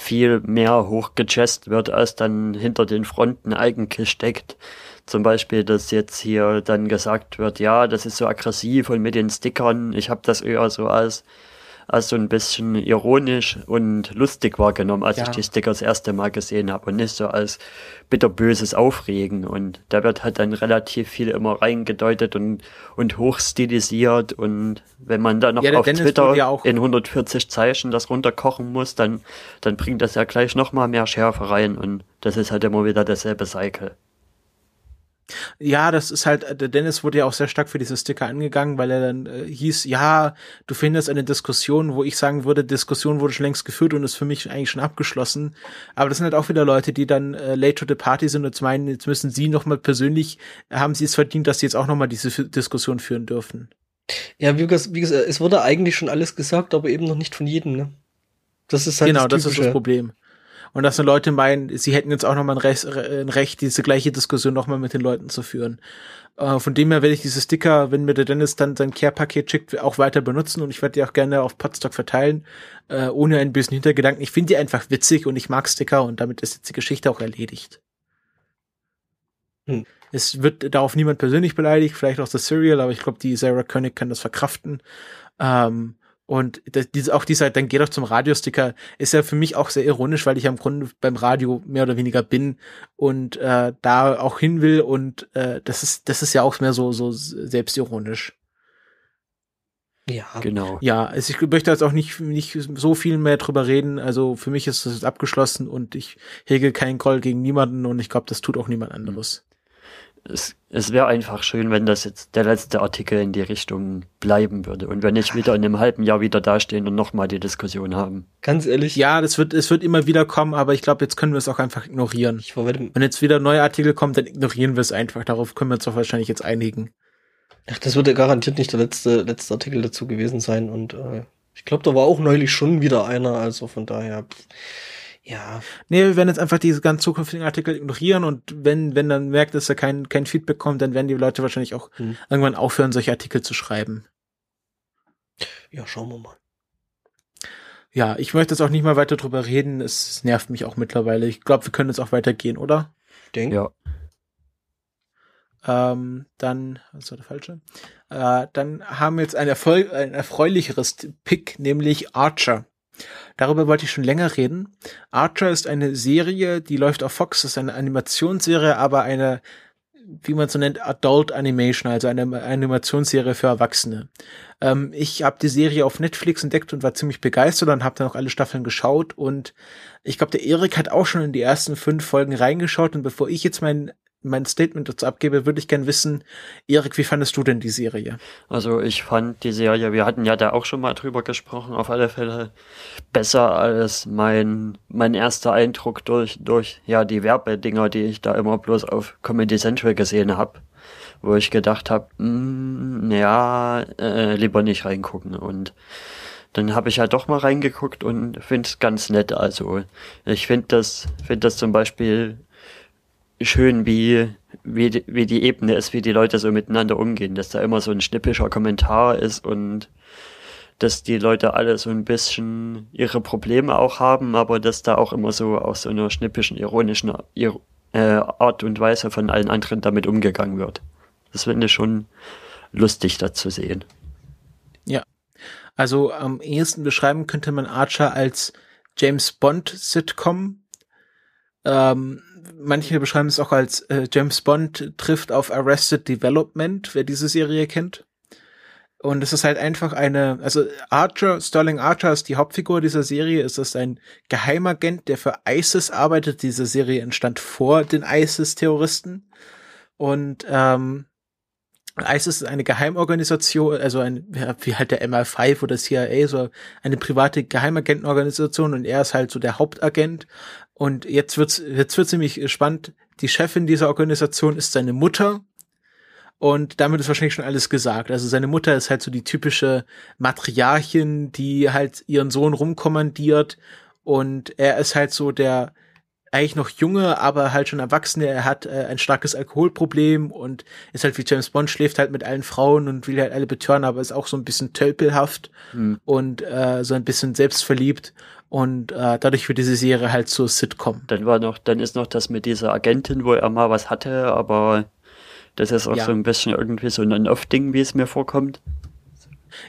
viel mehr hochgechest wird, als dann hinter den Fronten eigentlich steckt. Zum Beispiel, dass jetzt hier dann gesagt wird, ja, das ist so aggressiv und mit den Stickern, ich habe das eher so als als so ein bisschen ironisch und lustig wahrgenommen, als ja. ich die Sticker das erste Mal gesehen habe und nicht so als bitterböses Aufregen. Und da wird halt dann relativ viel immer reingedeutet und, und hochstilisiert. Und wenn man dann noch ja, auf Dennis Twitter ja in 140 Zeichen das runterkochen muss, dann, dann bringt das ja gleich nochmal mehr Schärfe rein. Und das ist halt immer wieder dasselbe Cycle. Ja, das ist halt, der Dennis wurde ja auch sehr stark für diese Sticker angegangen, weil er dann äh, hieß, ja, du findest eine Diskussion, wo ich sagen würde, Diskussion wurde schon längst geführt und ist für mich eigentlich schon abgeschlossen. Aber das sind halt auch wieder Leute, die dann äh, late to the party sind und jetzt meinen, jetzt müssen sie nochmal persönlich, haben sie es verdient, dass sie jetzt auch nochmal diese Diskussion führen dürfen. Ja, wie gesagt, wie gesagt, es wurde eigentlich schon alles gesagt, aber eben noch nicht von jedem, ne? Das ist halt genau, das, das ist das Problem und dass dann Leute meinen, sie hätten jetzt auch nochmal ein Recht, ein Recht, diese gleiche Diskussion nochmal mit den Leuten zu führen. Äh, von dem her werde ich diese Sticker, wenn mir der Dennis dann sein Care-Paket schickt, auch weiter benutzen und ich werde die auch gerne auf Podstock verteilen, äh, ohne einen bösen Hintergedanken. Ich finde die einfach witzig und ich mag Sticker und damit ist jetzt die Geschichte auch erledigt. Hm. Es wird darauf niemand persönlich beleidigt, vielleicht auch das Serial, aber ich glaube, die Sarah König kann das verkraften. Ähm, und das, diese, auch dieser, dann geh doch zum Radiosticker, ist ja für mich auch sehr ironisch, weil ich ja im Grunde beim Radio mehr oder weniger bin und äh, da auch hin will und äh, das ist, das ist ja auch mehr so, so selbstironisch. Ja, genau. Ja, also ich möchte jetzt auch nicht, nicht so viel mehr drüber reden. Also für mich ist das abgeschlossen und ich hege keinen Groll gegen niemanden und ich glaube, das tut auch niemand anderes. Es, es wäre einfach schön, wenn das jetzt der letzte Artikel in die Richtung bleiben würde und wenn nicht wieder in einem halben Jahr wieder dastehen und nochmal die Diskussion haben. Ganz ehrlich. Ja, das wird, es wird immer wieder kommen, aber ich glaube, jetzt können wir es auch einfach ignorieren. Ich wenn jetzt wieder neue Artikel kommen, dann ignorieren wir es einfach. Darauf können wir uns doch wahrscheinlich jetzt einigen. Ach, das wird ja garantiert nicht der letzte, letzte Artikel dazu gewesen sein. Und äh, ich glaube, da war auch neulich schon wieder einer. Also von daher, ja. Nee, wir werden jetzt einfach diese ganz zukünftigen Artikel ignorieren und wenn, wenn dann merkt, dass da kein, kein Feedback kommt, dann werden die Leute wahrscheinlich auch hm. irgendwann aufhören, solche Artikel zu schreiben. Ja, schauen wir mal. Ja, ich möchte jetzt auch nicht mal weiter drüber reden. Es nervt mich auch mittlerweile. Ich glaube, wir können jetzt auch weitergehen, oder? Denke. Ja. Ähm, dann, was war der falsche? Äh, dann haben wir jetzt ein, Erfolg, ein erfreulicheres Pick, nämlich Archer. Darüber wollte ich schon länger reden. Archer ist eine Serie, die läuft auf Fox, ist eine Animationsserie, aber eine, wie man so nennt, Adult Animation, also eine Animationsserie für Erwachsene. Ähm, ich habe die Serie auf Netflix entdeckt und war ziemlich begeistert und habe dann auch alle Staffeln geschaut und ich glaube, der Erik hat auch schon in die ersten fünf Folgen reingeschaut und bevor ich jetzt mein mein Statement dazu abgebe, würde ich gern wissen, Erik, wie fandest du denn die Serie? Also ich fand die Serie, wir hatten ja da auch schon mal drüber gesprochen, auf alle Fälle besser als mein, mein erster Eindruck durch, durch ja die Werbedinger, die ich da immer bloß auf Comedy Central gesehen habe, wo ich gedacht habe, mm, ja, äh, lieber nicht reingucken und dann habe ich halt doch mal reingeguckt und finde es ganz nett. Also ich finde das, finde das zum Beispiel schön, wie, wie, wie die Ebene ist, wie die Leute so miteinander umgehen, dass da immer so ein schnippischer Kommentar ist und dass die Leute alle so ein bisschen ihre Probleme auch haben, aber dass da auch immer so aus so einer schnippischen, ironischen äh, Art und Weise von allen anderen damit umgegangen wird. Das finde ich schon lustig, da zu sehen. Ja. Also am ehesten beschreiben könnte man Archer als James Bond Sitcom. Ähm, manche beschreiben es auch als äh, James Bond trifft auf Arrested Development, wer diese Serie kennt. Und es ist halt einfach eine, also Archer, Sterling Archer ist die Hauptfigur dieser Serie. Es ist ein Geheimagent, der für ISIS arbeitet. Diese Serie entstand vor den ISIS-Terroristen. Und ähm, ISIS ist eine Geheimorganisation, also ein, wie halt der MI5 oder CIA, so eine private Geheimagentenorganisation und er ist halt so der Hauptagent. Und jetzt wird's, jetzt wird's nämlich spannend. Die Chefin dieser Organisation ist seine Mutter. Und damit ist wahrscheinlich schon alles gesagt. Also seine Mutter ist halt so die typische Matriarchin, die halt ihren Sohn rumkommandiert. Und er ist halt so der, eigentlich noch junge, aber halt schon erwachsene. Er hat äh, ein starkes Alkoholproblem und ist halt wie James Bond, schläft halt mit allen Frauen und will halt alle betören, aber ist auch so ein bisschen tölpelhaft mhm. und äh, so ein bisschen selbstverliebt. Und äh, dadurch wird diese Serie halt so Sitcom. Dann war noch, dann ist noch das mit dieser Agentin, wo er mal was hatte, aber das ist auch ja. so ein bisschen irgendwie so ein Off-Ding, wie es mir vorkommt.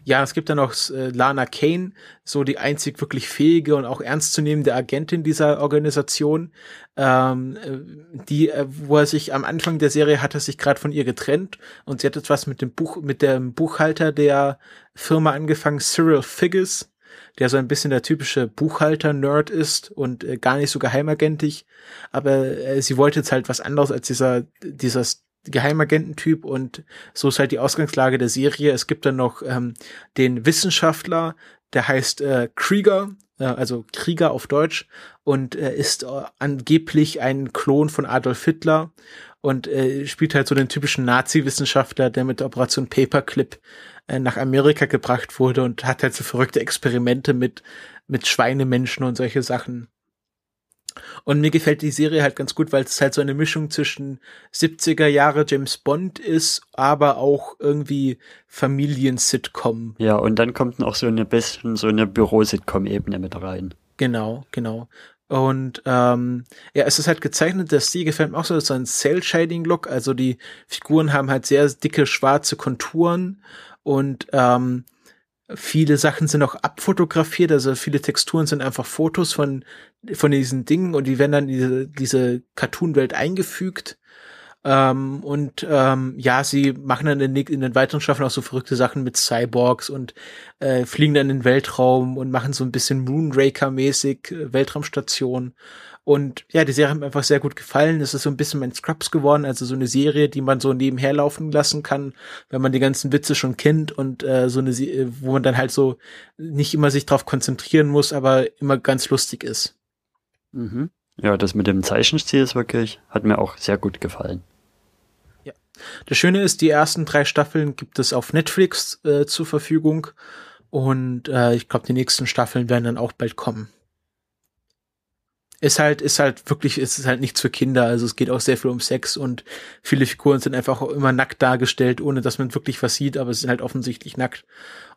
Ja, es gibt dann noch äh, Lana Kane, so die einzig wirklich fähige und auch ernstzunehmende Agentin dieser Organisation, ähm, äh, die, äh, wo er sich am Anfang der Serie hat er sich gerade von ihr getrennt und sie hat etwas mit dem Buch, mit dem Buchhalter der Firma angefangen, Cyril Figgis, der so ein bisschen der typische Buchhalter-Nerd ist und äh, gar nicht so geheimagentig, aber äh, sie wollte jetzt halt was anderes als dieser, dieser Geheimagententyp und so ist halt die Ausgangslage der Serie. Es gibt dann noch ähm, den Wissenschaftler, der heißt äh, Krieger, also Krieger auf Deutsch und äh, ist äh, angeblich ein Klon von Adolf Hitler und äh, spielt halt so den typischen Nazi-Wissenschaftler, der mit Operation Paperclip äh, nach Amerika gebracht wurde und hat halt so verrückte Experimente mit mit Schweinemenschen und solche Sachen und mir gefällt die Serie halt ganz gut, weil es halt so eine Mischung zwischen 70er Jahre James Bond ist, aber auch irgendwie Familien-Sitcom. Ja, und dann kommt noch so eine bisschen so eine Büro-Sitcom-Ebene mit rein. Genau, genau. Und ähm, ja, es ist halt gezeichnet, der Stil gefällt mir auch so, so ein Cell-Shading-Look, also die Figuren haben halt sehr dicke schwarze Konturen und ähm, Viele Sachen sind auch abfotografiert, also viele Texturen sind einfach Fotos von, von diesen Dingen und die werden dann in diese, diese Cartoon-Welt eingefügt. Ähm, und ähm, ja, sie machen dann in, in, den weiteren Staffeln auch so verrückte Sachen mit Cyborgs und äh, fliegen dann in den Weltraum und machen so ein bisschen Moonraker-mäßig äh, Weltraumstation. Und ja, die Serie hat mir einfach sehr gut gefallen. Es ist so ein bisschen mein Scrubs geworden, also so eine Serie, die man so nebenher laufen lassen kann, wenn man die ganzen Witze schon kennt und äh, so eine, wo man dann halt so nicht immer sich drauf konzentrieren muss, aber immer ganz lustig ist. Mhm. Ja, das mit dem Zeichenstil ist wirklich, hat mir auch sehr gut gefallen. Ja. Das Schöne ist, die ersten drei Staffeln gibt es auf Netflix äh, zur Verfügung und äh, ich glaube, die nächsten Staffeln werden dann auch bald kommen. Ist halt, ist halt wirklich, ist halt nichts für Kinder. Also es geht auch sehr viel um Sex und viele Figuren sind einfach auch immer nackt dargestellt, ohne dass man wirklich was sieht, aber es sind halt offensichtlich nackt.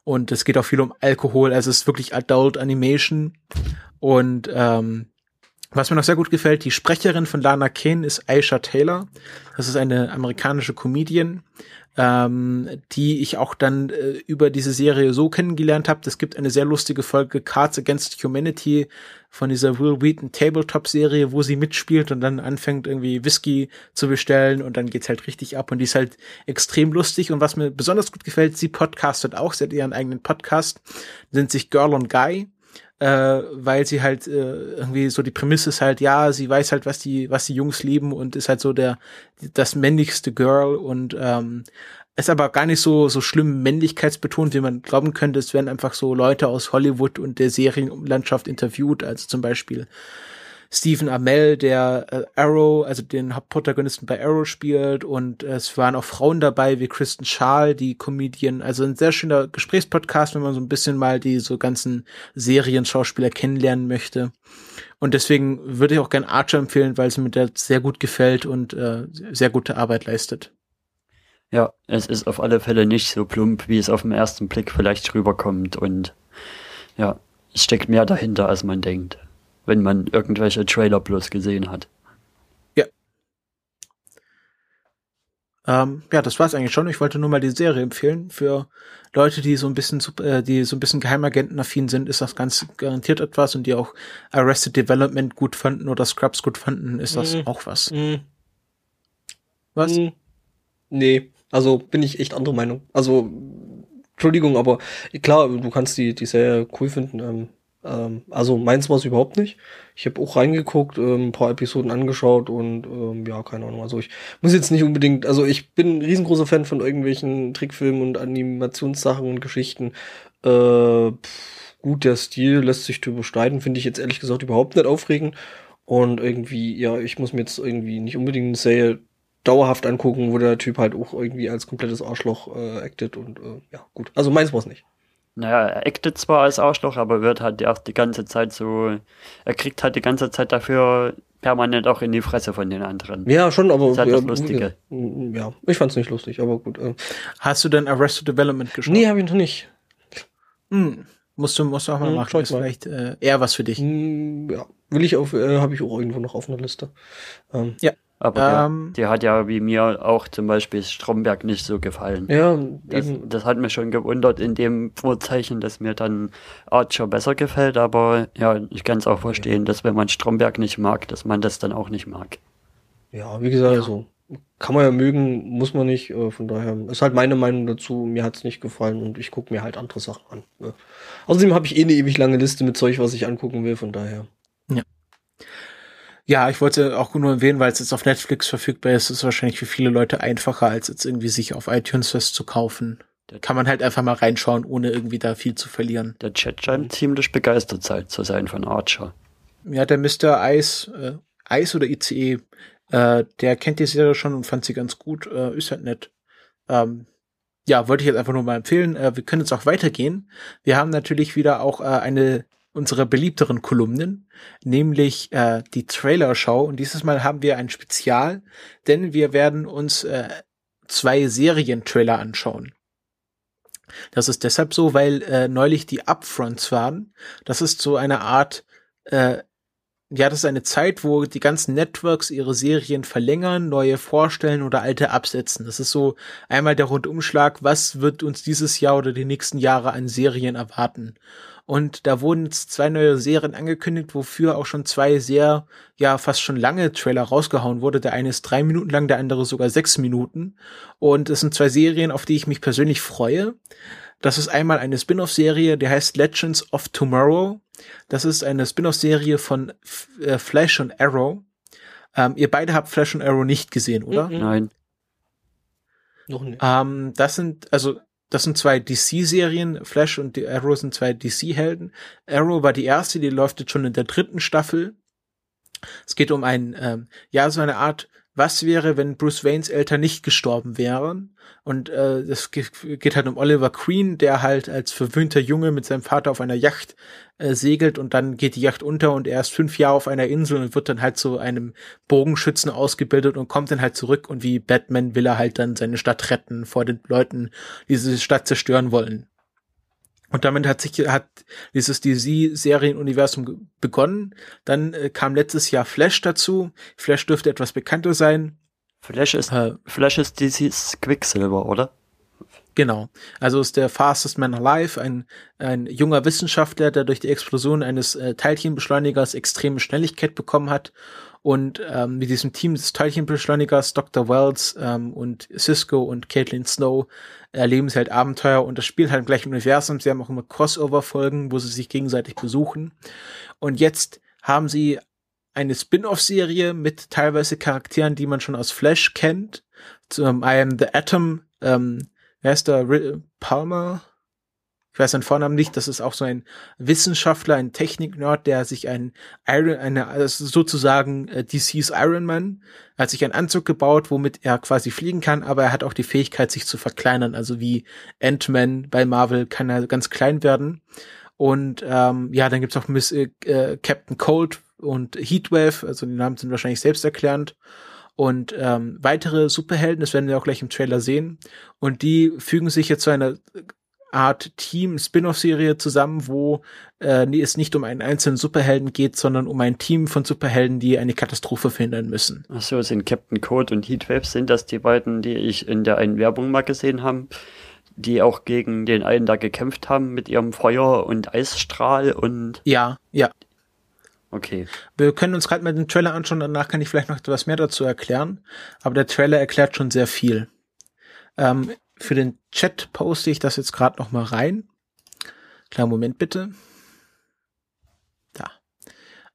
Und es geht auch viel um Alkohol, also es ist wirklich Adult Animation. Und ähm, was mir noch sehr gut gefällt, die Sprecherin von Lana Kane ist Aisha Taylor. Das ist eine amerikanische Comedian, ähm, die ich auch dann äh, über diese Serie so kennengelernt habe. Es gibt eine sehr lustige Folge Cards Against Humanity von dieser Will Wheaton Tabletop Serie, wo sie mitspielt und dann anfängt irgendwie Whisky zu bestellen und dann geht's halt richtig ab. Und die ist halt extrem lustig. Und was mir besonders gut gefällt, sie podcastet auch, sie hat ihren eigenen Podcast, nennt sich Girl on Guy äh, weil sie halt äh, irgendwie so die Prämisse ist halt, ja, sie weiß halt, was die, was die Jungs lieben und ist halt so der das männlichste Girl und ähm, ist aber gar nicht so so schlimm männlichkeitsbetont, wie man glauben könnte. Es werden einfach so Leute aus Hollywood und der Serienlandschaft interviewt, also zum Beispiel Stephen Amell, der äh, Arrow, also den Hauptprotagonisten bei Arrow spielt und äh, es waren auch Frauen dabei wie Kristen Schaal, die Comedian, also ein sehr schöner Gesprächspodcast, wenn man so ein bisschen mal die so ganzen Serienschauspieler kennenlernen möchte. Und deswegen würde ich auch gern Archer empfehlen, weil es mir der sehr gut gefällt und äh, sehr gute Arbeit leistet. Ja, es ist auf alle Fälle nicht so plump, wie es auf den ersten Blick vielleicht rüberkommt und ja, es steckt mehr dahinter, als man denkt wenn man irgendwelche Trailer plus gesehen hat. Ja. Ähm, ja, das war's eigentlich schon. Ich wollte nur mal die Serie empfehlen. Für Leute, die so ein bisschen, äh, die so ein bisschen Geheimagentenaffin sind, ist das ganz garantiert etwas und die auch Arrested Development gut fanden oder Scrubs gut fanden, ist das mm. auch was. Mm. Was? Mm. Nee, also bin ich echt andere Meinung. Also, Entschuldigung, aber klar, du kannst die, die Serie cool finden. Ähm, ähm, also meins war es überhaupt nicht. Ich habe auch reingeguckt, ähm, ein paar Episoden angeschaut und ähm, ja, keine Ahnung. Also ich muss jetzt nicht unbedingt, also ich bin ein riesengroßer Fan von irgendwelchen Trickfilmen und Animationssachen und Geschichten. Äh, pff, gut, der Stil lässt sich drüber streiten, finde ich jetzt ehrlich gesagt überhaupt nicht aufregend. Und irgendwie, ja, ich muss mir jetzt irgendwie nicht unbedingt eine Serie dauerhaft angucken, wo der Typ halt auch irgendwie als komplettes Arschloch äh, actet und äh, ja, gut. Also meins war es nicht. Naja, er actet zwar als Arschloch, aber wird halt auch die ganze Zeit so, er kriegt halt die ganze Zeit dafür permanent auch in die Fresse von den anderen. Ja, schon, aber. Das ist halt ja, das Lustige. Ja, ich fand's nicht lustig, aber gut. Äh. Hast du denn Arrested Development geschaut? Nee, hab ich noch nicht. Hm. Musst du, musst du auch mal hm, machen. Ist vielleicht äh, eher was für dich. Hm, ja, will ich auf, äh, habe ich auch irgendwo noch auf einer Liste. Ähm. Ja, aber ähm, der, der, hat ja wie mir auch zum Beispiel Stromberg nicht so gefallen. Ja, das, das, hat mich schon gewundert in dem Vorzeichen, dass mir dann Archer besser gefällt. Aber ja, ich kann es auch verstehen, dass wenn man Stromberg nicht mag, dass man das dann auch nicht mag. Ja, wie gesagt, ja. also kann man ja mögen, muss man nicht. Äh, von daher ist halt meine Meinung dazu. Mir hat es nicht gefallen und ich gucke mir halt andere Sachen an. Ne? Außerdem habe ich eh eine ewig lange Liste mit Zeug, was ich angucken will. Von daher. Ja. Ich wollte auch nur erwähnen, weil es jetzt auf Netflix verfügbar ist, ist es wahrscheinlich für viele Leute einfacher, als jetzt irgendwie sich auf iTunes fest zu kaufen. Da kann man halt einfach mal reinschauen, ohne irgendwie da viel zu verlieren. Der Chat scheint ziemlich begeistert zu sein von Archer. Ja, der Mr. Ice, äh, Ice oder ICE, äh, der kennt die Serie schon und fand sie ganz gut, äh, ist halt nett. Ähm, ja, wollte ich jetzt einfach nur mal empfehlen. Äh, wir können jetzt auch weitergehen. Wir haben natürlich wieder auch äh, eine unserer beliebteren Kolumnen, nämlich äh, die Trailer-Show. Und dieses Mal haben wir ein Spezial, denn wir werden uns äh, zwei Serientrailer anschauen. Das ist deshalb so, weil äh, neulich die Upfronts waren. Das ist so eine Art, äh, ja, das ist eine Zeit, wo die ganzen Networks ihre Serien verlängern, neue vorstellen oder alte absetzen. Das ist so einmal der Rundumschlag, was wird uns dieses Jahr oder die nächsten Jahre an Serien erwarten. Und da wurden jetzt zwei neue Serien angekündigt, wofür auch schon zwei sehr, ja, fast schon lange Trailer rausgehauen wurde. Der eine ist drei Minuten lang, der andere sogar sechs Minuten. Und es sind zwei Serien, auf die ich mich persönlich freue. Das ist einmal eine Spin-off-Serie, die heißt Legends of Tomorrow. Das ist eine Spin-off-Serie von äh, Flash und Arrow. Ähm, ihr beide habt Flash und Arrow nicht gesehen, oder? Mhm. Nein. Noch nicht. Ähm, das sind, also, das sind zwei DC-Serien. Flash und Arrow sind zwei DC-Helden. Arrow war die erste, die läuft jetzt schon in der dritten Staffel. Es geht um ein, ähm, ja, so eine Art was wäre, wenn Bruce Waynes Eltern nicht gestorben wären? Und äh, es geht halt um Oliver Queen, der halt als verwöhnter Junge mit seinem Vater auf einer Yacht äh, segelt und dann geht die Yacht unter und er ist fünf Jahre auf einer Insel und wird dann halt zu einem Bogenschützen ausgebildet und kommt dann halt zurück und wie Batman will er halt dann seine Stadt retten vor den Leuten, die diese Stadt zerstören wollen. Und damit hat sich hat dieses DC-Serienuniversum begonnen. Dann äh, kam letztes Jahr Flash dazu. Flash dürfte etwas bekannter sein. Flash ist äh, Flash ist DC's Quicksilver, oder? Genau. Also ist der Fastest Man Alive ein, ein junger Wissenschaftler, der durch die Explosion eines äh, Teilchenbeschleunigers extreme Schnelligkeit bekommen hat und ähm, mit diesem Team des Teilchenbeschleunigers, Dr. Wells ähm, und Cisco und Caitlin Snow erleben sie halt Abenteuer und das spielt halt im gleichen Universum. Sie haben auch immer Crossover-Folgen, wo sie sich gegenseitig besuchen. Und jetzt haben sie eine Spin-off-Serie mit teilweise Charakteren, die man schon aus Flash kennt. Zum I Am the Atom, ähm, wer ist da? Palmer? Ich weiß seinen Vornamen nicht, das ist auch so ein Wissenschaftler, ein Technik-Nerd, der sich ein Iron, eine, also sozusagen äh, DC's Iron Man, hat sich einen Anzug gebaut, womit er quasi fliegen kann, aber er hat auch die Fähigkeit, sich zu verkleinern, also wie Ant-Man bei Marvel kann er ganz klein werden. Und ähm, ja, dann gibt's auch Miss äh, äh, Captain Cold und Heatwave, also die Namen sind wahrscheinlich selbsterklärend und ähm, weitere Superhelden, das werden wir auch gleich im Trailer sehen. Und die fügen sich jetzt zu einer Art Team-Spin-off-Serie zusammen, wo äh, es nicht um einen einzelnen Superhelden geht, sondern um ein Team von Superhelden, die eine Katastrophe verhindern müssen. Ach so, sind Captain Code und Heatwave sind das die beiden, die ich in der einen Werbung mal gesehen habe, die auch gegen den einen da gekämpft haben mit ihrem Feuer und Eisstrahl und ja, ja. Okay. Wir können uns gerade mal den Trailer anschauen, danach kann ich vielleicht noch etwas mehr dazu erklären. Aber der Trailer erklärt schon sehr viel. Ähm, für den Chat poste ich das jetzt gerade noch mal rein. Kleinen Moment bitte. Da.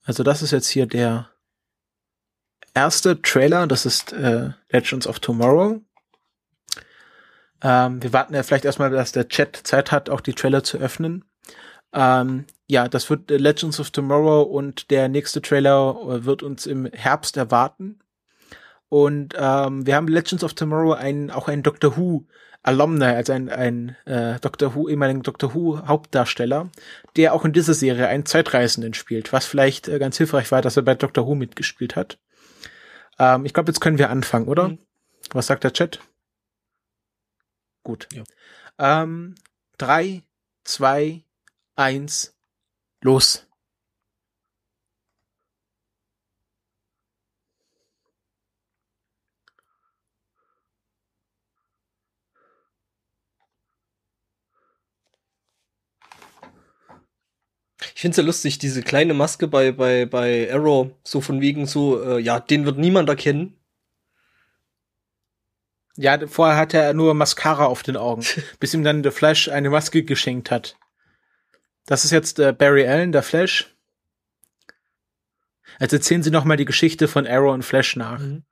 Also das ist jetzt hier der erste Trailer. Das ist äh, Legends of Tomorrow. Ähm, wir warten ja vielleicht erstmal, dass der Chat Zeit hat, auch die Trailer zu öffnen. Ähm, ja, das wird äh, Legends of Tomorrow und der nächste Trailer äh, wird uns im Herbst erwarten. Und ähm, wir haben Legends of Tomorrow einen, auch einen Doctor Who Alumni, also ein, ein äh, Doctor Who, ehemaligen Doctor Who Hauptdarsteller, der auch in dieser Serie einen Zeitreisenden spielt, was vielleicht äh, ganz hilfreich war, dass er bei Doctor Who mitgespielt hat. Ähm, ich glaube, jetzt können wir anfangen, oder? Mhm. Was sagt der Chat? Gut. Ja. Ähm, drei, zwei, eins, los. Ich finde es ja lustig, diese kleine Maske bei, bei, bei Arrow, so von wegen so, äh, ja, den wird niemand erkennen. Ja, vorher hatte er nur Mascara auf den Augen, bis ihm dann der Flash eine Maske geschenkt hat. Das ist jetzt äh, Barry Allen, der Flash. Jetzt erzählen Sie noch mal die Geschichte von Arrow und Flash nach. Mhm.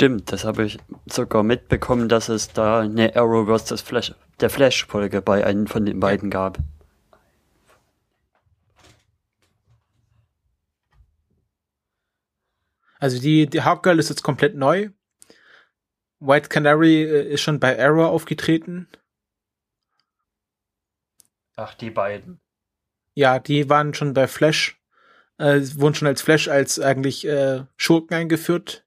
Stimmt, das habe ich sogar mitbekommen, dass es da eine Arrow vs. Flash, der Flash-Folge bei einem von den beiden gab. Also die, die Hawkgirl ist jetzt komplett neu. White Canary äh, ist schon bei Arrow aufgetreten. Ach, die beiden. Ja, die waren schon bei Flash. Äh, wurden schon als Flash als eigentlich äh, Schurken eingeführt.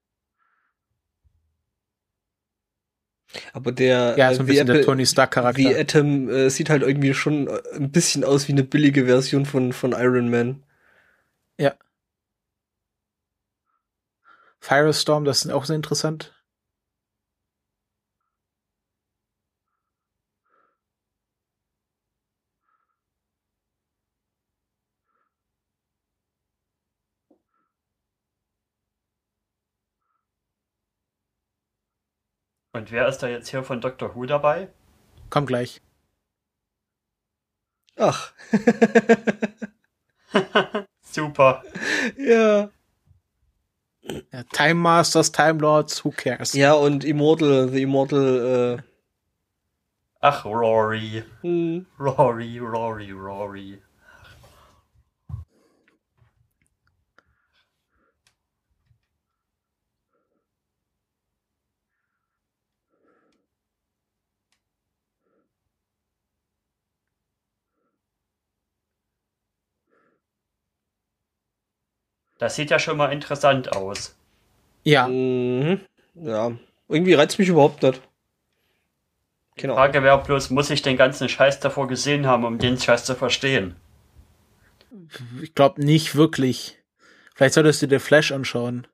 Aber der, ja, so ein bisschen Apple, der Tony Stark Charakter. Die Atom äh, sieht halt irgendwie schon äh, ein bisschen aus wie eine billige Version von, von Iron Man. Ja. Firestorm, das ist auch sehr interessant. Und wer ist da jetzt hier von Dr. Who dabei? Komm gleich. Ach. Super. Ja. ja. Time Masters, Time Lords, who cares? Ja, und Immortal, The Immortal, äh. Ach, Rory. Hm. Rory, Rory, Rory. Das sieht ja schon mal interessant aus. Ja. Mhm. Ja. Irgendwie reizt mich überhaupt nicht. Genau. Die Frage wäre bloß, muss ich den ganzen Scheiß davor gesehen haben, um den Scheiß zu verstehen? Ich glaube nicht wirklich. Vielleicht solltest du dir Flash anschauen.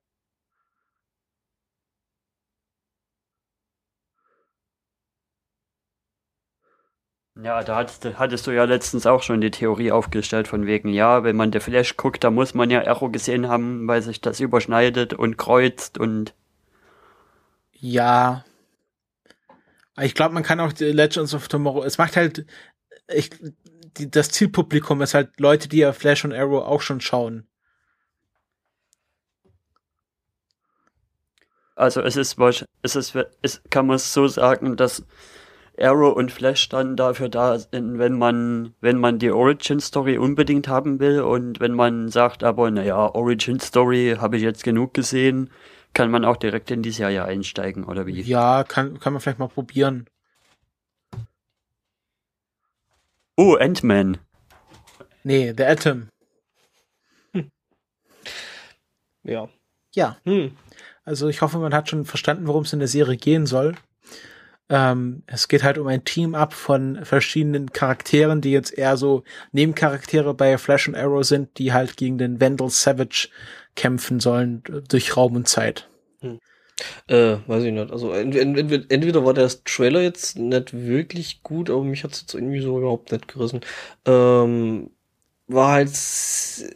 Ja, da hattest, hattest, du ja letztens auch schon die Theorie aufgestellt von wegen, ja, wenn man der Flash guckt, da muss man ja Echo gesehen haben, weil sich das überschneidet und kreuzt und. Ja. Ich glaube, man kann auch die Legends of Tomorrow, es macht halt, ich, die, das Zielpublikum ist halt Leute, die ja Flash und Arrow auch schon schauen. Also es ist, es ist, es kann man so sagen, dass Arrow und Flash dann dafür da sind, wenn man, wenn man die Origin Story unbedingt haben will und wenn man sagt, aber naja, Origin Story habe ich jetzt genug gesehen, kann man auch direkt in die Serie einsteigen, oder wie? Ja, kann, kann man vielleicht mal probieren. Oh, Ant-Man. Nee, The Atom. Hm. Ja. Ja. Hm. Also ich hoffe, man hat schon verstanden, worum es in der Serie gehen soll. Ähm, es geht halt um ein Team-Up von verschiedenen Charakteren, die jetzt eher so Nebencharaktere bei Flash und Arrow sind, die halt gegen den Vandal Savage kämpfen sollen durch Raum und Zeit. Hm. Äh, weiß ich nicht. Also entweder, entweder war der Trailer jetzt nicht wirklich gut, aber mich hat es jetzt irgendwie so überhaupt nicht gerissen. Ähm, war halt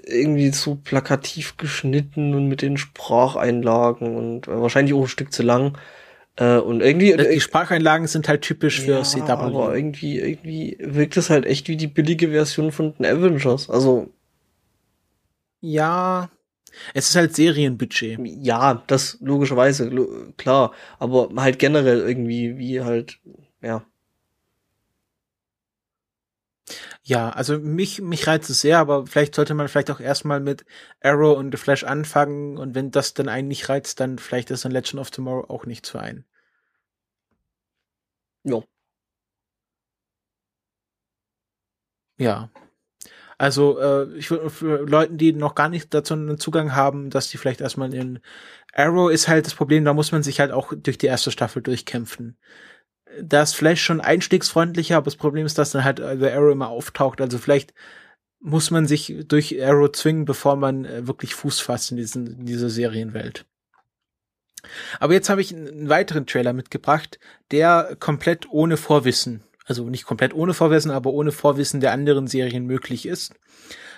irgendwie so plakativ geschnitten und mit den Spracheinlagen und wahrscheinlich auch ein Stück zu lang. Äh, und irgendwie. Die Spracheinlagen sind halt typisch für ja, CW. Aber irgendwie, irgendwie wirkt es halt echt wie die billige Version von den Avengers. Also. Ja. Es ist halt Serienbudget. Ja, das logischerweise, klar. Aber halt generell irgendwie, wie halt, ja. Ja, also mich, mich reizt es sehr, aber vielleicht sollte man vielleicht auch erstmal mit Arrow und The Flash anfangen und wenn das dann einen nicht reizt, dann vielleicht ist dann Legend of Tomorrow auch nicht für einen. Ja. Ja. Also äh, ich würde für Leuten, die noch gar nicht dazu einen Zugang haben, dass die vielleicht erstmal in Arrow ist halt das Problem, da muss man sich halt auch durch die erste Staffel durchkämpfen da ist Flash schon einstiegsfreundlicher, aber das Problem ist, dass dann halt The Arrow immer auftaucht. Also vielleicht muss man sich durch Arrow zwingen, bevor man äh, wirklich Fuß fasst in, diesen, in dieser Serienwelt. Aber jetzt habe ich einen weiteren Trailer mitgebracht, der komplett ohne Vorwissen, also nicht komplett ohne Vorwissen, aber ohne Vorwissen der anderen Serien möglich ist.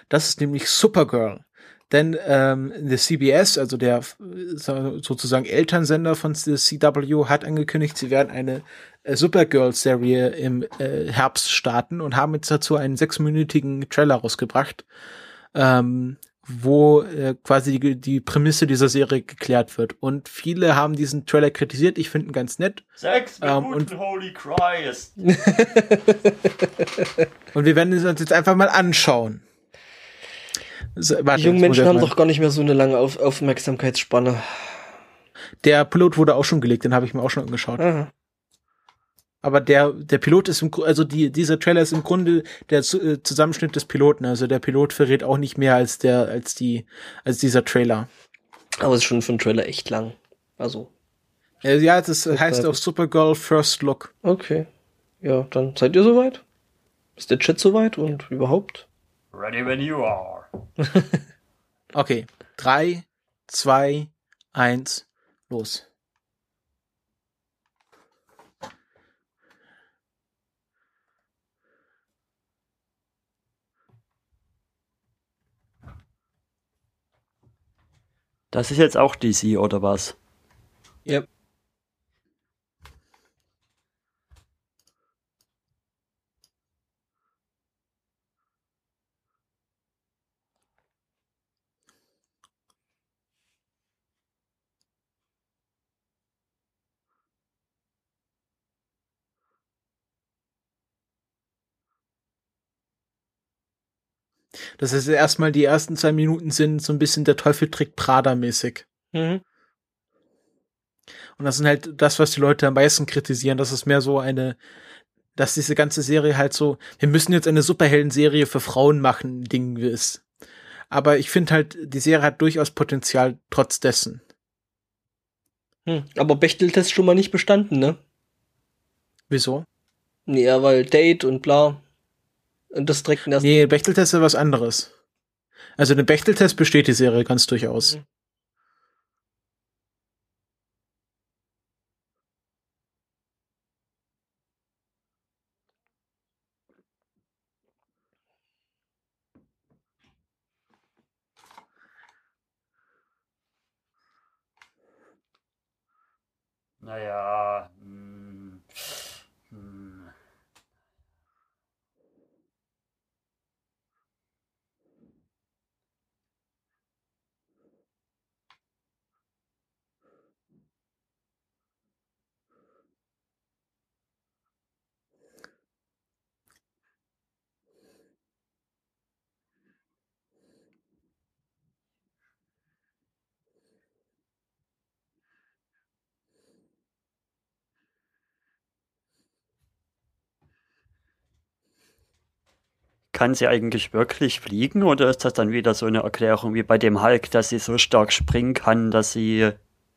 Das ist nämlich Supergirl. Denn ähm, der CBS, also der sozusagen Elternsender von der CW, hat angekündigt, sie werden eine äh, Supergirl-Serie im äh, Herbst starten und haben jetzt dazu einen sechsminütigen Trailer rausgebracht, ähm, wo äh, quasi die, die Prämisse dieser Serie geklärt wird. Und viele haben diesen Trailer kritisiert. Ich finde ihn ganz nett. Sechs Minuten, ähm, und holy Christ. und wir werden uns jetzt einfach mal anschauen. So, warte, die jungen Menschen haben doch gar nicht mehr so eine lange Auf Aufmerksamkeitsspanne. Der Pilot wurde auch schon gelegt, den habe ich mir auch schon angeschaut. Aha. Aber der, der Pilot ist im, also die, dieser Trailer ist im Grunde der äh, Zusammenschnitt des Piloten. Also der Pilot verrät auch nicht mehr als der, als die, als dieser Trailer. Aber es ist schon für einen Trailer echt lang. Also. Ja, das heißt auch Supergirl First Look. Okay. Ja, dann seid ihr soweit? Ist der Chat soweit und überhaupt? Ready when you are. okay. Drei, zwei, eins, los. Das ist jetzt auch DC oder was? Das ist erstmal die ersten zwei Minuten sind so ein bisschen der Teufel trägt Prada mäßig. Mhm. Und das sind halt das, was die Leute am meisten kritisieren. Das ist mehr so eine, dass diese ganze Serie halt so, wir müssen jetzt eine Superhelden-Serie für Frauen machen, Ding ist. Aber ich finde halt, die Serie hat durchaus Potenzial trotz dessen. Hm, aber Bechteltest schon mal nicht bestanden, ne? Wieso? Ja, weil Date und bla. Und das direkt erst. Nee, Bechteltest ist was anderes. Also den Bechteltest besteht die Serie ganz durchaus. Mhm. Naja, Kann sie eigentlich wirklich fliegen oder ist das dann wieder so eine Erklärung wie bei dem Hulk, dass sie so stark springen kann, dass sie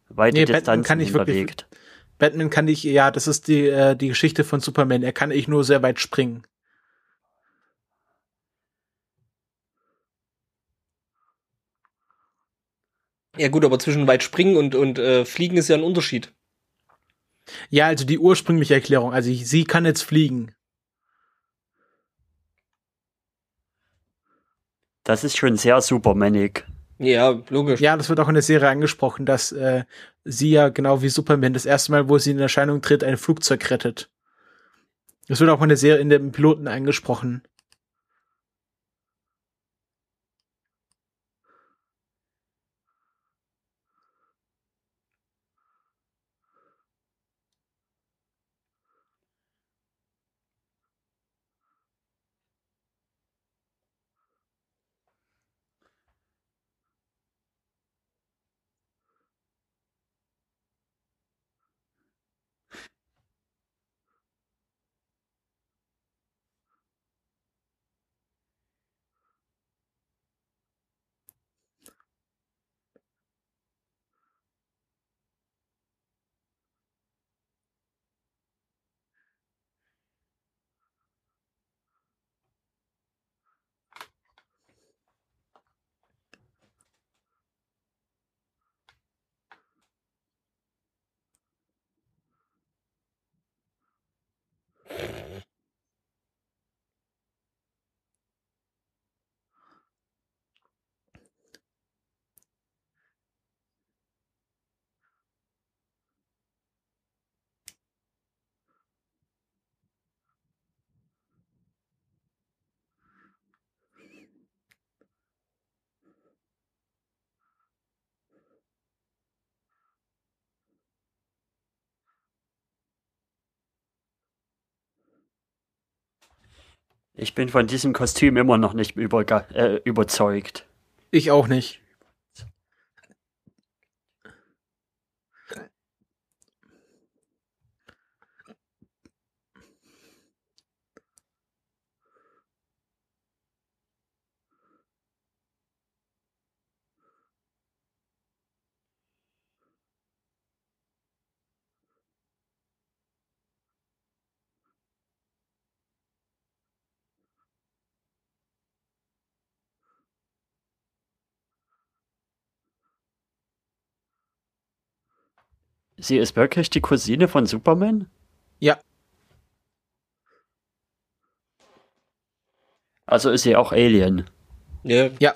weite nee, Distanzen kann ich hinterlegt? Wirklich, Batman kann ich, ja, das ist die, äh, die Geschichte von Superman. Er kann ich nur sehr weit springen. Ja gut, aber zwischen weit springen und, und äh, fliegen ist ja ein Unterschied. Ja, also die ursprüngliche Erklärung. Also ich, sie kann jetzt fliegen. Das ist schon sehr supermanig. Ja, logisch. Ja, das wird auch in der Serie angesprochen, dass äh, sie ja genau wie Superman das erste Mal, wo sie in Erscheinung tritt, ein Flugzeug rettet. Das wird auch in der Serie in dem Piloten angesprochen. Ich bin von diesem Kostüm immer noch nicht über, äh, überzeugt. Ich auch nicht. Sie ist wirklich die Cousine von Superman? Ja. Also ist sie auch Alien. Ja. Ja.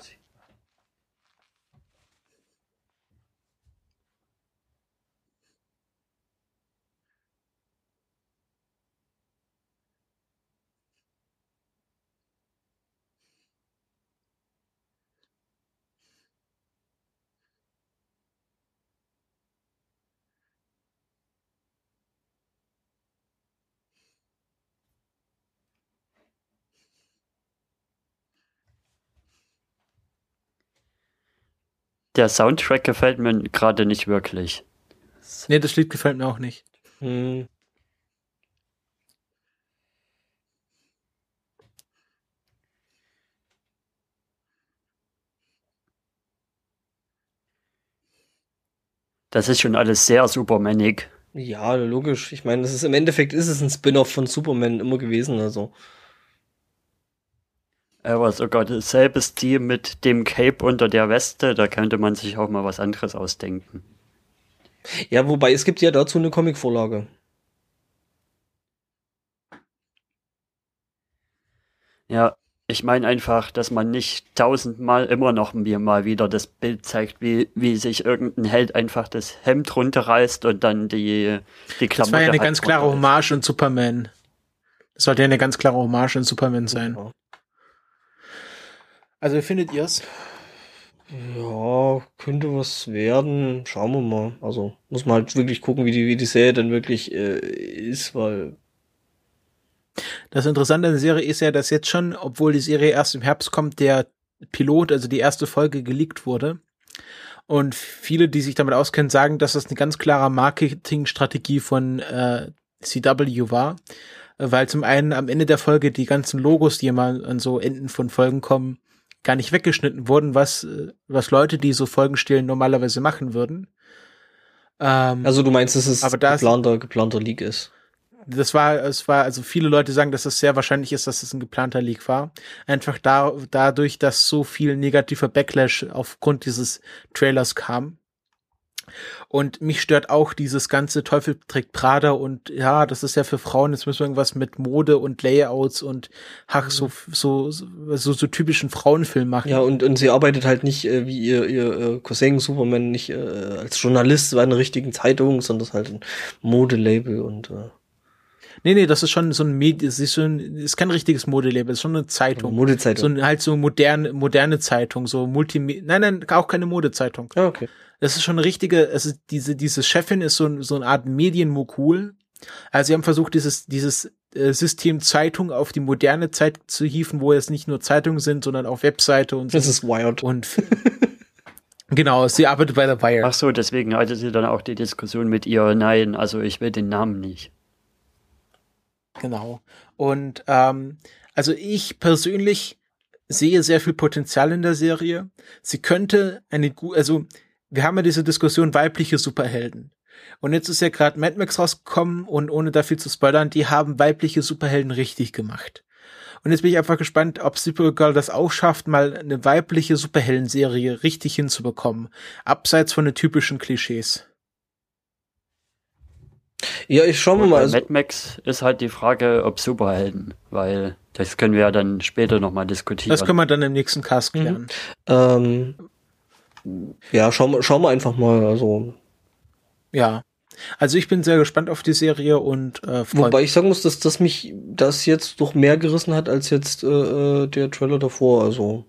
Der Soundtrack gefällt mir gerade nicht wirklich. Nee, das Lied gefällt mir auch nicht. Hm. Das ist schon alles sehr supermanig. Ja, logisch. Ich meine, das ist im Endeffekt ist es ein Spin-off von Superman immer gewesen, also. Aber sogar dasselbe Stil mit dem Cape unter der Weste, da könnte man sich auch mal was anderes ausdenken. Ja, wobei es gibt ja dazu eine Comicvorlage. Ja, ich meine einfach, dass man nicht tausendmal immer noch mir mal wieder das Bild zeigt, wie, wie sich irgendein Held einfach das Hemd runterreißt und dann die, die Klamotte. Das war ja eine ganz klare Hommage an Superman. Das sollte ja eine ganz klare Hommage an Superman sein. Ja. Also wie findet ihr es? Ja, könnte was werden. Schauen wir mal. Also muss man halt wirklich gucken, wie die, wie die Serie dann wirklich äh, ist, weil. Das Interessante an der Serie ist ja, dass jetzt schon, obwohl die Serie erst im Herbst kommt, der Pilot, also die erste Folge geleakt wurde. Und viele, die sich damit auskennen, sagen, dass das eine ganz klare Marketingstrategie von äh, CW war. Weil zum einen am Ende der Folge die ganzen Logos, die immer an so Enden von Folgen kommen, gar nicht weggeschnitten wurden, was, was Leute, die so Folgen stehlen, normalerweise machen würden. Ähm, also du meinst, dass es aber das, geplanter, geplanter Leak ist? Das war, es war, also viele Leute sagen, dass es sehr wahrscheinlich ist, dass es ein geplanter Leak war. Einfach da, dadurch, dass so viel negativer Backlash aufgrund dieses Trailers kam. Und mich stört auch dieses ganze Teufel trägt Prada und ja, das ist ja für Frauen, jetzt müssen wir irgendwas mit Mode und Layouts und ach, so, so, so, so typischen Frauenfilm machen. Ja, und, und sie arbeitet halt nicht äh, wie ihr, ihr äh, Cousin Superman, nicht äh, als Journalist bei einer richtigen Zeitung, sondern halt ein Modelabel und äh Nee, nee, das ist schon so ein Medi es ist, so ein, ist kein richtiges Modelabel, es ist schon eine Zeitung. Modezeitung. So ein, halt so moderne, moderne Zeitung, so Multimedia. Nein, nein, auch keine Modezeitung. Ja, okay. Das ist schon eine richtige, also diese, diese Chefin ist so, so eine Art Medienmokul. Also sie haben versucht, dieses, dieses äh, System Zeitung auf die moderne Zeit zu hieven, wo es nicht nur Zeitungen sind, sondern auch Webseite und so. Das ist wild. Und genau, sie arbeitet bei der Wire. Ach so, deswegen hatte sie dann auch die Diskussion mit ihr, nein, also ich will den Namen nicht. Genau. Und ähm, also ich persönlich sehe sehr viel Potenzial in der Serie. Sie könnte eine gute, also wir haben ja diese Diskussion weibliche Superhelden. Und jetzt ist ja gerade Mad Max rausgekommen und ohne dafür zu spoilern, die haben weibliche Superhelden richtig gemacht. Und jetzt bin ich einfach gespannt, ob Supergirl das auch schafft, mal eine weibliche Superhelden-Serie richtig hinzubekommen. Abseits von den typischen Klischees. Ja, ich schau mal. Bei also Mad Max ist halt die Frage, ob Superhelden, weil das können wir ja dann später nochmal diskutieren. Das können wir dann im nächsten Cast klären. Mhm. Ähm, ja, schauen schau wir einfach mal. Also. Ja. Also ich bin sehr gespannt auf die Serie und äh, Wobei ich sagen muss, dass das mich das jetzt doch mehr gerissen hat als jetzt äh, äh der Trailer davor. Also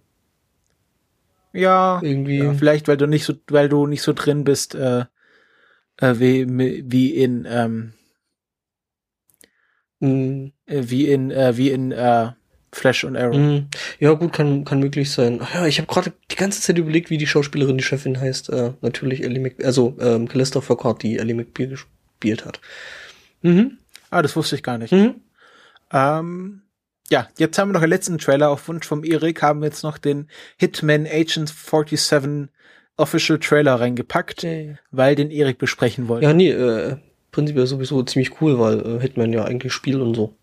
ja, irgendwie. Ja, vielleicht weil du nicht so, weil du nicht so drin bist äh, äh, wie wie in ähm, mhm. wie in äh, wie in äh, Flash und Arrow. Mhm. Ja, gut, kann, kann möglich sein. Ach ja, ich habe gerade die ganze Zeit überlegt, wie die Schauspielerin, die Chefin heißt. Äh, natürlich Ellie Mc, also ähm, Calista Flockhart, die Ellie McBeal gespielt hat. Mhm. Ah, das wusste ich gar nicht. Mhm. Ähm, ja, jetzt haben wir noch den letzten Trailer. Auf Wunsch vom Erik haben wir jetzt noch den Hitman Agent 47 Official Trailer reingepackt, okay. weil den Erik besprechen wollte. Ja, nee, äh, prinzipiell sowieso ziemlich cool, weil äh, Hitman ja eigentlich spielt und so.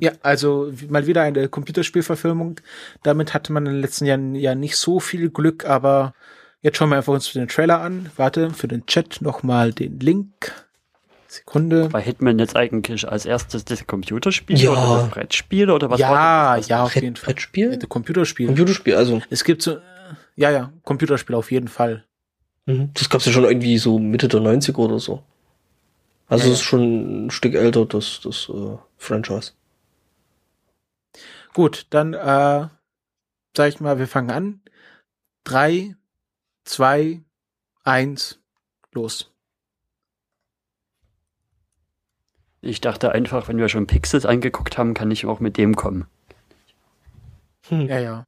Ja, also mal wieder eine Computerspielverfilmung. Damit hatte man in den letzten Jahren ja nicht so viel Glück, aber Jetzt schauen wir einfach uns den Trailer an. Warte, für den Chat nochmal den Link. Sekunde. War Hitman jetzt eigentlich als erstes das Computerspiel Ja. oder das Brettspiel oder was ja, war das? ja, auf Brett- jeden Fall. Brettspiel? Äh, Computerspiel. Computerspiel, also. Es gibt so, äh, ja, ja, Computerspiel auf jeden Fall. Mhm. Das gab's ja schon irgendwie so Mitte der 90er oder so. Also Ja, es ist schon ein Stück älter, das, das äh, Franchise. Gut, dann äh, sag ich mal, wir fangen an. Drei, zwei, eins, los. Ich dachte einfach, wenn wir schon Pixels angeguckt haben, kann ich auch mit dem kommen. Hm. Ja, ja.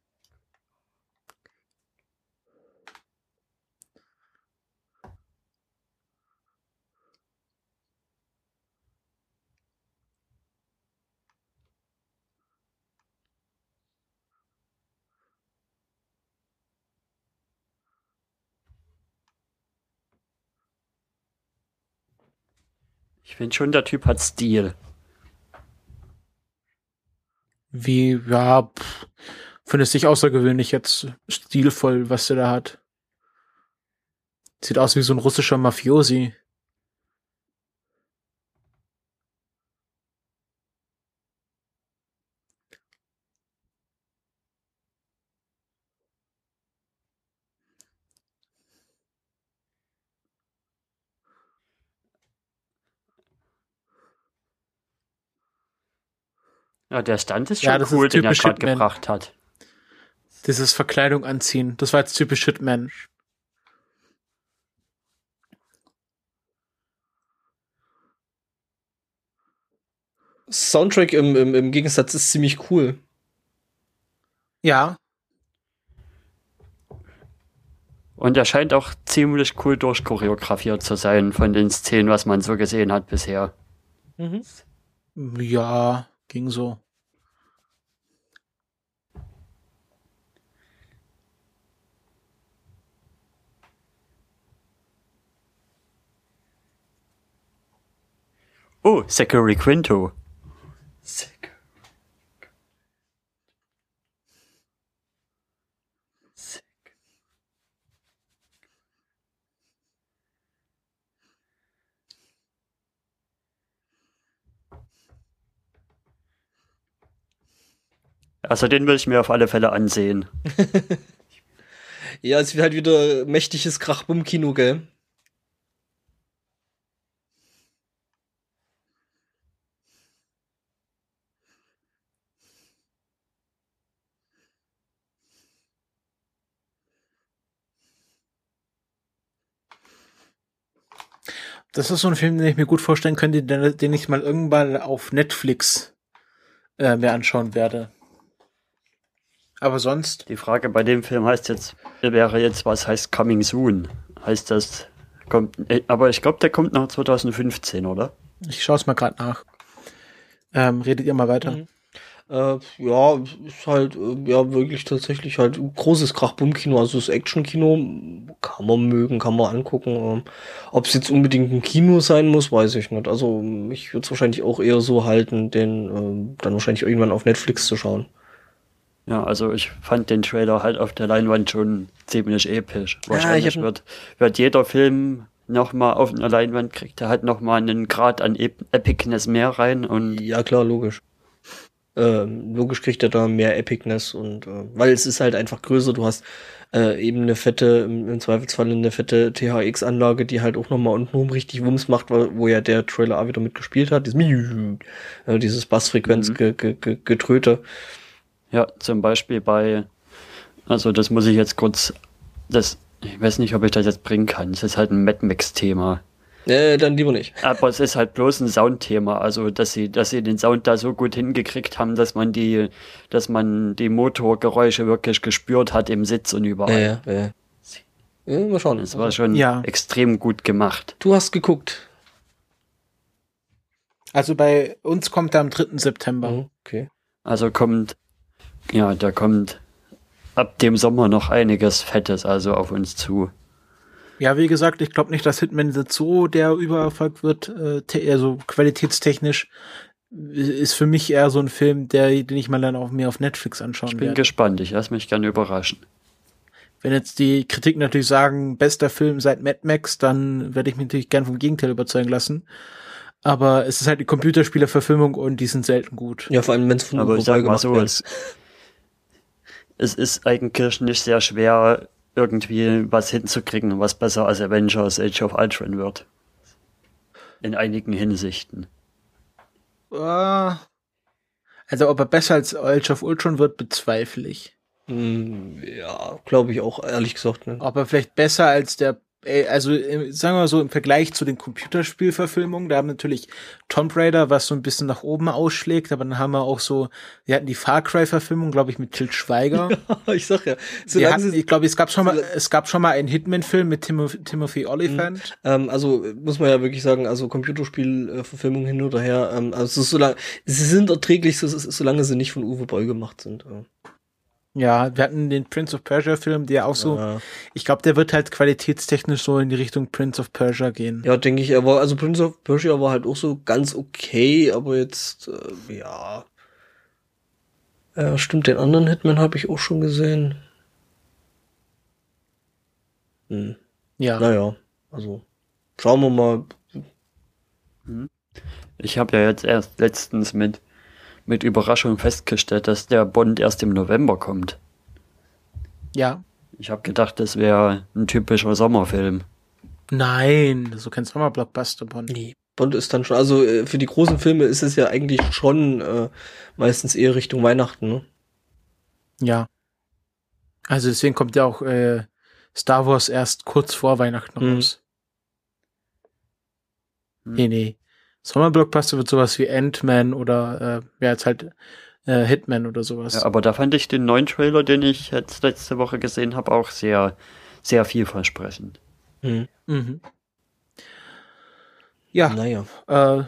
Ich finde schon, der Typ hat Stil. Wie, ja, pff, findest dich außergewöhnlich jetzt stilvoll, was der da hat. Sieht aus wie so ein russischer Mafiosi. Ja, der Stand ist Ja, schon das cool, ist den er gerade gebracht hat. Dieses Verkleidung anziehen. Das war jetzt typisch Hitman. Soundtrack im, im, im Gegensatz ist ziemlich cool. Ja, Und er scheint auch ziemlich cool durchchoreografiert zu sein von den Szenen, was man so gesehen hat bisher. Mhm. ja, ging so. Oh, Zachary Quinto. Also den will ich mir auf alle Fälle ansehen. Ja, es wird halt wieder mächtiges Krachbumm-Kino, gell? Das ist so ein Film, den ich mir gut vorstellen könnte, den, den ich mal irgendwann auf Netflix äh, mir anschauen werde. Aber sonst, Die Frage bei dem Film heißt jetzt, wäre jetzt, was heißt Coming Soon? Heißt das, kommt, äh, aber ich glaube, der kommt nach 2015, oder? ich schaue es mal gerade nach. Ähm, redet ihr mal weiter? Mhm. Äh, ja, ist halt, äh, ja, wirklich tatsächlich halt ein großes Krachbumm-Kino, also das Action-Kino kann man mögen, kann man angucken. Ähm, Ob es jetzt unbedingt ein Kino sein muss, weiß ich nicht. Also ich würde es wahrscheinlich auch eher so halten, den ähm, dann wahrscheinlich irgendwann auf Netflix zu schauen. Ja, also ich fand den Trailer halt auf der Leinwand schon ziemlich episch. ich Wahrscheinlich hab- wird, wird jeder Film nochmal auf einer Leinwand, kriegt er halt nochmal einen Grad an Ep Epicness mehr rein und Ja, klar, logisch. Ähm, logisch kriegt er da mehr Epicness und äh, weil es ist halt einfach größer, du hast äh, eben eine fette, im, Zweifelsfall eine fette THX-Anlage, die halt auch nochmal untenrum richtig Wumms macht, wo, wo ja der Trailer auch wieder mitgespielt hat, dieses, äh, dieses Bassfrequenz-Getröte. Ja, zum Beispiel bei, also das muss ich jetzt kurz, das, ich weiß nicht, ob ich das jetzt bringen kann. Es ist halt ein Mad Max-Thema. Äh, dann lieber nicht. Aber es ist halt bloß ein Soundthema, also dass sie, dass sie den Sound da so gut hingekriegt haben, dass man die, dass man die Motorgeräusche wirklich gespürt hat im Sitz und überall. Ja, ja, ja. ja mal schauen. Das war schon Ja. extrem gut gemacht. Du hast geguckt. Also bei uns kommt er am 3. September. Okay. Also kommt, ja, da kommt ab dem Sommer noch einiges Fettes also auf uns zu. Ja, wie gesagt, ich glaube nicht, dass Hitman jetzt so der Übererfolg wird, äh, also qualitätstechnisch ist für mich eher so ein Film, der, den ich mal dann auch mir auf Netflix anschauen Ich bin werde. gespannt, ich lasse mich gerne überraschen. Wenn jetzt die Kritik natürlich sagen, bester Film seit Mad Max, dann werde ich mich natürlich gern vom Gegenteil überzeugen lassen. Aber es ist halt die Computerspielerverfilmung und die sind selten gut. Ja, vor allem wenn es von Aber ich sag mal so, es, es ist eigentlich nicht sehr schwer, irgendwie was hinzukriegen, was besser als Avengers Age of Ultron wird. In einigen Hinsichten. Uh, also ob er besser als Age of Ultron wird, bezweifle ich. Hm, ja, glaube ich auch, ehrlich gesagt. Ne? Ob er vielleicht besser als der also sagen wir mal so im Vergleich zu den Computerspielverfilmungen, da haben natürlich Tomb Raider, was so ein bisschen nach oben ausschlägt, aber dann haben wir auch so, wir hatten die Far Cry Verfilmung, glaube ich, mit Til Schweiger. Ja, ich sag ja. Hatten, ich glaube, es gab schon mal, es gab schon mal einen Hitman-Film mit Timo, Timothy Oliphant. Mhm. Ähm, also muss man ja wirklich sagen, also Computerspielverfilmungen hin oder her, ähm, also so lange, sie sind erträglich, so, solange sie nicht von Uwe Boll gemacht sind. Ja. Ja, wir hatten den Prince of Persia Film, der auch so, ja. ich glaube, der wird halt qualitätstechnisch so in die Richtung Prince of Persia gehen. Ja, denke ich, aber also Prince of Persia war halt auch so ganz okay, aber jetzt, äh, ja. Ja, stimmt, den anderen Hitman habe ich auch schon gesehen. Hm. Ja. Naja, also schauen wir mal. Hm. Ich habe ja jetzt erst letztens mit mit Überraschung festgestellt, dass der Bond erst im November kommt. Ja. Ich habe gedacht, das wäre ein typischer Sommerfilm. Nein, das ist so kein Sommerblockbuster Bond. Nee. Bond ist dann schon, also äh, für die großen Filme ist es ja eigentlich schon äh, meistens eher Richtung Weihnachten, ne? Ja. Also deswegen kommt ja auch äh, Star Wars erst kurz vor Weihnachten mhm. raus. Hm. Nee, nee. Sommerblockbuster wird sowas wie Ant-Man oder äh, ja, jetzt halt äh, Hitman oder sowas. Ja, aber da fand ich den neuen Trailer, den ich jetzt letzte Woche gesehen habe, auch sehr, sehr vielversprechend. Mhm. Mhm. Ja, naja. Äh,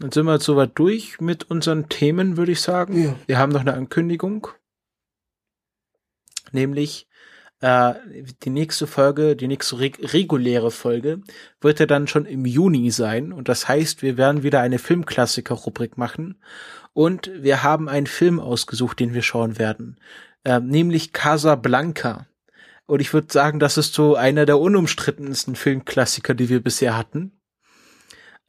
dann sind wir jetzt soweit durch mit unseren Themen, würde ich sagen. Ja. Wir haben noch eine Ankündigung. Nämlich äh, die nächste Folge, die nächste reg reguläre Folge, wird ja dann schon im Juni sein. Und das heißt, wir werden wieder eine Filmklassiker-Rubrik machen. Und wir haben einen Film ausgesucht, den wir schauen werden. Äh, nämlich Casablanca. Und ich würde sagen, das ist so einer der unumstrittensten Filmklassiker, die wir bisher hatten.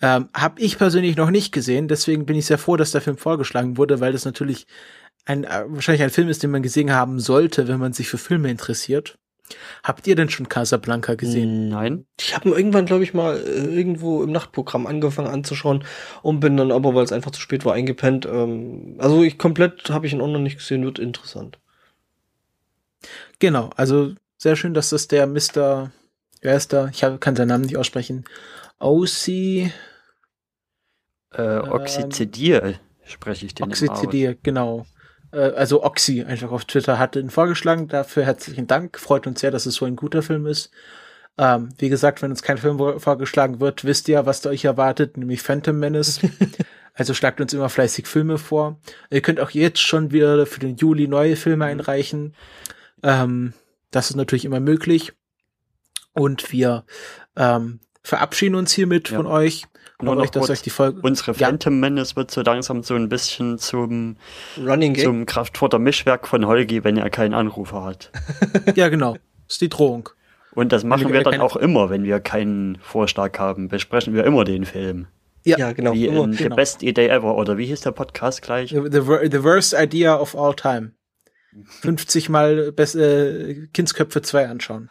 Ähm, hab ich persönlich noch nicht gesehen, deswegen bin ich sehr froh, dass der Film vorgeschlagen wurde, weil das natürlich ein, äh, wahrscheinlich ein Film ist, den man gesehen haben sollte, wenn man sich für Filme interessiert. Habt ihr denn schon Casablanca gesehen? Nein. Ich habe ihn irgendwann, glaube ich, mal äh, irgendwo im Nachtprogramm angefangen anzuschauen und bin dann aber, weil es einfach zu spät war, eingepennt. Ähm, also ich komplett habe ich ihn auch noch nicht gesehen, wird interessant. Genau, also sehr schön, dass das der Mr. Wer ist da? Ich hab, kann seinen Namen nicht aussprechen. OC. Äh, Oxyzidier ähm, spreche ich den Oxyzidier, genau also Oxy einfach auf Twitter hat ihn vorgeschlagen. Dafür herzlichen Dank. Freut uns sehr, dass es so ein guter Film ist. Ähm, wie gesagt, wenn uns kein Film vorgeschlagen wird, wisst ihr, was da euch erwartet, nämlich Phantom Menace. also schlagt uns immer fleißig Filme vor. Ihr könnt auch jetzt schon wieder für den Juli neue Filme mhm. einreichen. Ähm, das ist natürlich immer möglich. Und wir ähm, verabschieden uns hiermit ja. von euch. Nur noch dass euch die Folge. Unsere Phantom ja. Menace wird so langsam so ein bisschen zum Running Game. zum Kraftfutter Mischwerk von Holgi, wenn er keinen Anrufer hat. ja, genau. Das ist die Drohung. Und das machen wir dann auch immer, wenn wir keinen Vorschlag haben. Besprechen wir immer den Film. Ja, ja genau. Wie in genau. The Best Idea Ever, oder wie hieß der Podcast gleich? The, the, the Worst Idea of All Time. 50 mal Best, äh, Kindsköpfe 2 anschauen.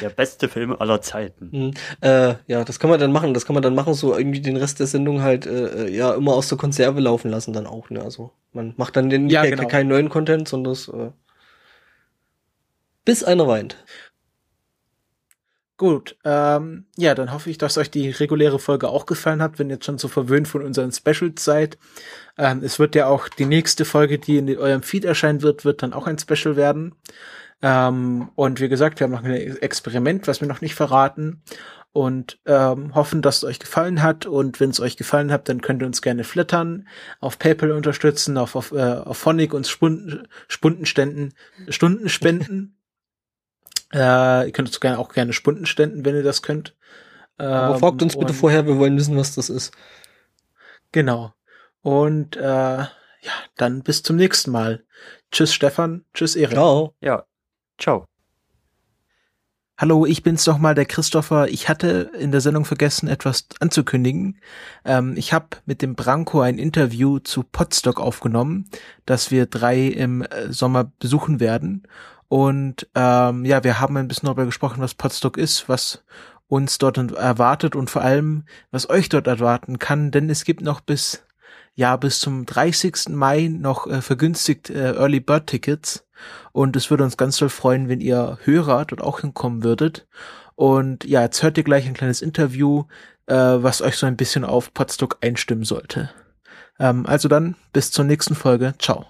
Der beste Film aller Zeiten. Mhm. Äh, ja, das kann man dann machen. Das kann man dann machen, so irgendwie den Rest der Sendung halt äh, äh ja immer aus der Konserve laufen lassen dann auch. Ne? Also man macht dann den ja, genau. keinen neuen Content, sondern das, äh, bis einer weint. Gut, ähm, ja, dann hoffe ich, dass euch die reguläre Folge auch gefallen hat, wenn ihr jetzt schon so verwöhnt von unseren Specials seid. Ähm, es wird ja auch die nächste Folge, die in eurem Feed erscheinen wird, wird dann auch ein Special werden. Ähm, und wie gesagt, wir haben noch ein Experiment, was wir noch nicht verraten und ähm, hoffen, dass es euch gefallen hat. Und wenn es euch gefallen hat, dann könnt ihr uns gerne flattern, auf PayPal unterstützen, auf, auf, äh, auf Phonic uns Spunden, Spundenständen, Stunden spenden. äh, ihr könnt uns gerne auch gerne Stunden spenden, wenn ihr das könnt. Ähm, Aber fragt uns bitte vorher, wir wollen wissen, was das ist. Genau. Und äh, ja, dann bis zum nächsten Mal. Tschüss Stefan, tschüss Erik. Ciao. Ja, Ciao. Hallo, ich bin's doch mal, der Christopher. Ich hatte in der Sendung vergessen, etwas anzukündigen. Ähm, ich habe mit dem Branko ein Interview zu Podstock aufgenommen, das wir drei im äh, Sommer besuchen werden. Und ähm, ja, wir haben ein bisschen darüber gesprochen, was Podstock ist, was uns dort erwartet und vor allem, was euch dort erwarten kann, denn es gibt noch bis ja bis zum 30. Mai noch äh, vergünstigt äh, Early Bird Tickets und es würde uns ganz toll freuen, wenn ihr Hörer dort auch hinkommen würdet. Und ja, jetzt hört ihr gleich ein kleines Interview, äh, was euch so ein bisschen auf Podstock einstimmen sollte. Ähm, also dann, bis zur nächsten Folge. Ciao.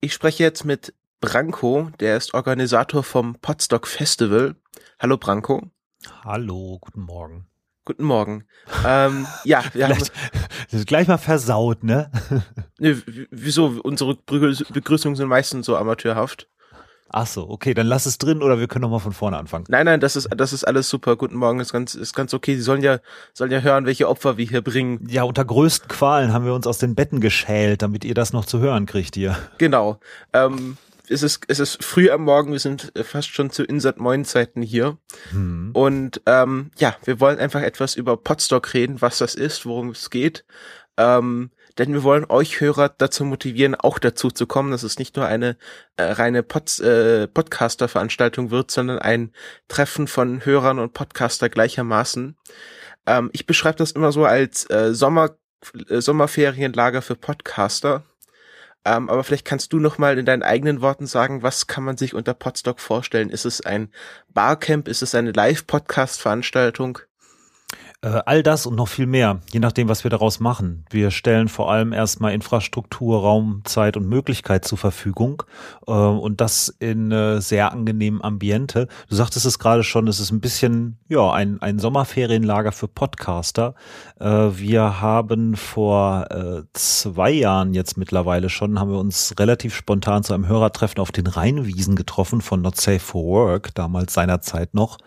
Ich spreche jetzt mit Branko, der ist Organisator vom Podstock Festival. Hallo Branko. Hallo, guten Morgen. Guten Morgen. Ähm, ja, wir haben das ist gleich mal versaut, ne? ne wieso? Unsere Begrüßungen sind meistens so amateurhaft. Ach so, okay, dann lass es drin oder wir können noch mal von vorne anfangen. Nein, nein, das ist das ist alles super. Guten Morgen, ist ganz ist ganz okay. Sie sollen ja sollen ja hören, welche Opfer wir hier bringen. Ja, unter größten Qualen haben wir uns aus den Betten geschält, damit ihr das noch zu hören kriegt hier. Genau. Ähm, es ist, es ist früh am Morgen, wir sind fast schon zu Insert Moin Zeiten hier. Hm. Und ähm, ja, wir wollen einfach etwas über Podstock reden, was das ist, worum es geht. Ähm, denn wir wollen euch Hörer dazu motivieren, auch dazu zu kommen, dass es nicht nur eine äh, reine Pod, äh, Podcaster-Veranstaltung wird, sondern ein Treffen von Hörern und Podcaster gleichermaßen. Ähm, ich beschreibe das immer so als äh, Sommer, äh, Sommerferienlager für Podcaster. Ähm, aber vielleicht kannst du noch mal in deinen eigenen Worten sagen, was kann man sich unter Podstock vorstellen? Ist es ein Barcamp? Ist es eine Live-Podcast-Veranstaltung? Äh, all das und noch viel mehr, je nachdem, was wir daraus machen. Wir stellen vor allem erstmal Infrastruktur, Raum, Zeit und Möglichkeit zur Verfügung äh, und das in sehr angenehmen Ambiente. Du sagtest es gerade schon, es ist ein bisschen ja ein, ein Sommerferienlager für Podcaster. Äh, wir haben vor zwei Jahren jetzt mittlerweile schon, haben wir uns relativ spontan zu einem Hörertreffen auf den Rheinwiesen getroffen von Not Safe for Work, damals seinerzeit noch.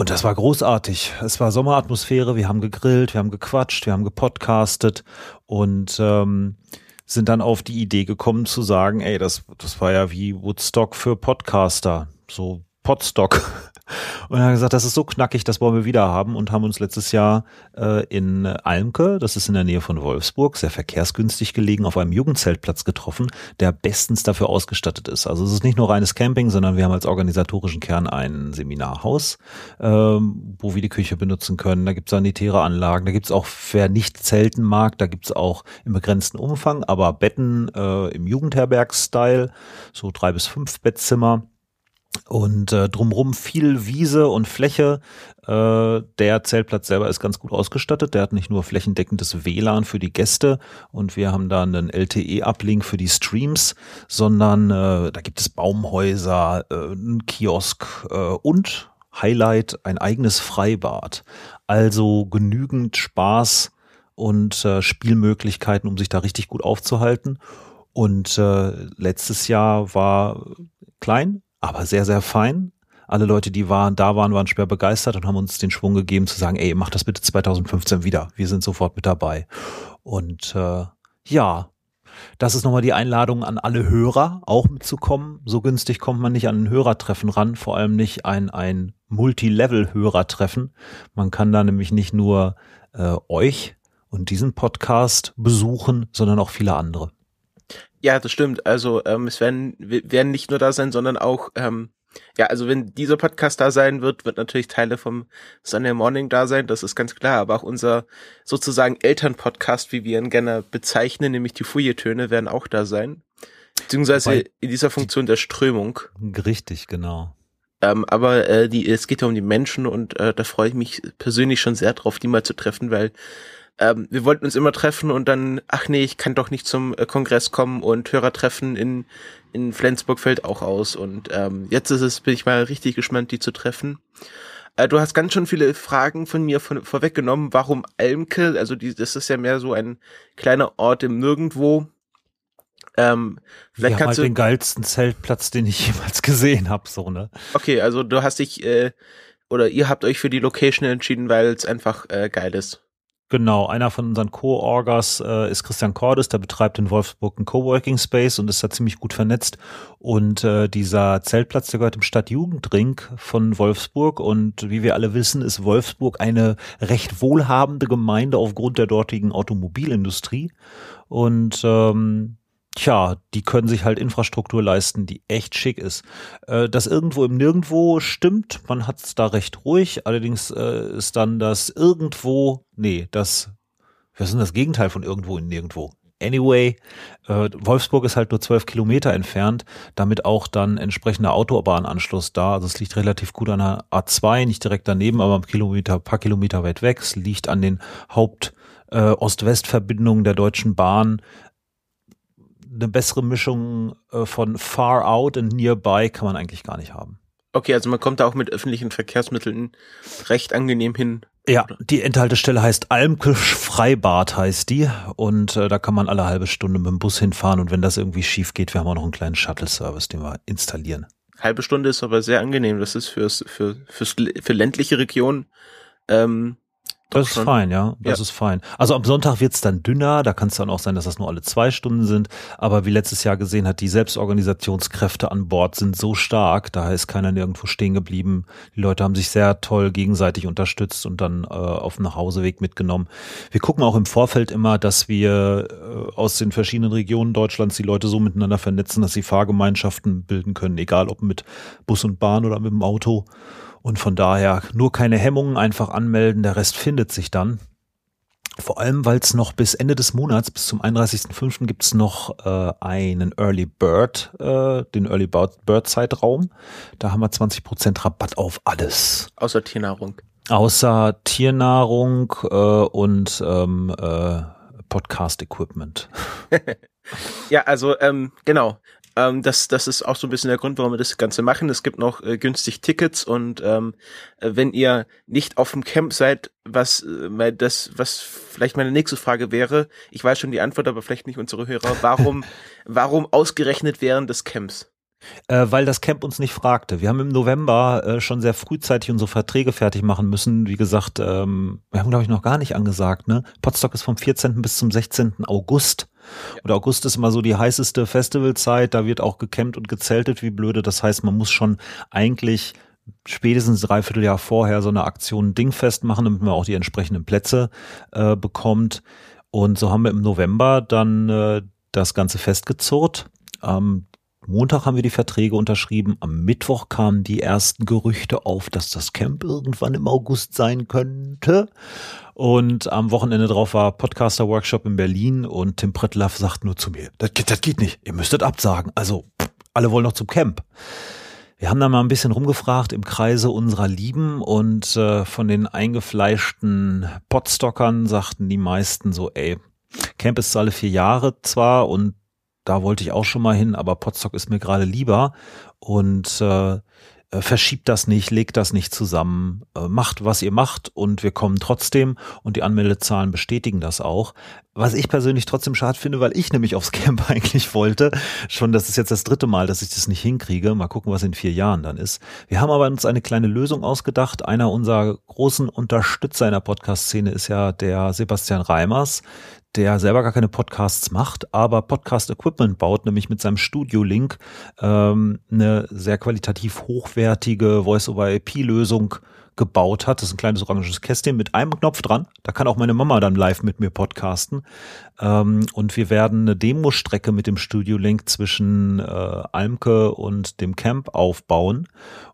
Und das war großartig. Es war Sommeratmosphäre, wir haben gegrillt, wir haben gequatscht, wir haben gepodcastet und ähm, sind dann auf die Idee gekommen zu sagen, ey, das, das war ja wie Woodstock für Podcaster. So Podstock. Und er hat gesagt, das ist so knackig, das wollen wir wieder haben und haben uns letztes Jahr äh, in Almke, das ist in der Nähe von Wolfsburg, sehr verkehrsgünstig gelegen, auf einem Jugendzeltplatz getroffen, der bestens dafür ausgestattet ist. Also es ist nicht nur reines Camping, sondern wir haben als organisatorischen Kern ein Seminarhaus, ähm, wo wir die Küche benutzen können. Da gibt es sanitäre Anlagen, da gibt es auch, wer nicht zelten mag, da gibt es auch im begrenzten Umfang, aber Betten äh, im Jugendherberg-Style, so drei bis fünf Bettzimmer und äh, drumrum viel Wiese und Fläche. Äh, der Zeltplatz selber ist ganz gut ausgestattet. Der hat nicht nur flächendeckendes WLAN für die Gäste und wir haben da einen LTE-Uplink für die Streams, sondern äh, da gibt es Baumhäuser, äh, einen Kiosk äh, und Highlight ein eigenes Freibad. Also genügend Spaß und äh, Spielmöglichkeiten, um sich da richtig gut aufzuhalten. Und äh, letztes Jahr war klein, aber sehr, sehr fein. Alle Leute, die waren, da waren, waren schwer begeistert und haben uns den Schwung gegeben zu sagen, ey, mach das bitte 2015 wieder. Wir sind sofort mit dabei. Und äh, ja, das ist nochmal die Einladung an alle Hörer, auch mitzukommen. So günstig kommt man nicht an ein Hörertreffen ran, vor allem nicht ein, ein Multilevel-Hörertreffen. Man kann da nämlich nicht nur äh, euch und diesen Podcast besuchen, sondern auch viele andere. Ja, das stimmt. Also ähm, es werden, werden nicht nur da sein, sondern auch, ähm, ja, also wenn dieser Podcast da sein wird, wird natürlich Teile vom Sunday Morning da sein, das ist ganz klar, aber auch unser sozusagen Elternpodcast, wie wir ihn gerne bezeichnen, nämlich die Fouilletöne, werden auch da sein. Beziehungsweise Wobei, in dieser Funktion der Strömung. Richtig, genau. Ähm, aber äh, die, es geht ja um die Menschen und äh, da freue ich mich persönlich schon sehr drauf, die mal zu treffen, weil ähm, wir wollten uns immer treffen und dann, ach nee, ich kann doch nicht zum äh, Kongress kommen und Hörertreffen in, in Flensburg fällt auch aus. Und ähm, jetzt ist es, bin ich mal richtig gespannt, die zu treffen. Äh, du hast ganz schön viele Fragen von mir von, vorweggenommen. Warum Almke? Also die, das ist ja mehr so ein kleiner Ort im Nirgendwo. Ähm, vielleicht Wir kannst haben halt du den geilsten Zeltplatz, den ich jemals gesehen habe, so ne. Okay, also du hast dich äh, oder ihr habt euch für die Location entschieden, weil es einfach äh, geil ist. Genau, einer von unseren Co-Orgers äh, ist Christian Cordes, der betreibt in Wolfsburg einen Coworking Space und ist da ziemlich gut vernetzt. Und äh, dieser Zeltplatz, der gehört im Stadtjugendring von Wolfsburg. Und wie wir alle wissen, ist Wolfsburg eine recht wohlhabende Gemeinde aufgrund der dortigen Automobilindustrie. Und ähm, Tja, die können sich halt Infrastruktur leisten, die echt schick ist. Äh, das irgendwo im Nirgendwo stimmt, man hat es da recht ruhig, allerdings äh, ist dann das irgendwo, nee, das, was ist denn das Gegenteil von irgendwo in Nirgendwo? Anyway, äh, Wolfsburg ist halt nur zwölf Kilometer entfernt, damit auch dann entsprechender Autobahnanschluss da. Also es liegt relativ gut an der A2, nicht direkt daneben, aber ein Kilometer, paar Kilometer weit weg. Es liegt an den Haupt- Ost-West-Verbindungen der Deutschen Bahn eine bessere Mischung äh, von far out und nearby kann man eigentlich gar nicht haben. Okay, also man kommt da auch mit öffentlichen Verkehrsmitteln recht angenehm hin. Ja, die Endhaltestelle heißt Almkisch Freibad heißt die und äh, da kann man alle halbe Stunde mit dem Bus hinfahren und wenn das irgendwie schief geht, wir haben auch noch einen kleinen Shuttle-Service, den wir installieren. Halbe Stunde ist aber sehr angenehm. Das ist fürs, für, fürs, für ländliche Regionen ähm, das ist fein, ja. Das ja. ist fein. Also am Sonntag wird's dann dünner, da kann es dann auch sein, dass das nur alle zwei Stunden sind. Aber wie letztes Jahr gesehen hat, die Selbstorganisationskräfte an Bord sind so stark, da ist keiner nirgendwo stehen geblieben. Die Leute haben sich sehr toll gegenseitig unterstützt und dann äh, auf dem Nachhauseweg mitgenommen. Wir gucken auch im Vorfeld immer, dass wir äh, aus den verschiedenen Regionen Deutschlands die Leute so miteinander vernetzen, dass sie Fahrgemeinschaften bilden können, egal ob mit Bus und Bahn oder mit dem Auto. Und von daher nur keine Hemmungen, einfach anmelden, der Rest findet sich dann. Vor allem, weil es noch bis Ende des Monats, bis zum 31.05. gibt es noch äh, einen Early Bird, äh, den Early Bird Zeitraum. Da haben wir 20% Rabatt auf alles. Außer Tiernahrung. Außer Tiernahrung äh, und ähm, äh, Podcast-Equipment. ja, also ähm, genau. Ähm, das, das ist auch so ein bisschen der Grund, warum wir das Ganze machen. Es gibt noch äh, günstig Tickets und ähm, äh, wenn ihr nicht auf dem Camp seid, was äh, das, was vielleicht meine nächste Frage wäre, ich weiß schon die Antwort, aber vielleicht nicht unsere Hörer, warum, warum ausgerechnet während des Camps? Äh, weil das Camp uns nicht fragte. Wir haben im November äh, schon sehr frühzeitig unsere Verträge fertig machen müssen. Wie gesagt, ähm, wir haben, glaube ich, noch gar nicht angesagt. Ne? Potsdok ist vom 14. bis zum 16. August. Und August ist immer so die heißeste Festivalzeit, da wird auch gecampt und gezeltet wie blöde. Das heißt, man muss schon eigentlich spätestens dreiviertel Jahr vorher so eine Aktion Dingfest machen, damit man auch die entsprechenden Plätze äh, bekommt. Und so haben wir im November dann äh, das Ganze festgezurrt. Am Montag haben wir die Verträge unterschrieben. Am Mittwoch kamen die ersten Gerüchte auf, dass das Camp irgendwann im August sein könnte. Und am Wochenende drauf war Podcaster-Workshop in Berlin und Tim Prittlaff sagt nur zu mir, das, das geht nicht, ihr müsstet absagen. Also alle wollen noch zum Camp. Wir haben da mal ein bisschen rumgefragt im Kreise unserer Lieben und äh, von den eingefleischten Podstockern sagten die meisten so, ey, Camp ist alle vier Jahre zwar und da wollte ich auch schon mal hin, aber Podstock ist mir gerade lieber und äh, äh, verschiebt das nicht, legt das nicht zusammen, äh, macht, was ihr macht und wir kommen trotzdem und die Anmeldezahlen bestätigen das auch. Was ich persönlich trotzdem schade finde, weil ich nämlich aufs Camp eigentlich wollte. Schon, das ist jetzt das dritte Mal, dass ich das nicht hinkriege. Mal gucken, was in vier Jahren dann ist. Wir haben aber uns eine kleine Lösung ausgedacht. Einer unserer großen Unterstützer in der Podcast-Szene ist ja der Sebastian Reimers, der selber gar keine Podcasts macht, aber Podcast-Equipment baut, nämlich mit seinem Studio-Link ähm, eine sehr qualitativ hochwertige Voice-over-IP-Lösung gebaut hat. Das ist ein kleines oranges Kästchen mit einem Knopf dran. Da kann auch meine Mama dann live mit mir podcasten. Ähm, und wir werden eine Demo-Strecke mit dem Studio Link zwischen äh, Almke und dem Camp aufbauen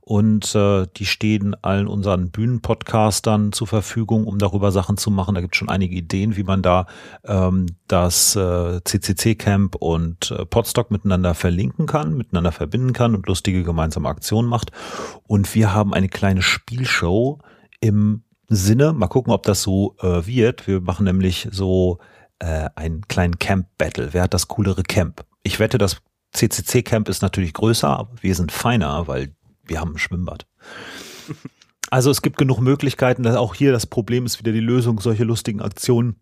und äh, die stehen allen unseren Bühnenpodcastern zur Verfügung, um darüber Sachen zu machen. Da gibt es schon einige Ideen, wie man da ähm, das äh, CCC-Camp und äh, Podstock miteinander verlinken kann, miteinander verbinden kann und lustige gemeinsame Aktionen macht. Und wir haben eine kleine Spielshow im Sinne, mal gucken, ob das so äh, wird. Wir machen nämlich so äh, einen kleinen Camp-Battle. Wer hat das coolere Camp? Ich wette, das CCC-Camp ist natürlich größer, aber wir sind feiner, weil wir haben ein Schwimmbad. Also es gibt genug Möglichkeiten, auch hier das Problem ist wieder die Lösung. Solche lustigen Aktionen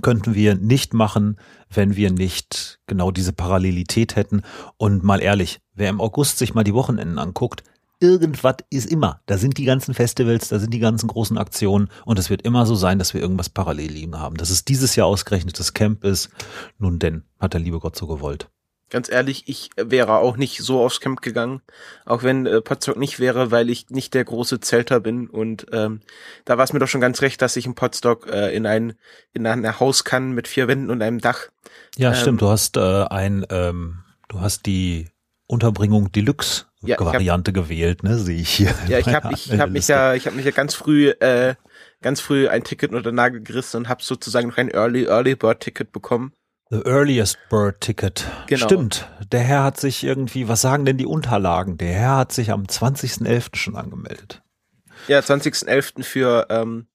könnten wir nicht machen, wenn wir nicht genau diese Parallelität hätten. Und mal ehrlich, wer im August sich mal die Wochenenden anguckt, irgendwas ist immer. Da sind die ganzen Festivals, da sind die ganzen großen Aktionen und es wird immer so sein, dass wir irgendwas parallel liegen haben. Dass es dieses Jahr ausgerechnet das Camp ist, nun denn, hat der liebe Gott so gewollt. Ganz ehrlich, ich wäre auch nicht so aufs Camp gegangen, auch wenn äh, Potsdok nicht wäre, weil ich nicht der große Zelter bin. Und ähm, da war es mir doch schon ganz recht, dass ich in Potsdok äh, in ein in ein Haus kann mit vier Wänden und einem Dach. Ja, ähm, stimmt. Du hast äh, ein, ähm, du hast die Unterbringung Deluxe ja, Variante hab, gewählt, ne? Sehe ich hier. Ja, ich habe ich hab mich ja ich habe mich ja ganz früh äh, ganz früh ein Ticket unter den Nagel gerissen und habe sozusagen noch ein Early Early Bird Ticket bekommen. The earliest bird ticket. Genau. Stimmt. Der Herr hat sich irgendwie, was sagen denn die Unterlagen? Der Herr hat sich am 20.11. schon angemeldet. Ja, 20.11. für, ähm,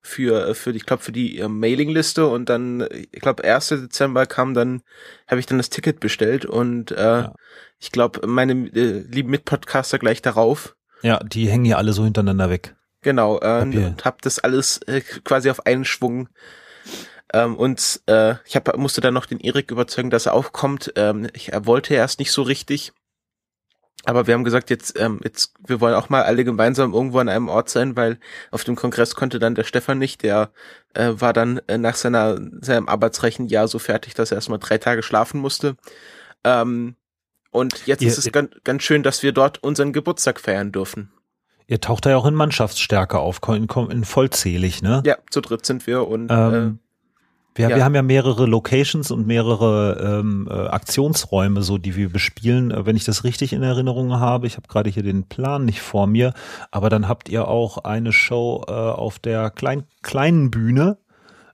für, für, ich glaube, für die äh, Mailingliste und dann, ich glaube, 1. Dezember kam dann, habe ich dann das Ticket bestellt und äh, ja. ich glaube, meine äh, lieben Mitpodcaster gleich darauf. Ja, die hängen ja alle so hintereinander weg. Genau, äh, und hab das alles äh, quasi auf einen Schwung ähm, und äh, ich hab, musste dann noch den Erik überzeugen, dass er aufkommt. Ähm, ich, er wollte erst nicht so richtig. Aber wir haben gesagt, jetzt, ähm, jetzt, wir wollen auch mal alle gemeinsam irgendwo an einem Ort sein, weil auf dem Kongress konnte dann der Stefan nicht, der äh, war dann äh, nach seiner, seinem arbeitsreichen Jahr so fertig, dass er erstmal drei Tage schlafen musste. Ähm, und jetzt ihr, ist es ganz, ganz schön, dass wir dort unseren Geburtstag feiern dürfen. Ihr taucht da ja auch in Mannschaftsstärke auf, in, in vollzählig, ne? Ja, zu dritt sind wir und ähm, äh, wir, ja. wir haben ja mehrere Locations und mehrere ähm, äh, Aktionsräume, so die wir bespielen, äh, wenn ich das richtig in Erinnerung habe. Ich habe gerade hier den Plan nicht vor mir, aber dann habt ihr auch eine Show äh, auf der klein, kleinen Bühne,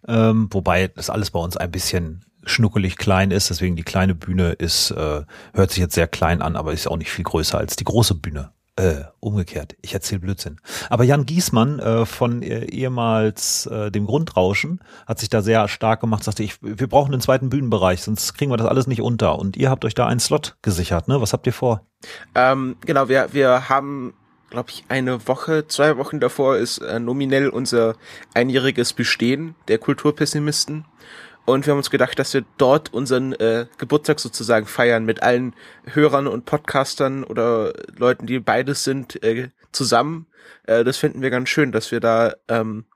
ähm, wobei das alles bei uns ein bisschen schnuckelig klein ist, deswegen die kleine Bühne ist, äh, hört sich jetzt sehr klein an, aber ist auch nicht viel größer als die große Bühne. Äh, umgekehrt. Ich erzähle Blödsinn. Aber Jan Giesmann äh, von äh, ehemals äh, dem Grundrauschen hat sich da sehr stark gemacht, sagte ich, wir brauchen einen zweiten Bühnenbereich, sonst kriegen wir das alles nicht unter. Und ihr habt euch da einen Slot gesichert, ne? Was habt ihr vor? Ähm, genau, wir, wir haben glaube ich, eine Woche, zwei Wochen davor ist äh, nominell unser einjähriges Bestehen der Kulturpessimisten. Und wir haben uns gedacht, dass wir dort unseren äh, Geburtstag sozusagen feiern mit allen Hörern und Podcastern oder Leuten, die beides sind, äh, zusammen. Äh, das finden wir ganz schön, dass wir da ähm,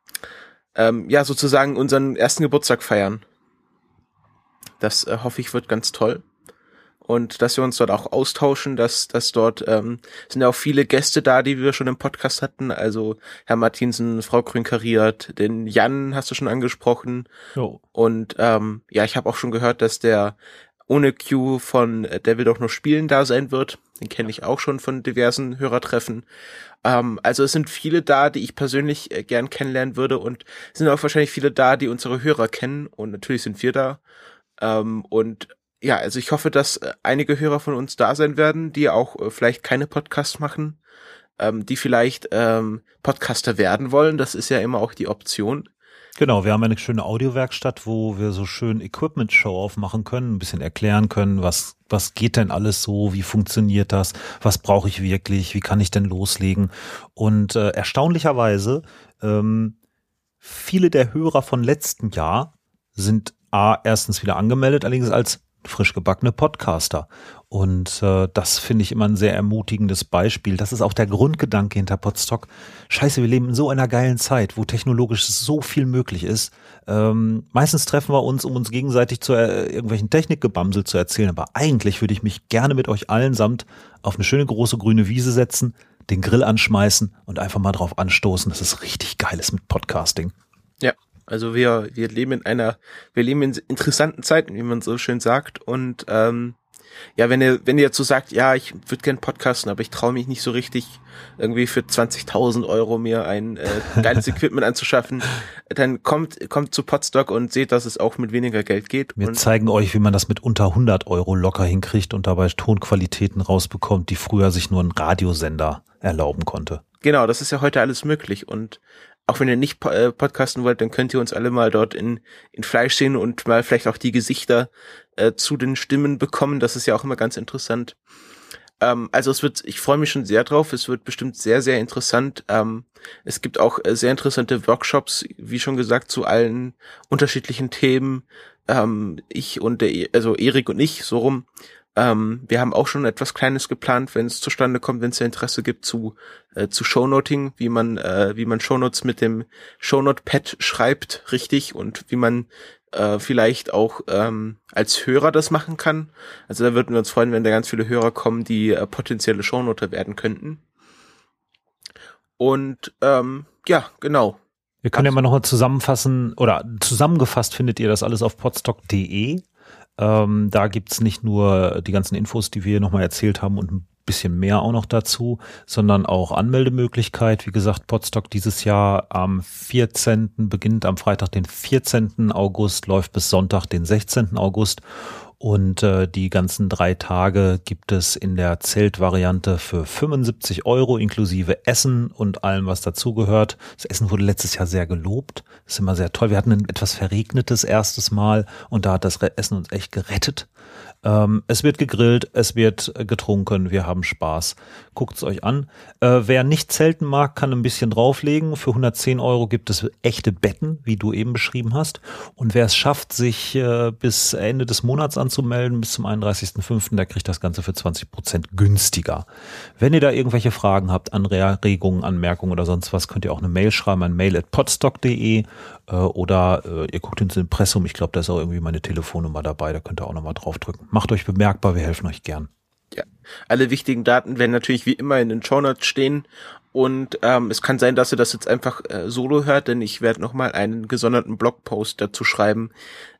ähm, ja sozusagen unseren ersten Geburtstag feiern. Das äh, hoffe ich wird ganz toll und dass wir uns dort auch austauschen, dass, dass dort ähm, sind ja auch viele Gäste da, die wir schon im Podcast hatten, also Herr Martinsen, Frau Grünkariert, den Jan hast du schon angesprochen oh. und ähm, ja, ich habe auch schon gehört, dass der ohne Q von Der will doch nur spielen da sein wird, den kenne ich auch schon von diversen Hörertreffen. Ähm, also es sind viele da, die ich persönlich äh, gern kennenlernen würde und es sind auch wahrscheinlich viele da, die unsere Hörer kennen und natürlich sind wir da. Ähm, und ja, also ich hoffe, dass äh, einige Hörer von uns da sein werden, die auch äh, vielleicht keine Podcasts machen, ähm, die vielleicht ähm, Podcaster werden wollen. Das ist ja immer auch die Option. Genau, wir haben eine schöne Audiowerkstatt, wo wir so schön Equipment-Show aufmachen können, ein bisschen erklären können, was, was geht denn alles so, wie funktioniert das, was brauche ich wirklich, wie kann ich denn loslegen. Und äh, erstaunlicherweise, ähm, viele der Hörer von letztem Jahr sind A, erstens wieder angemeldet, allerdings als frisch gebackene Podcaster. Und äh, das finde ich immer ein sehr ermutigendes Beispiel. Das ist auch der Grundgedanke hinter Podstock. Scheiße, wir leben in so einer geilen Zeit, wo technologisch so viel möglich ist. Ähm, meistens treffen wir uns, um uns gegenseitig zu äh, irgendwelchen Technikgebamsel zu erzählen. Aber eigentlich würde ich mich gerne mit euch allen samt auf eine schöne große grüne Wiese setzen, den Grill anschmeißen und einfach mal drauf anstoßen, dass es richtig geil ist mit Podcasting. Ja, also wir, wir leben in einer, wir leben in interessanten Zeiten, wie man so schön sagt. Und ähm, ja, wenn ihr, wenn ihr jetzt so sagt, ja, ich würde gern podcasten, aber ich traue mich nicht so richtig, irgendwie für 20.000 Euro mir ein äh, geiles Equipment anzuschaffen, dann kommt, kommt zu Podstock und seht, dass es auch mit weniger Geld geht. Wir zeigen euch, wie man das mit unter 100 Euro locker hinkriegt und dabei Tonqualitäten rausbekommt, die früher sich nur ein Radiosender erlauben konnte. Genau, das ist ja heute alles möglich und auch wenn ihr nicht äh, podcasten wollt, dann könnt ihr uns alle mal dort in, in Fleisch sehen und mal vielleicht auch die Gesichter äh, zu den Stimmen bekommen. Das ist ja auch immer ganz interessant. Ähm, also es wird, ich freue mich schon sehr drauf. Es wird bestimmt sehr, sehr interessant. Ähm, es gibt auch äh, sehr interessante Workshops, wie schon gesagt, zu allen unterschiedlichen Themen. ähm, ich und der, e, also Erik und ich, so rum, ähm, wir haben auch schon etwas Kleines geplant, wenn es zustande kommt, wenn es Interesse gibt zu äh, zu Shownoting, wie man äh, wie man Shownotes mit dem Shownote-Pad schreibt, richtig und wie man äh, vielleicht auch ähm, als Hörer das machen kann. Also da würden wir uns freuen, wenn da ganz viele Hörer kommen, die äh, potenzielle Shownoter werden könnten. Und ähm, ja, genau. Wir können ja mal nochmal zusammenfassen oder zusammengefasst findet ihr das alles auf podstock.de. Ähm, da gibt's nicht nur die ganzen Infos, die wir nochmal erzählt haben und ein bisschen mehr auch noch dazu, sondern auch Anmeldemöglichkeit. Wie gesagt, Podstock dieses Jahr am 14. beginnt am Freitag, den 14. August, läuft bis Sonntag, den 16. August. Und äh, die ganzen drei Tage gibt es in der Zeltvariante für 75 Euro inklusive Essen und allem, was dazugehört. Das Essen wurde letztes Jahr sehr gelobt. Das ist immer sehr toll. Wir hatten ein etwas verregnetes erstes Mal und da hat das Essen uns echt gerettet. Ähm, es wird gegrillt, es wird getrunken, wir haben Spaß. Guckt's euch an. Äh, wer nicht zelten mag, kann ein bisschen drauflegen. Für 110 Euro gibt es echte Betten, wie du eben beschrieben hast. Und wer es schafft, sich äh, bis Ende des Monats anzumelden, bis zum 31.05., der kriegt das Ganze für 20 Prozent günstiger. Wenn ihr da irgendwelche Fragen habt, Anregungen, Anmerkungen oder sonst was, könnt ihr auch eine Mail schreiben an mail.podstock.de äh, oder äh, ihr guckt ins Impressum. Ich glaube, da ist auch irgendwie meine Telefonnummer dabei. Da könnt ihr auch nochmal draufdrücken. Macht euch bemerkbar, wir helfen euch gern. Ja, alle wichtigen Daten werden natürlich wie immer in den Show Notes stehen. Und ähm, es kann sein, dass ihr das jetzt einfach äh, solo hört, denn ich werde nochmal einen gesonderten Blogpost dazu schreiben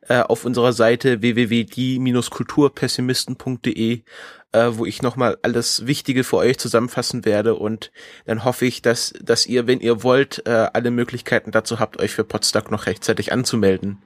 äh, auf unserer Seite www.die-kulturpessimisten.de, äh, wo ich nochmal alles Wichtige für euch zusammenfassen werde. Und dann hoffe ich, dass, dass ihr, wenn ihr wollt, äh, alle Möglichkeiten dazu habt, euch für Podstock noch rechtzeitig anzumelden.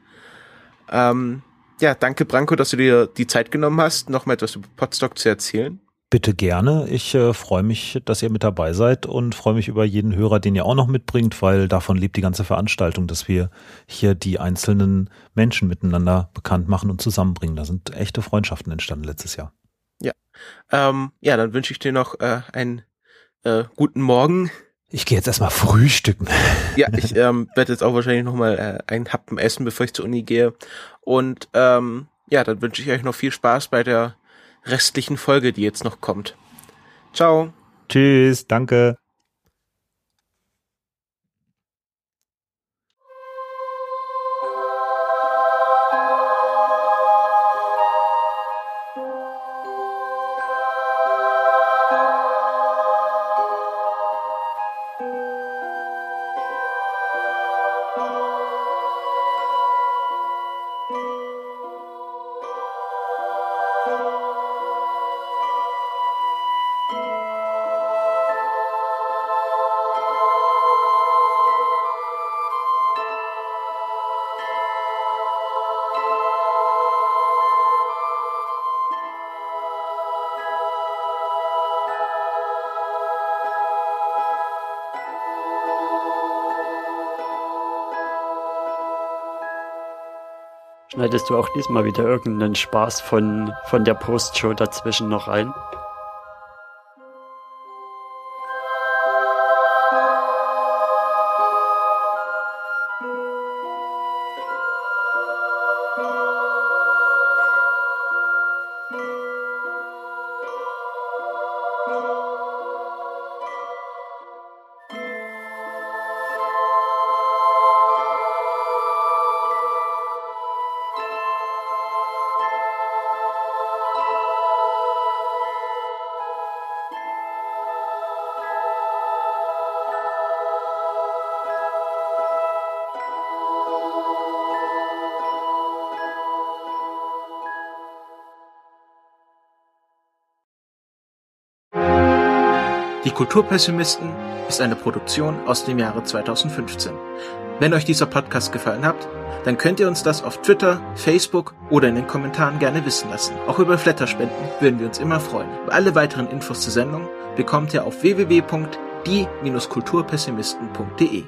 Ähm, ja, danke Branko, dass du dir die Zeit genommen hast, nochmal etwas über Podstock zu erzählen. Bitte gerne. Ich äh, freue mich, dass ihr mit dabei seid und freue mich über jeden Hörer, den ihr auch noch mitbringt, weil davon lebt die ganze Veranstaltung, dass wir hier die einzelnen Menschen miteinander bekannt machen und zusammenbringen. Da sind echte Freundschaften entstanden letztes Jahr. Ja, ähm, ja, dann wünsche ich dir noch äh, einen äh, guten Morgen. Ich gehe jetzt erstmal frühstücken. Ja, ich ähm, werde jetzt auch wahrscheinlich nochmal äh, einen Happen essen, bevor ich zur Uni gehe. Und ähm, ja, dann wünsche ich euch noch viel Spaß bei der restlichen Folge, die jetzt noch kommt. Ciao. Tschüss, danke. Schneidest du auch diesmal wieder irgendeinen Spaß von, von der Postshow dazwischen noch ein? Kulturpessimisten ist eine Produktion aus dem Jahre 2015. Wenn euch dieser Podcast gefallen hat, dann könnt ihr uns das auf Twitter, Facebook oder in den Kommentaren gerne wissen lassen. Auch über Flatterspenden würden wir uns immer freuen. Alle weiteren Infos zur Sendung bekommt ihr auf www.die-kulturpessimisten.de.